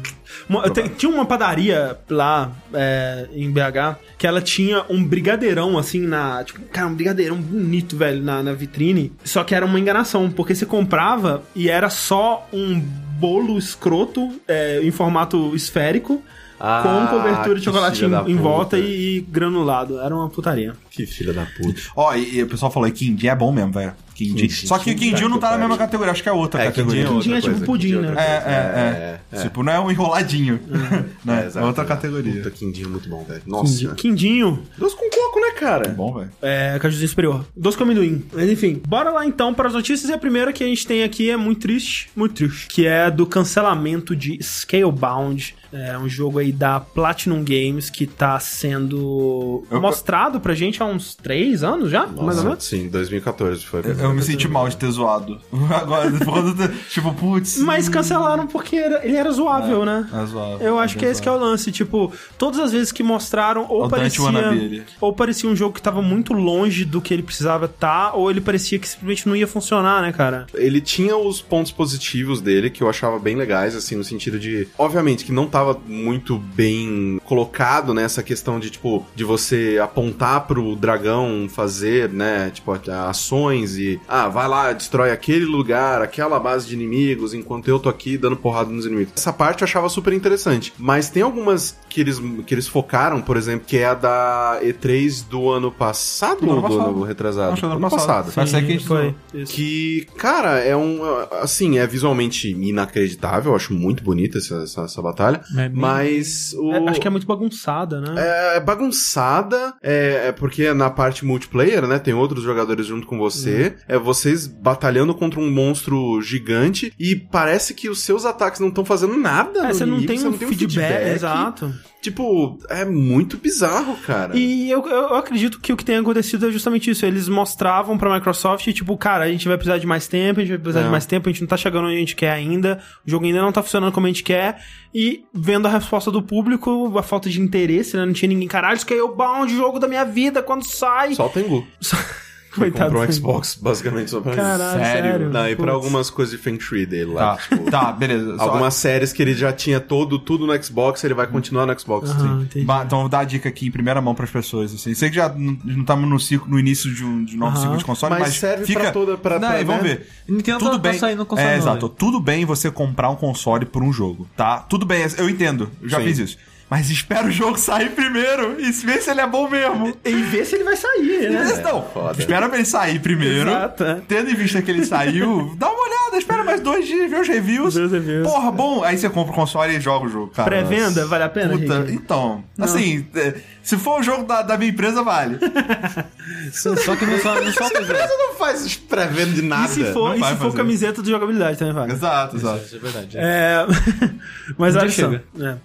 Uma- tem- tinha uma padaria lá é, em BH que ela tinha um brigadeirão assim na. Tipo, cara, um brigadeirão bonito, velho, na, na vitrine. Só que era uma enganação, porque você comprava e era só um bolo escroto é, em formato esférico. Ah, com cobertura de chocolate em, em volta e, e granulado. Era uma putaria. Que filha da puta. Ó, e, e o pessoal falou que quindim é bom mesmo, velho. Quindim. Quindim, Só que o quindim não tá na mesma categoria, acho que é outra É, categoria. quindim é Quindim é outra tipo coisa, pudim, quindim é né? É, coisa. é, é, Tipo, não é um enroladinho. né? É, outra categoria. Puta, quindinho muito bom, velho. Nossa. Quindinho. Doce com coco, né, cara? Bom, velho. É, cajuzinho superior. Doce com amendoim. Mas enfim, bora lá então para as notícias. E a primeira que a gente tem aqui é muito triste, muito triste. Que é do cancelamento de Scalebound. É um jogo aí da Platinum Games que tá sendo Eu- mostrado pra gente há uns três anos já, mais ou Nossa, menos. sim, 2014 foi. Eu, eu me senti mal de ter zoado. Agora, tipo, putz. Mas cancelaram porque era- ele era zoável, né? É zoável, Eu acho é que esse que é o lance, tipo, todas as vezes que mostraram, ou O parecia. Ou parecia um jogo que tava muito longe do que ele precisava estar, ou ele parecia que simplesmente não ia funcionar, né, cara? Ele tinha os pontos positivos dele, que eu achava bem legais, assim, no sentido de. Obviamente que não tava muito bem colocado nessa questão de, tipo, de você apontar pro dragão fazer, né, tipo, ações e. Ah, vai lá, destrói aquele lugar, aquela base de inimigos, enquanto eu tô aqui dando porrada nos inimigos. Essa parte eu achava super interessante. Mas tem algumas que eles, que eles focaram, por exemplo, que é a da E3 do ano passado Do ano ou do passado. ano retrasado? Acho que do ano passado. Vai ser que foi. Isso. Que, cara, é um. Assim, é visualmente inacreditável. Eu acho muito bonita essa, essa, essa batalha. É mas. O, É, acho que é muito bagunçada, né? é, é bagunçada, é, é porque na parte multiplayer, né? Tem outros jogadores junto com você. É vocês batalhando contra um monstro gigante e parece que os seus ataques não estão fazendo nada. É, você não inimigo, tem um feedback, exato. Tipo, é muito bizarro, cara. E eu, eu, eu acredito que o que tem acontecido é justamente isso. Eles mostravam pra Microsoft, tipo, cara, a gente vai precisar de mais tempo, a gente vai precisar É. de mais tempo, a gente não tá chegando onde a gente quer ainda, o jogo ainda não tá funcionando como a gente quer. E vendo a resposta do público, a falta de interesse, né? Não tinha ninguém, caralho, Scalebound, jogo da minha vida, quando sai. Só o Tengu. Coitado. Comprou um Xbox, basicamente, só pra Caralho, sério. Sério? Não, e pra algumas coisas de Feng Shui dele lá. Tá, Tipo, tá, beleza. Só- algumas séries que ele já tinha todo, tudo no Xbox, ele vai continuar no Xbox. Então vou dar a dica aqui em primeira mão pras pessoas. Assim. Sei que já não estamos no, ciclo, no início de um, de um novo ciclo de console, Mas mas, serve fica... pra toda- pra- não, pra- e vamos né? ver. Nintendo tudo tá bem. saindo console é, exato. Tudo bem você comprar um console por um jogo, tá? Tudo bem, eu entendo. Eu já Sim. fiz isso. Mas espera o jogo sair primeiro e vê se ele é bom mesmo. E ver se ele vai sair, né? Mas não, foda. espera pra ele sair primeiro. Exato, é. Tendo em vista que ele saiu, dá uma olhada, espera mais dois dias, vê os reviews. Vê os reviews. Porra, bom. Aí você compra o console e joga o jogo, cara. Pré-venda, vale a pena, Puta, Rick? então, assim, é, se for o jogo da, da minha empresa, vale. Só que não só, não o jogo. Você não faz pré-venda de nada. E se for, não e se for camiseta de jogabilidade também, vale. exato, exato. Isso é verdade. É. Mas olha dia só. chega. É.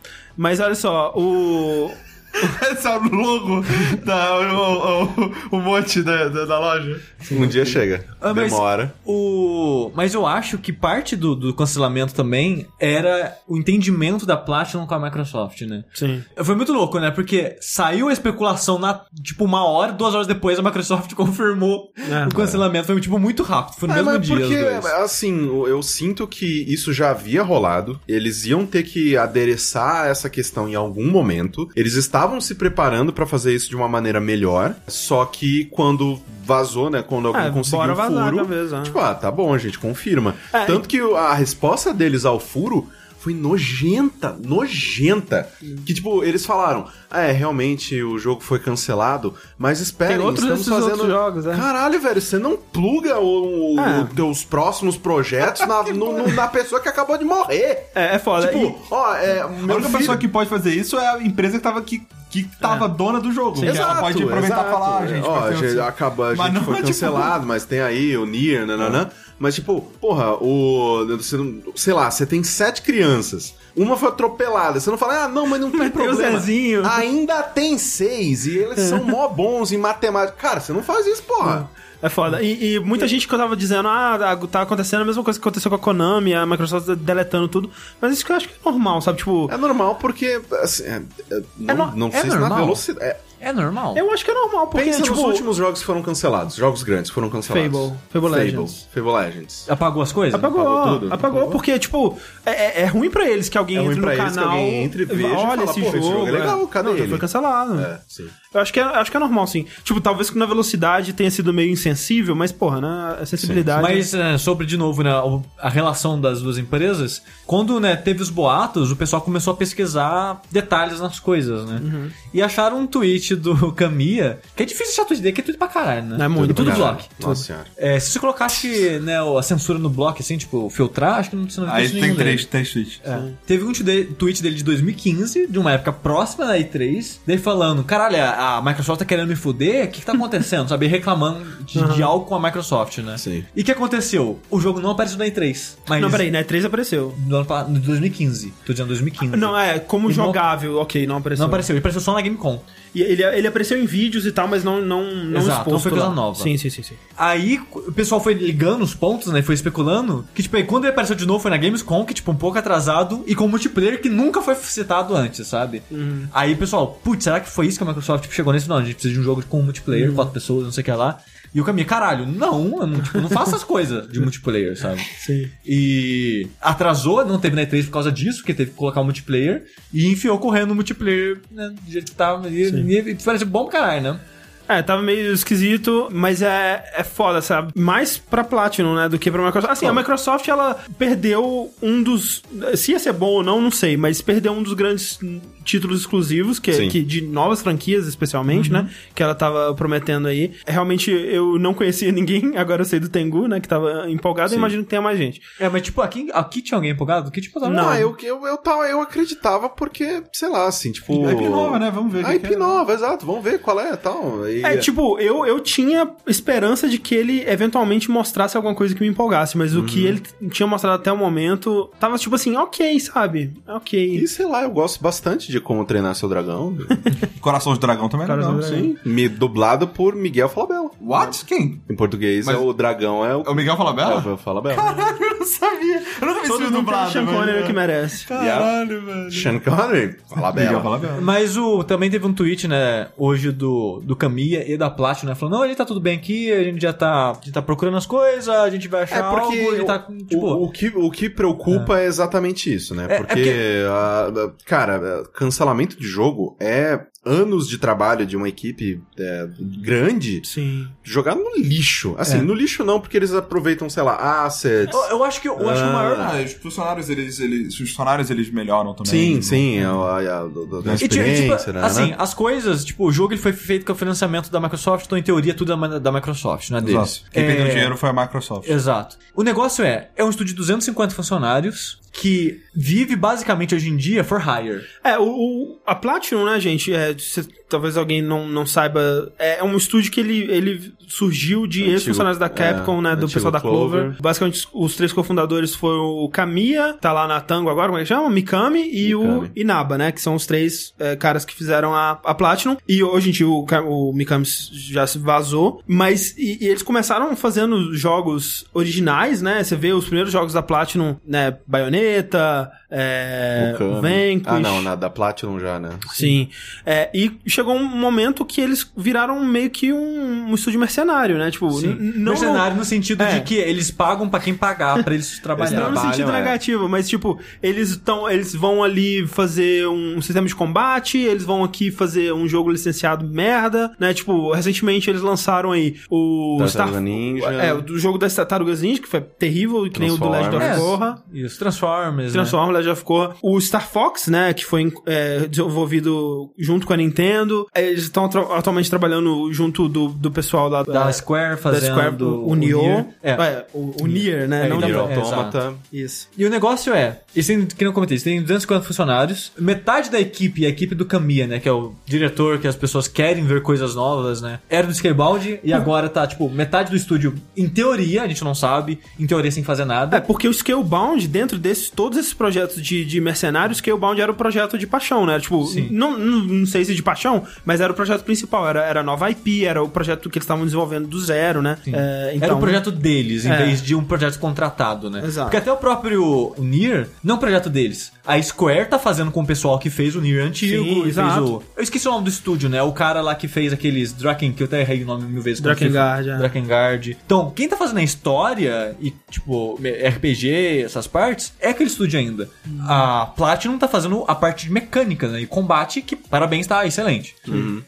Mas olha só, o. É o logo, da, o, o, o monte da, da, da loja. Um dia chega. Ah, mas- Demora. O... Mas eu acho que parte do, do cancelamento também era o entendimento da Platinum com a Microsoft, né? Sim. Foi muito louco, né? Porque saiu a especulação na, tipo, uma hora, duas horas depois a Microsoft confirmou É. o cancelamento. Foi, tipo, muito rápido. Foi no É, mesmo mas dia porque, assim, eu- eu sinto que isso já havia rolado. Eles iam ter que adereçar essa questão em algum momento. Eles estavam se preparando pra fazer isso de uma maneira melhor. Só que quando vazou, né? Quando alguém É, conseguiu o furo. vez, né? Tipo, ah, tá bom, a gente confirma. É, Tanto que a resposta deles ao furo foi nojenta, nojenta. Que, tipo, eles falaram, ah, é, realmente o jogo foi cancelado, mas esperem, Tem outros estamos fazendo... outros jogos, é. Caralho, velho, você não pluga o, o- É. os teus próximos projetos na, no- no- na pessoa que acabou de morrer. É, é foda. Tipo, ó, é, A única filho... pessoa que pode fazer isso é a empresa que tava, que, que tava dona do jogo. Sim. Ela Exato, pode aproveitar e falar, ah, gente, Ó, a gente, acaba, a Mas gente não foi é, tipo- cancelado, mas tem aí o Nier, nananã. Mas, tipo, porra, o. Você não, sei lá, você tem sete crianças. Uma foi atropelada. Você não fala, ah, não, mas não tem Mas problema. Zezinho. Ainda tem seis e eles são mó bons em matemática. Cara, você não faz isso, porra. É foda. E, e muita gente que eu tava dizendo, ah, tá acontecendo a mesma coisa que aconteceu com a Konami, a Microsoft deletando tudo. Mas isso que eu acho que é normal, sabe? Tipo, É normal porque. Assim, é- é- não, no- não é na normal. velocidade. é- É normal. eu acho que é normal, porque, pensa tipo, nos últimos jogos que foram cancelados, jogos grandes foram cancelados. Fable. Fable Legends. Fable Legends. Apagou as coisas? Apagou, Apagou apagou, tudo? porque, tipo, é, é- é ruim pra eles que alguém É ruim entre no pra eles que canal. alguém entre, veja e olha fala, esse, "Porra, jogo, esse jogo é legal, cadê Não, ele?" foi cancelado. É, sim. Eu acho que, é, acho que é normal, sim. Tipo, talvez que na velocidade tenha sido meio insensível, mas, porra, né? A sensibilidade. Mas é, sobre, de novo, né, a relação das duas empresas, quando né, teve os boatos, o pessoal começou a pesquisar detalhes nas coisas, né? Uhum. E acharam um tweet do Kamiya, que é difícil achar tweet dele, que é tweet pra caralho, né? É muito E tudo pra block. Nossa senhora. É, se você colocasse né, a censura no block, assim, tipo, filtrar, acho que não, não Aí tem nenhum três, tweets. É. Teve um tweet tweet dele de 2015, de uma época próxima da E3, dele falando: caralho, a a Microsoft tá querendo me fuder? O que, que tá acontecendo? Sabe? Reclamando de, de algo com a Microsoft, né? Sim. E o que aconteceu? O jogo não apareceu na E3. Mas Não, peraí, né? 3 apareceu. no ano pa- no 2015. Tô dizendo 2015. Não, é, como Ele não- jogável, ok, não apareceu. Não apareceu, ele apareceu só na Gamecom. E ele, ele apareceu em vídeos e tal, mas não, não, não Exato, exposto não foi coisa lá. nova. Sim, sim, sim, sim. Aí o pessoal foi ligando os pontos, né? Foi especulando. Que, tipo, aí quando ele apareceu de novo foi na Gamescom, que, tipo, um pouco atrasado e com multiplayer que nunca foi citado antes, sabe? Aí o pessoal, putz, será que foi isso que a Microsoft tipo, chegou nesse? Não, a gente precisa de um jogo com multiplayer, quatro pessoas, não sei o que lá. E o caminho, caralho, não, eu não, tipo, não faço essas coisas de multiplayer, sabe? Sim. E atrasou, não teve na E3 por causa disso, porque teve que colocar o multiplayer. E enfiou correndo no multiplayer, né? Do jeito que tava. E, e, e parece bom caralho, né? É, tava meio esquisito, mas é, é foda, sabe? Mais pra Platinum, né, do que pra Microsoft. Assim, a Microsoft, ela perdeu um dos... Se ia ser bom ou não, não sei, mas perdeu um dos grandes títulos exclusivos, que, Sim. que de novas franquias, especialmente, né, que ela tava prometendo aí. Realmente, eu não conhecia ninguém, agora eu sei do Tengu, né, que tava empolgado, e imagino que tenha mais gente. É, mas tipo, aqui, aqui tinha alguém empolgado? Que tipo, Não. Não, eu, eu, eu, tava, eu acreditava porque, sei lá, assim, tipo. A IP nova, né? Vamos ver A IP nova, exato. Vamos ver qual é e tal. E- É, tipo, eu, eu tinha esperança de que ele eventualmente mostrasse alguma coisa que me empolgasse, mas o que ele tinha mostrado até o momento tava tipo assim, ok, sabe? Ok. E sei lá, eu gosto bastante de como treinar seu dragão. Coração de Dragão também é Coração. Sim. Me dublado por Miguel Falabella. What? Quem? Em português, Mas- é o dragão é o. É o Miguel É Falabella? o Falabella. Eu não sabia. Eu nunca vi esse filme tem dublado. Sean Connery velho. que merece. Caralho, velho. Sean Connery. Miguel Falabella. Mas o, também teve um tweet, né, hoje do, do E da Platinum, né, falando, não, gente tá tudo bem aqui, a gente já tá, gente tá procurando as coisas, a gente vai achar É porque algo, a gente o, tá, tipo... o, o que, o que preocupa é, exatamente isso, né? É- é porque, porque- a- a- cara, cancelamento de jogo é anos de trabalho de uma equipe é, grande Sim. jogar no lixo. Assim, É. no lixo não, porque eles aproveitam, sei lá, assets. eu, eu acho que, eu acho que o maior... Ah, os funcionários, eles, eles, os funcionários, eles melhoram também. Sim, sim, a, a, a, a, a E, tipo, experiência, tipo, né? assim, as coisas, tipo, o jogo ele foi feito com o financiamento da Microsoft, então em teoria tudo é da, da Microsoft, não é deles. Exato. Quem É, perdeu dinheiro foi a Microsoft. Exato. O negócio é, é um estúdio de 250 funcionários que vive basicamente hoje em dia for hire. É, o, o- a Platinum, né, gente, é, se- talvez alguém não, não saiba, é um estúdio que ele, ele surgiu de ex-funcionários da Capcom, é, né, do pessoal da Clover. Clover. Basicamente, os três cofundadores foram o Kamiya, tá lá na Tango agora, como é que chama? Mikami e o Mikami. Inaba, né, que são os três é, caras que fizeram a, a Platinum. E hoje em dia o, o Mikami já se vazou, mas e, e eles começaram fazendo jogos originais, né, você vê os primeiros jogos da Platinum, né, Bayonetta, é. Vanquish... Ah, não, na da Platinum já, né? Sim. É, e chegou um momento que eles viraram meio que um, um estúdio mercenário, né? Tipo, não Mercenário no sentido É. de que eles pagam pra quem pagar pra eles Não trabalhar. no sentido é. negativo, mas tipo, eles estão, eles vão ali fazer um, sistema de combate, eles vão aqui fazer um jogo licenciado merda, né? Tipo, recentemente eles lançaram aí o Tartaruga Ninja. É, o do jogo das Tartarugas Ninja, que foi terrível, que nem o do Legend of É, Korra. Isso, Transformers, né? Transformers, Legend of Korra. O Star Fox, né, que foi é, desenvolvido junto com a Nintendo. É, Eles estão atu- atualmente trabalhando junto do, do pessoal da, Da Square da fazendo Square, o, o Nioh. Nier. É. É, o, o Nier, né? É, não e Nier Nioh. é, Automata. Isso. E o negócio é, eles têm, que eu comentei, eles têm 250 funcionários, metade da equipe, a equipe do Kamiya, né, que é o diretor, que as pessoas querem ver coisas novas, né, era do Scalebound e agora tá, tipo, metade do estúdio, em teoria, a gente não sabe, em teoria sem fazer nada. É, porque o Scalebound, dentro desses, todos esses projetos de, de mercenários, o Scalebound era o projeto de paixão, né? Tipo, não, não, não sei se de paixão, mas era o projeto principal, era, era a nova IP, era o projeto que eles estavam desenvolvendo do zero, né? É, então, Era um projeto deles, em É. vez de um projeto contratado, né? Exato. Porque até o próprio Nier não é um projeto deles. A Square tá fazendo com o pessoal que fez o Nier antigo. Sim, e fez o... Eu esqueci o nome do estúdio, né? O cara lá que fez aqueles Draken, que eu até errei o nome mil vezes. Drakengard, é. Drakengard. Então, quem tá fazendo a história e, tipo, RPG, essas partes, é aquele estúdio ainda. A Platinum tá fazendo a parte de mecânica, né? E combate, que, parabéns, tá excelente.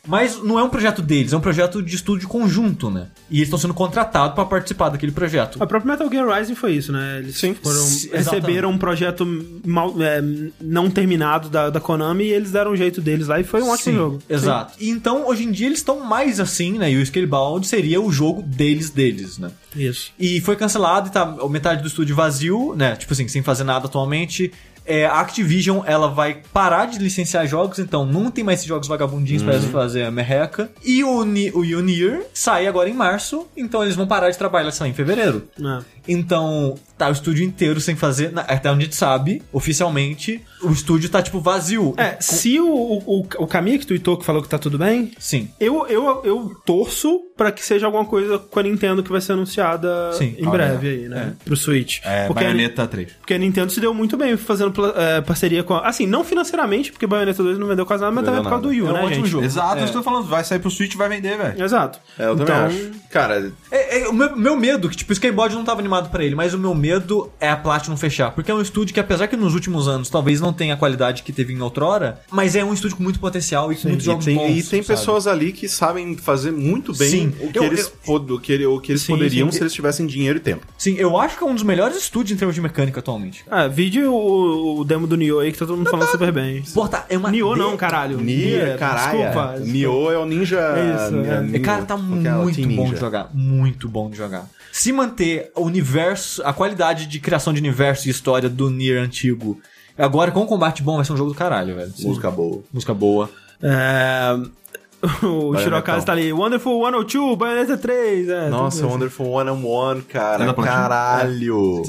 Mas não é um projeto deles, é um projeto de estúdio conjunto, né? E eles estão sendo contratados pra participar daquele projeto. A própria Metal Gear Rising foi isso, né? Eles Sim. foram, Sim, receberam um projeto mal- é, não terminado da, da Konami e eles deram um jeito deles lá e foi um ótimo Sim, jogo. Exato. E Então, hoje em dia, eles estão mais assim, né? E o Scalebound seria o jogo deles, deles, né? Sim, Isso. E foi cancelado e tá metade do estúdio vazio, né? Tipo assim, sem fazer nada atualmente. É, a Activision, ela vai parar de licenciar jogos, então não tem mais esses jogos vagabundinhos pra eles fazer a merreca. E o, o Unir sai agora em março, então eles vão parar de trabalhar, sei lá, em fevereiro. É. Então, tá o estúdio inteiro sem fazer, até onde a gente sabe, oficialmente, o estúdio tá, tipo, vazio. É, se o, o, o Kamiya que tweetou que falou que tá tudo bem, Sim. eu, eu, eu torço pra que seja alguma coisa com a Nintendo que vai ser anunciada Sim. em Ah, breve aí, né? Pro Switch. É, porque, a, Bayonetta 3. porque a Nintendo se deu muito bem fazendo é, parceria com. a- Assim, não financeiramente, porque Bayonetta 2 não vendeu quase nada, mas também Vendeu por causa do nada. Wii U, É né, gente? jogo. Exato, É. eu estou falando. Vai sair pro Switch e vai vender, velho. Exato. É, eu também Então, acho. Cara, É, é, o meu, meu medo, que tipo, o Skateboard não tava animado pra ele, mas o meu medo é a Platinum fechar. Porque é um estúdio que, apesar que nos últimos anos talvez não tenha a qualidade que teve em outrora, mas é um estúdio com muito potencial e com muitos e jogos tem, bons. e tem sabe? pessoas ali que sabem fazer muito bem Sim. o que Eu- eles, eu- o que, o que eles Sim, poderiam sim. se eles tivessem dinheiro e tempo. Sim, eu acho que é um dos melhores estúdios em termos de mecânica atualmente. Ah, vídeo o, o demo do Nioh aí que tá todo mundo falando super bem. Pô, tá, é uma. Nioh de- não, caralho. Nier, caralho. Desculpa. Nioh é o ninja. Isso, é. É, cara, tá é? Muito bom Ninja. de jogar. Muito bom de jogar. Se manter o universo, a qualidade de criação de universo e história do Nier antigo, agora com combate bom, vai ser um jogo do caralho, velho. Música boa. Música boa. É, o. Shirokazu tá ali. Wonderful 102, Bayonetta 3. É, Nossa. Wonderful One on One, É cara. da Platinum? Caralho.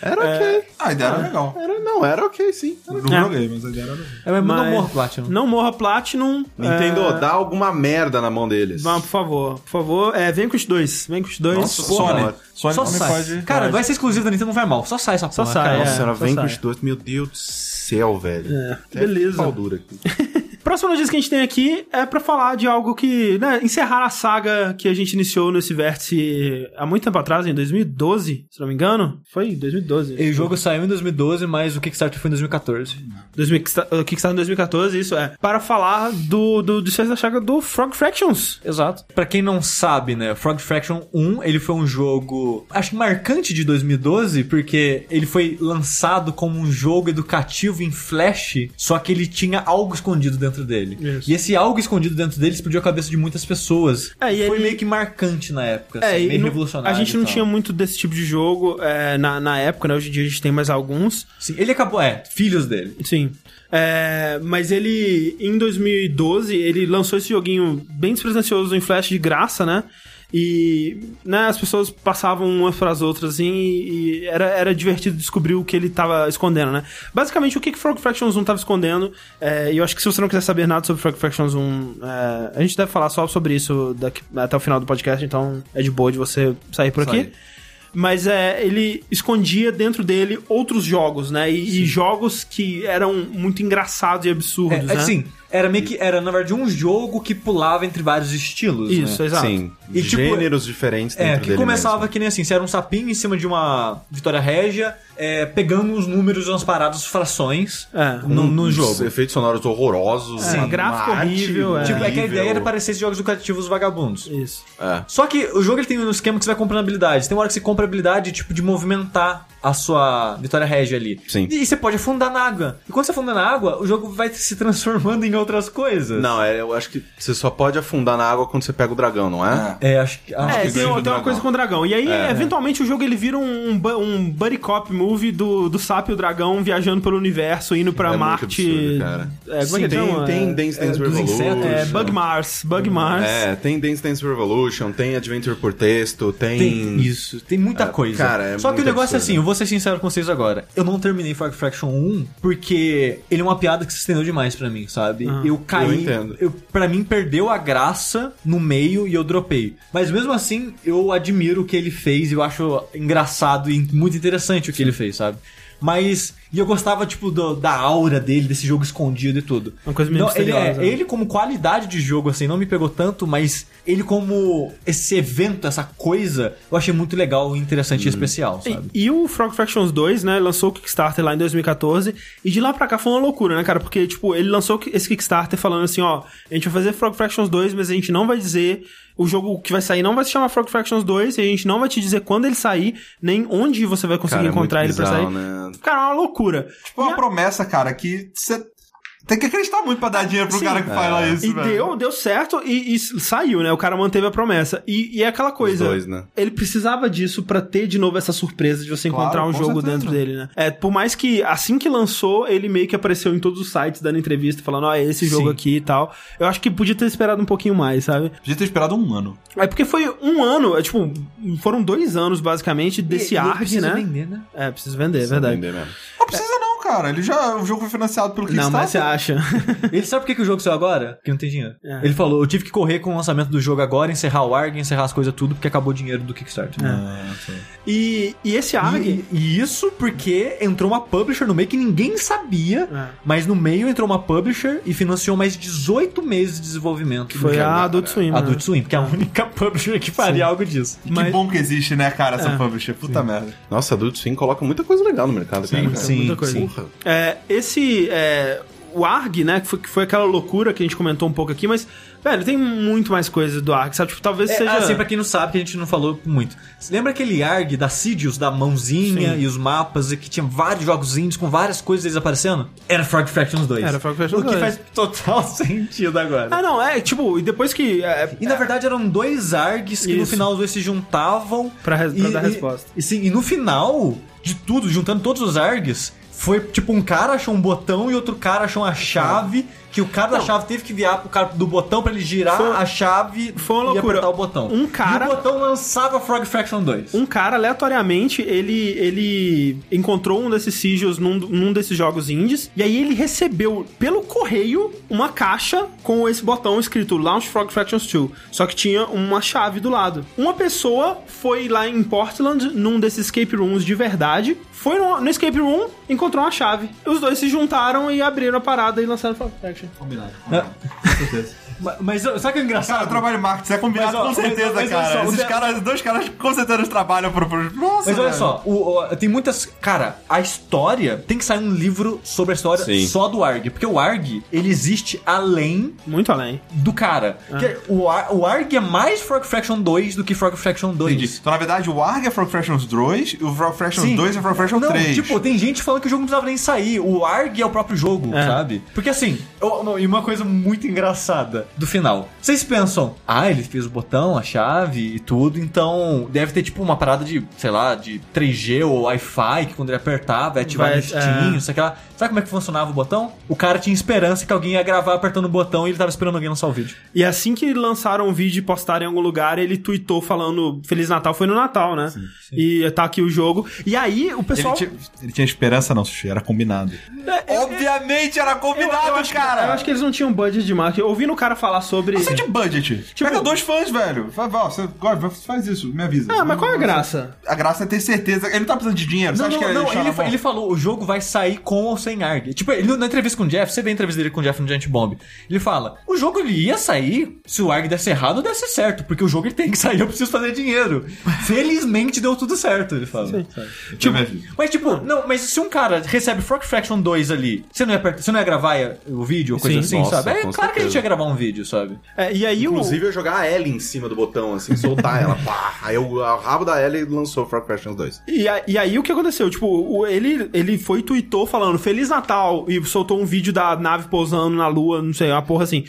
Era ok. Ah, a ideia era legal. Era, não, era ok, sim. Não É. joguei, mas a ideia era legal. É, mas, não Mas- morra Platinum. Não morra Platinum. Nintendo, é, dá alguma merda na mão deles. Vamos, por favor. Por favor, é, vem com os dois. Vem com os dois. Nossa, Porra. Sony. Sony. Sony Só também sai. pode. Cara, vai ser exclusivo da Nintendo, não vai mal. Só sai essa Só porra, sai, cara. é. Nossa, ela só vem com sai. os dois. Meu Deus do céu, velho. É, Até beleza. pau dura aqui. Próxima notícia que a gente tem aqui é pra falar de algo que, né, encerrar a saga que a gente iniciou nesse vértice há muito tempo atrás, em 2012, se não me engano. Foi 2012. E o jogo saiu em 2012, mas o Kickstarter foi em 2014. 2000, o Kickstarter em 2014, isso é. Para falar do, do desfecho da saga do Frog Fractions. Exato. Pra quem não sabe, né, Frog Fraction 1, ele foi um jogo, acho que marcante de 2012, porque ele foi lançado como um jogo educativo em Flash, só que ele tinha algo escondido dentro dele. Isso. E esse algo escondido dentro dele explodiu a cabeça de muitas pessoas. É, foi ele- meio que marcante na época, É, assim, meio não- revolucionário. a gente não tinha muito desse tipo de jogo é, na, na época, né? Hoje em dia a gente tem mais alguns. Sim, ele acabou, é, filhos dele. Sim. É, mas ele, em 2012, ele lançou esse joguinho bem despretensioso em Flash de graça, né? E né, as pessoas passavam umas para as outras assim, e, e era, era divertido descobrir o que ele tava escondendo, né? Basicamente, o que, que Frog Fractions 1 tava escondendo, é, e eu acho que se você não quiser saber nada sobre Frog Fractions 1, é, a gente deve falar só sobre isso daqui, até o final do podcast, então é de boa de você sair por aqui. Sair. Mas é, ele escondia dentro dele outros jogos, né? E, e jogos que eram muito engraçados e absurdos, É, né? assim, Era meio que. Era, na verdade, um jogo que pulava entre vários estilos. Isso, né? exato. Sim, E, tipo, gêneros diferentes dentro É, que dele começava mesmo. que nem assim, você era um sapinho em cima de uma Vitória Régia, é, pegando os números e umas paradas, frações É. no, no jogo. Efeitos sonoros horrorosos. Sim, uma gráfico arte horrível, é. Tipo, é que a ideia era parecer esses jogos educativos vagabundos. Isso. É. Só que o jogo ele tem um esquema que você vai comprando habilidades. Tem uma hora que você compra habilidade, tipo, de movimentar a sua Vitória Régia ali. Sim. E você pode afundar na água. E quando você afunda na água, o jogo vai se transformando em outras coisas. Não, é, eu acho que você só pode afundar na água quando você pega o dragão, não é? É, acho que. Acho É, que tem, tem uma dragão. coisa com o dragão. E aí, É. eventualmente, o jogo ele vira um, um buddy cop movie do, do sapo e o dragão viajando pelo universo, indo pra É muito Marte. absurdo, cara. É, como é tem, tem É, Dance Dance é, dos Revolution. insetos. é, Bug Mars. Bug Mars. É, tem Dance Dance Revolution, tem Adventure por texto, tem... Tem isso, tem muita É, coisa. cara, é Só que o negócio é absurdo. assim, eu vou ser sincero com vocês agora. Eu não terminei Far Cry Fraction 1 porque ele é uma piada que se estendeu demais pra mim, sabe? Ah, eu caí. eu. Eu, pra mim, perdeu a graça no meio e eu dropei. Mas mesmo assim, eu admiro o que ele fez e eu acho engraçado e muito interessante o que ele fez, sabe? Mas. E eu gostava, tipo, do- da aura dele, desse jogo escondido e tudo. Uma coisa meio Não, ele, é, né? ele como qualidade de jogo, assim, não me pegou tanto, mas ele como esse evento, essa coisa, eu achei muito legal, interessante e especial, sabe? E, e o Frog Fractions 2, né, lançou o Kickstarter lá em 2014, e de lá pra cá foi uma loucura, né, cara? Porque, tipo, ele lançou esse Kickstarter falando assim, ó, a gente vai fazer Frog Fractions 2, mas a gente não vai dizer, o jogo que vai sair não vai se chamar Frog Fractions 2, e a gente não vai te dizer quando ele sair, nem onde você vai conseguir Cara, é encontrar ele muito pra sair. bizarro, né? Cara, é uma loucura. Tipo, é uma promessa, cara, que você tem que acreditar muito pra dar dinheiro pro Sim. cara que fala isso, E velho. deu, deu certo e, e saiu, né? O cara manteve a promessa. E, e é aquela coisa. dois, né? Ele precisava disso pra ter de novo essa surpresa de você Claro, encontrar um jogo certeza. dentro dele, né? É, por mais que assim que lançou, ele meio que apareceu em todos os sites dando entrevista, falando, ó, é esse jogo Sim. aqui e tal. Eu acho que podia ter esperado um pouquinho mais, sabe? Podia ter esperado um ano. É porque foi um ano, é tipo, foram dois anos basicamente desse E- ARG, né? vender, né? É, precisa vender, é verdade. Entender mesmo. Não precisa não, cara. Ele já, o jogo foi financiado pelo Não, mas você Kickstarter. acha? Ele sabe por que, que o jogo saiu agora? Porque não tem dinheiro. É. Ele falou, eu tive que correr com o lançamento do jogo agora, encerrar o ARG, encerrar as coisas tudo, porque acabou o dinheiro do Kickstarter. Ah, sim. E, e esse ARG... E, e isso porque entrou uma publisher no meio que ninguém sabia, É. mas no meio entrou uma publisher e financiou mais 18 meses de desenvolvimento. Que foi a Adult Swim. né? Adult Swim, que é a única publisher que faria algo disso. E Mas- Que bom que existe, né, cara, essa É. publisher. Puta merda. Nossa, Adult Swim coloca muita coisa legal no mercado, cara. Sim, muita coisa. sim. É, esse. É, o ARG, né? Que foi, que foi aquela loucura que a gente comentou um pouco aqui, mas, velho, tem muito mais coisa do ARG, sabe? Tipo, talvez É, seja. Assim, pra quem não sabe, que a gente não falou muito. Você lembra aquele ARG da Sidious, da mãozinha Sim. e os mapas, e que tinha vários jogos indies com várias coisas deles aparecendo? Era Frog Fractions 2. Era Frog Fractions O que 2. faz total sentido agora. Ah, não, é, tipo, e depois que. É, E na verdade eram dois ARGs que no Isso. final os dois se juntavam. Pra res- pra dar resposta. E, sim, e no final de tudo, juntando todos os ARGs, foi tipo um cara achou um botão e outro cara achou uma chave. Que o cara da chave teve que virar pro cara do botão pra ele girar Foi- a chave foi uma e loucura. apertar o botão. Um cara- E o botão lançava Frog Fraction 2. um cara, aleatoriamente, ele, ele encontrou um desses sigils num, num desses jogos indies, e aí ele recebeu pelo correio uma caixa com esse botão escrito Launch Frog Fractions 2. Só que tinha uma chave do lado. Uma pessoa foi lá em Portland, num desses escape rooms de verdade, foi no, no escape room, encontrou uma chave. Os dois se juntaram e abriram a parada e lançaram Frog Fraction. Combinado. É. Com certeza. Mas, mas sabe o que é Cara, engraçado? o trabalho de marketing é combinado Mas, ó, com certeza, mas- mas cara. só, Esses de- caras, dois caras com certeza trabalham pro... pro... Nossa, Mas olha velho. só, o- o- tem muitas. Cara, a história. Tem que sair um livro sobre a história Sim. só do ARG. Porque o ARG, ele existe além Muito além. do cara. Que o, o ARG é mais Frog Fraction 2 do que Frog Fraction 2. Entendi. Então, na verdade, o ARG é Frog Fractions 2 e o Frog Fractions Sim. 2 é Frog Fraction não, 3. tipo, tem gente falando que o jogo não precisava nem sair. O ARG é o próprio jogo, É. sabe? Porque assim, eu- não, e uma coisa muito engraçada do final. Vocês pensam, ah, ele fez o botão, a chave e tudo, então deve ter tipo uma parada de, sei lá, de 3G ou Wi-Fi, que quando ele apertar vai ativar Vai, listinho, é. sei lá. Sabe como é que funcionava o botão? O cara tinha esperança que alguém ia gravar apertando o botão e ele tava esperando alguém lançar o vídeo. E assim que lançaram o vídeo e postaram em algum lugar, ele tweetou falando Feliz Natal, foi no Natal, né? E tá aqui o jogo. E aí o Ele pessoal. tinha, ele tinha esperança, não, Sushi, era combinado. É, eu- Obviamente era eu, combinado, eu acho, cara! eu acho que eles não tinham budget de marketing. Ouvindo o cara falar sobre. Você é de budget. Tipo- Pega dois fãs, velho. Você faz isso, me avisa. Ah, mas qual é a graça? A graça é ter certeza. Ele não tá precisando de dinheiro. Você Não, acha não, que não, ele, ele falou, o jogo vai sair com ou sem ARG. Tipo, ele, na entrevista com o Jeff, você vê a entrevista dele com o Jeff no Giant Bomb. Ele fala, o jogo ele ia sair se o ARG desse errado ou desse certo, porque o jogo ele tem que sair, eu preciso fazer dinheiro. Felizmente deu tudo certo, ele fala. sabe? Tipo. Mas tipo, não, mas se um cara recebe Frog Fraction 2 ali, você não ia, você não ia gravar o vídeo ou coisa Sim. assim, Nossa, sabe? É claro que a gente certeza. ia gravar um vídeo, sabe? É, e aí Inclusive, o. eu jogar a Ellie em cima do botão, assim, soltar ela. Pá, aí o, o rabo da Ellie lançou Frog Fractions 2. E, a- e aí o que aconteceu? Tipo, o- ele, ele foi e tweetou falando Feliz Natal e soltou um vídeo da nave pousando na lua, não sei, uma porra assim.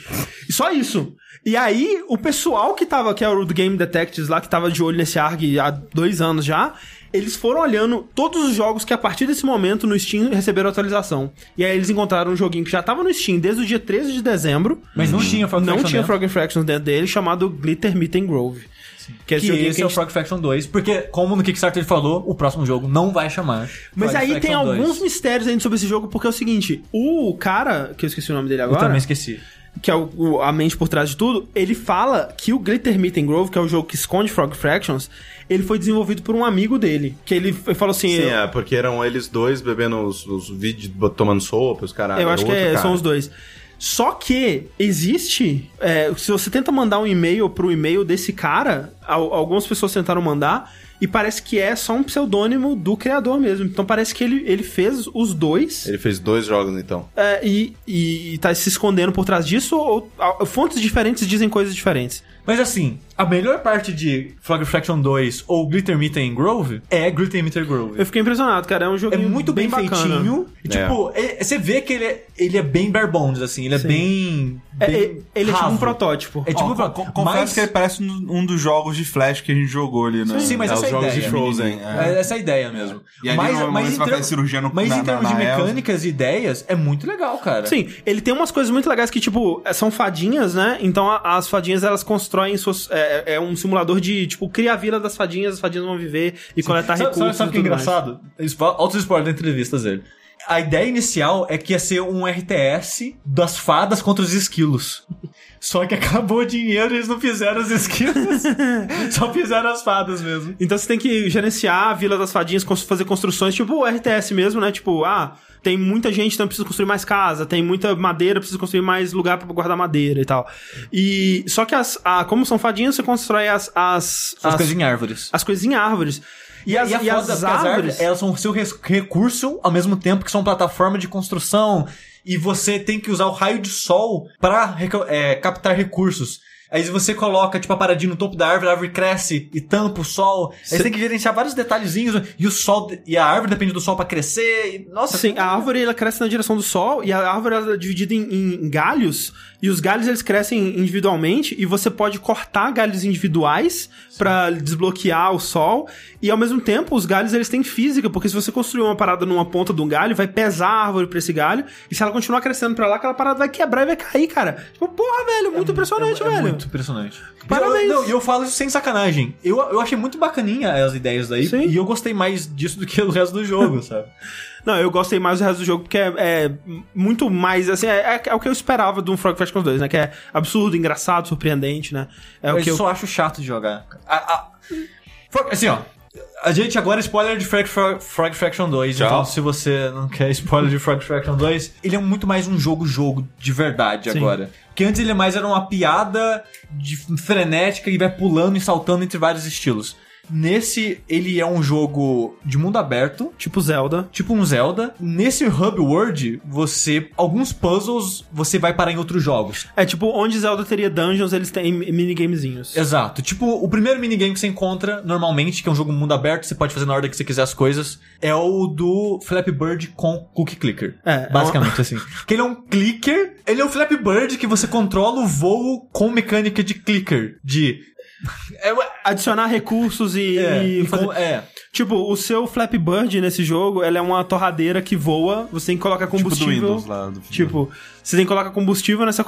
E só isso. E aí, o pessoal que tava, que era o do Game Detectives lá, que tava de olho nesse ARG há dois anos já, eles foram olhando todos os jogos que a partir desse momento no Steam receberam atualização. E aí eles encontraram um joguinho que já tava no Steam desde o dia 13 de dezembro. Mas não tinha Frog Não tinha. Frog Fractions dentro dele, chamado Glitter Meet and Grove. Que, é esse Que esse que é o Frog Fraction 2, porque, como no Kickstarter ele falou, o próximo jogo não vai chamar. Mas Frog aí tem Fraction 2. alguns mistérios ainda sobre esse jogo, porque é o seguinte: o cara, que eu esqueci o nome dele Eu agora, também esqueci. que é o, o- a mente por trás de tudo, ele fala que o Glitter Meet and Grove, que é o jogo que esconde Frog Fractions, ele foi desenvolvido por um amigo dele. Que ele, ele falou assim: Sim, eu, é, porque eram eles dois bebendo os, os vídeos, tomando sopa, os caras. eu acho que é- são os dois. Só que existe. é, se você tenta mandar um e-mail pro e-mail desse cara, al- algumas pessoas tentaram mandar. E parece que é só um pseudônimo do criador mesmo. Então parece que ele, ele fez os dois. Ele fez dois jogos, então. É, e, e, e tá se escondendo por trás disso, ou a- fontes diferentes dizem coisas diferentes. Mas assim, a melhor parte de Frog Fraction 2 ou Glitter Meter and Grove é Glitter Meter Grove. Eu fiquei impressionado, cara. É um É joguinho muito bem, bacana. feitinho. E, É. tipo, é- você vê que ele é, ele é bem bare bones, assim. Ele é Sim. bem. É, bem é- ele é tipo um protótipo. É tipo, Ó, co- co- confesso mas- que ele parece um dos jogos de Flash que a gente jogou ali, né? Sim, mas É, essa os é jogos ideia. de Frozen. É. Essa é a ideia mesmo. E ali mas, no mas, em cirurgia no- mas na- em termos na- de na Elsa. mecânicas e ideias, é muito legal, cara. Sim, ele tem umas coisas muito legais que, tipo, são fadinhas, né? Então a- as fadinhas elas constroem suas. É, é um simulador de, tipo, cria a vila das fadinhas, as fadinhas vão viver e coletar Sabe, recursos. sabe, sabe o que é engraçado? Altos spoilers da entrevistas dele. A ideia inicial é que ia ser um RTS das fadas contra os esquilos. Só que acabou o dinheiro e eles não fizeram os esquilos. só fizeram as fadas mesmo. Então você tem que gerenciar a Vila das Fadinhas, fazer construções, tipo o RTS mesmo, né? Tipo, ah, tem muita gente, então precisa construir mais casa, tem muita madeira, precisa construir mais lugar pra guardar madeira e tal. E só que as, a, como são fadinhas, você constrói as as, As as, coisas em árvores. as coisas em árvores. E, as, e a e foda as as árvores, elas são o seu recurso ao mesmo tempo que são plataforma de construção. E você tem que usar o raio de sol pra reco- é, captar recursos. Aí você coloca, tipo, a paradinha no topo da árvore, a árvore cresce e tampa o sol. Aí você tem que gerenciar vários detalhezinhos. E o sol, e a árvore depende do sol pra crescer. E, nossa, Sim, a árvore ela cresce na direção do sol e a árvore ela é dividida em, em galhos e os galhos eles crescem individualmente e você pode cortar galhos individuais pra desbloquear o sol e ao mesmo tempo os galhos eles têm física porque se você construir uma parada numa ponta de um galho vai pesar a árvore pra esse galho e se ela continuar crescendo pra lá aquela parada vai quebrar e vai cair, cara. Tipo, porra, velho, muito impressionante, é, é velho. muito impressionante. Parabéns. E eu, não, eu falo isso sem sacanagem. Eu, eu achei muito bacaninha as ideias daí. Sim. E eu gostei mais disso do que o resto do jogo, sabe? Não, eu gostei mais do resto do jogo, porque é, é muito mais, assim, é, é- é o que eu esperava de um Frog Fractions 2, né? Que é absurdo, engraçado, surpreendente, né? É o eu que eu... só acho chato de jogar. A- a- assim, ó. A gente agora spoiler de Frog, Frog, Frog Fraction 2. Tchau. Então, se você não quer spoiler de Frog Fraction 2, ele é muito mais um jogo-jogo de verdade Sim. agora. Porque antes ele é mais era uma piada de frenética e vai pulando e saltando entre vários estilos. Nesse, ele é um jogo de mundo aberto, Tipo Zelda. tipo um Zelda. Nesse Hub World, você. Alguns puzzles você vai parar em outros jogos. É tipo, onde Zelda teria dungeons, eles têm minigamezinhos. Exato. Tipo, o primeiro minigame que você encontra normalmente, que é um jogo mundo aberto, você pode fazer na ordem que você quiser as coisas, é o do Flappy Bird com Cookie Clicker. É, Basicamente assim. Que ele é um clicker, ele é um Flappy Bird que você controla o voo com mecânica de clicker. De adicionar recursos e, É, e fazer... com- é. Tipo, o seu Flappy Bird nesse jogo, ela é uma torradeira que voa, você tem que colocar Tipo do combustível. Windows lá. Do Tipo, você tem que colocar combustível nessa,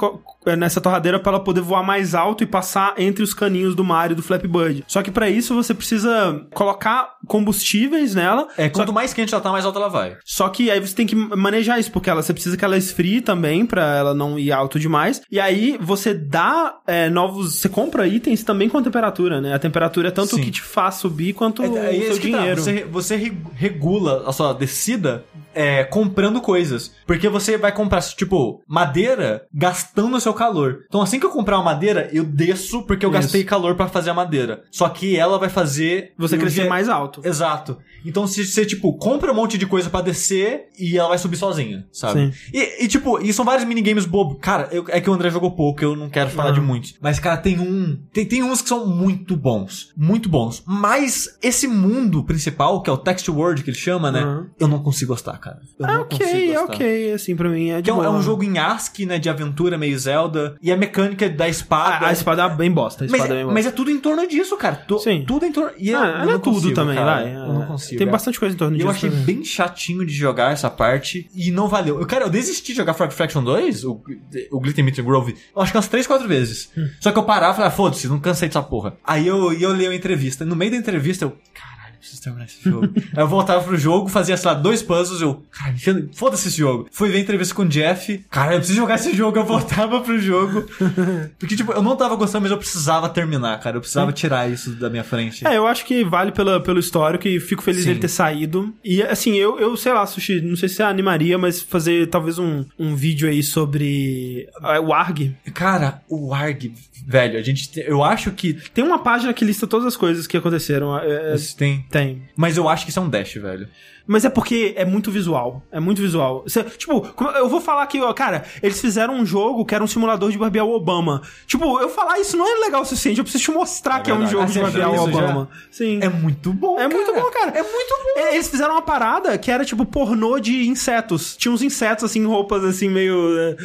eh, nessa torradeira pra ela poder voar mais alto e passar entre os caninhos do Mario e do Flappy Bird. Só que pra isso você precisa colocar combustíveis nela. É, quanto mais quente ela tá, mais alta ela vai. só que aí você tem que manejar isso, porque ela, você precisa que ela esfrie também pra ela não ir alto demais. E aí você dá eh, novos. Você compra itens também com a temperatura, né? A temperatura é tanto o Sim. que te faz subir quanto É, o é seu isso que tá. dinheiro. Você, você re- regula a sua descida é, comprando coisas. Porque você vai comprar, tipo, madeira gastando o seu calor. Então, assim que eu comprar uma madeira, eu desço porque eu Isso. gastei calor pra fazer a madeira. Só que ela vai fazer. Você crescer mais alto. Exato. Então, se você, tipo, compra um monte de coisa pra descer e ela vai subir sozinha, sabe? Sim. E, e, tipo, e são vários minigames bobos. Cara, eu- é que o André jogou pouco, eu não quero falar Uhum. de muitos. Mas, cara, tem um. Tem, tem uns que são muito bons. Muito bons. Mas esse mundo principal, que é o Text World que ele chama, né? Uhum. Eu não consigo gostar, cara. Eu É não consigo ok, é gostar. ok, assim, pra mim é de Que é um, é um jogo em ASCII, né? De aventura, meio Zelda. E a mecânica da espada. A, a espada é bem bosta, a mas, espada é bem bosta. mas é tudo em torno disso, cara. Tu- Sim. Tudo em torno. E Ah, eu não é tudo consigo, também, cara. vai. Eu não É, consigo. Tem é. bastante coisa em torno E disso. eu achei também. bem chatinho de jogar essa parte e não valeu. Eu, cara, eu desisti de jogar Frog Fraction 2, o, o Grove, eu acho que umas 3, 4 vezes. Hum. Só que eu parava e falava, foda-se, não cansei dessa porra. Aí eu, e eu li a entrevista. No meio da entrevista, eu, eu preciso terminar esse jogo. Aí eu voltava pro jogo, fazia, sei lá, dois puzzles, eu, enfia- foda-se esse jogo. Fui ver entrevista com o Jeff, cara, eu preciso jogar esse jogo, eu voltava pro jogo. Porque, tipo, eu não tava gostando, mas eu precisava terminar, cara. Eu precisava tirar isso da minha frente. É, eu acho que vale pela, pelo histórico e fico feliz Sim. dele ter saído. E assim, eu, eu sei lá, Sushi, não sei se você animaria, mas fazer talvez um, um vídeo aí sobre ah, o ARG. Cara, o ARG, velho, a gente. eu acho que. Tem uma página que lista todas as coisas que aconteceram. é, é, Tem. Tem. Mas eu acho que isso é um dash, velho. Mas é porque é muito visual. É muito visual. Cê- tipo, eu vou falar aqui, ó, cara, eles fizeram um jogo que era um simulador de barbear o Obama. Tipo, eu falar isso não é legal o suficiente. Eu preciso te mostrar que é um verdade. jogo Ah, de barbear o isso já? Obama. Sim. É muito bom, É muito bom, cara. É muito bom. É, Eles fizeram uma parada que era tipo pornô de insetos. Tinha uns insetos assim, roupas assim, meio. é,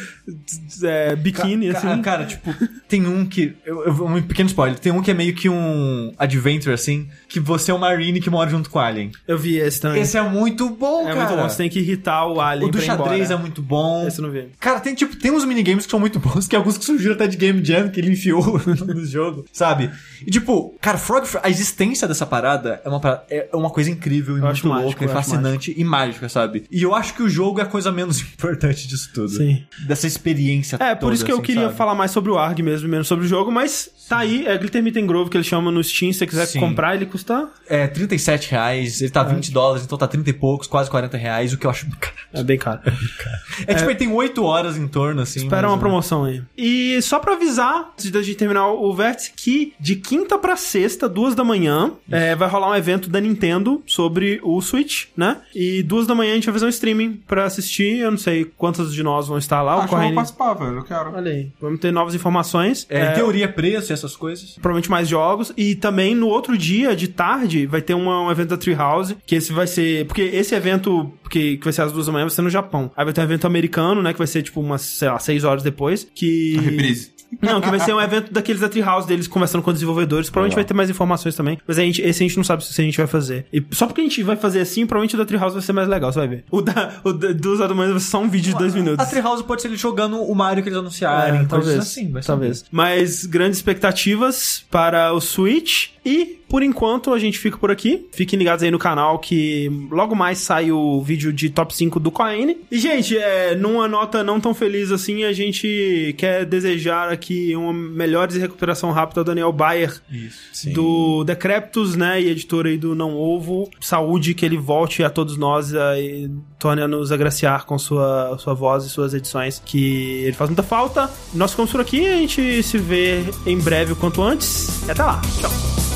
é, biquíni, Ca- assim. Cara, tipo, tem um que. Eu, eu- um pequeno spoiler. Tem um que é meio que um adventure, assim, que você é um Marine que mora junto com o Alien. Eu vi esse também. Esse é muito bom, é cara. muito bom. Você tem que irritar o alien O do xadrez embora. é muito bom. Esse eu não vi. Cara, tem tipo, tem uns minigames que são muito bons, que alguns que surgiram até de Game Jam, que ele enfiou no jogo, sabe? E tipo, cara, Frog, a existência dessa parada é uma, parada- é uma coisa incrível e Eu muito mágico, louca, e eu acho fascinante e mágica, sabe? E eu acho que o jogo é a coisa menos importante disso tudo. Sim. Dessa experiência É, por toda, isso que eu assim, queria sabe? falar mais sobre o ARG mesmo, menos sobre o jogo, mas tá aí, é Glitter Meet and Grove, que ele chama no Steam, se você quiser Sim. comprar, ele custa... É, 37 reais, ele tá 20 dólares, então tá 30 e poucos, quase 40 reais, o que eu acho. É bem caro. É, tipo, ele tem 8 horas em torno, assim. Espera mas, uma né? promoção aí. E só pra avisar, antes da gente terminar o vértice, que de quinta pra sexta, duas da manhã, é, vai rolar um evento da Nintendo sobre o Switch, né? E duas da manhã a gente vai fazer um streaming pra assistir. Eu não sei quantos de nós vão estar lá. Acho o que eu vou participar, velho. Eu quero. Olha aí. Vamos ter novas informações. É, É, teoria, preço e essas coisas. provavelmente mais jogos. E também no outro dia, de tarde, vai ter uma- um evento da Treehouse, que esse vai ser... Porque esse evento que, que vai ser às duas da manhã vai ser no Japão. Aí vai ter um evento americano, né, que vai ser tipo umas, sei lá, seis horas depois, que... Reprise. Não, que vai ser um evento daqueles da Treehouse deles conversando com desenvolvedores. Provavelmente vai ter mais informações também. Mas a gente, esse a gente não sabe se a gente vai fazer. E só porque a gente vai fazer assim, provavelmente o da Treehouse vai ser mais legal, você vai ver. O da, o da, do Usado Manhã vai ser só um vídeo de dois minutos. A Treehouse pode ser ele jogando o Mario que eles anunciarem. É, talvez. assim, vai talvez. Mas grandes expectativas para o Switch. E, por enquanto, a gente fica por aqui. Fiquem ligados aí no canal que logo mais sai o vídeo de top 5 do Coin. E, gente, é, numa nota não tão feliz assim, a gente quer desejar aqui uma melhores e recuperação rápida ao Daniel Bayer. Isso. Do Decreptus, né, e editor aí do Não Ovo. Saúde, que ele volte a todos nós e torne a nos agraciar com sua, sua voz e suas edições, que ele faz muita falta. Nós ficamos por aqui, a gente se vê em breve o quanto antes. E até lá. Tchau.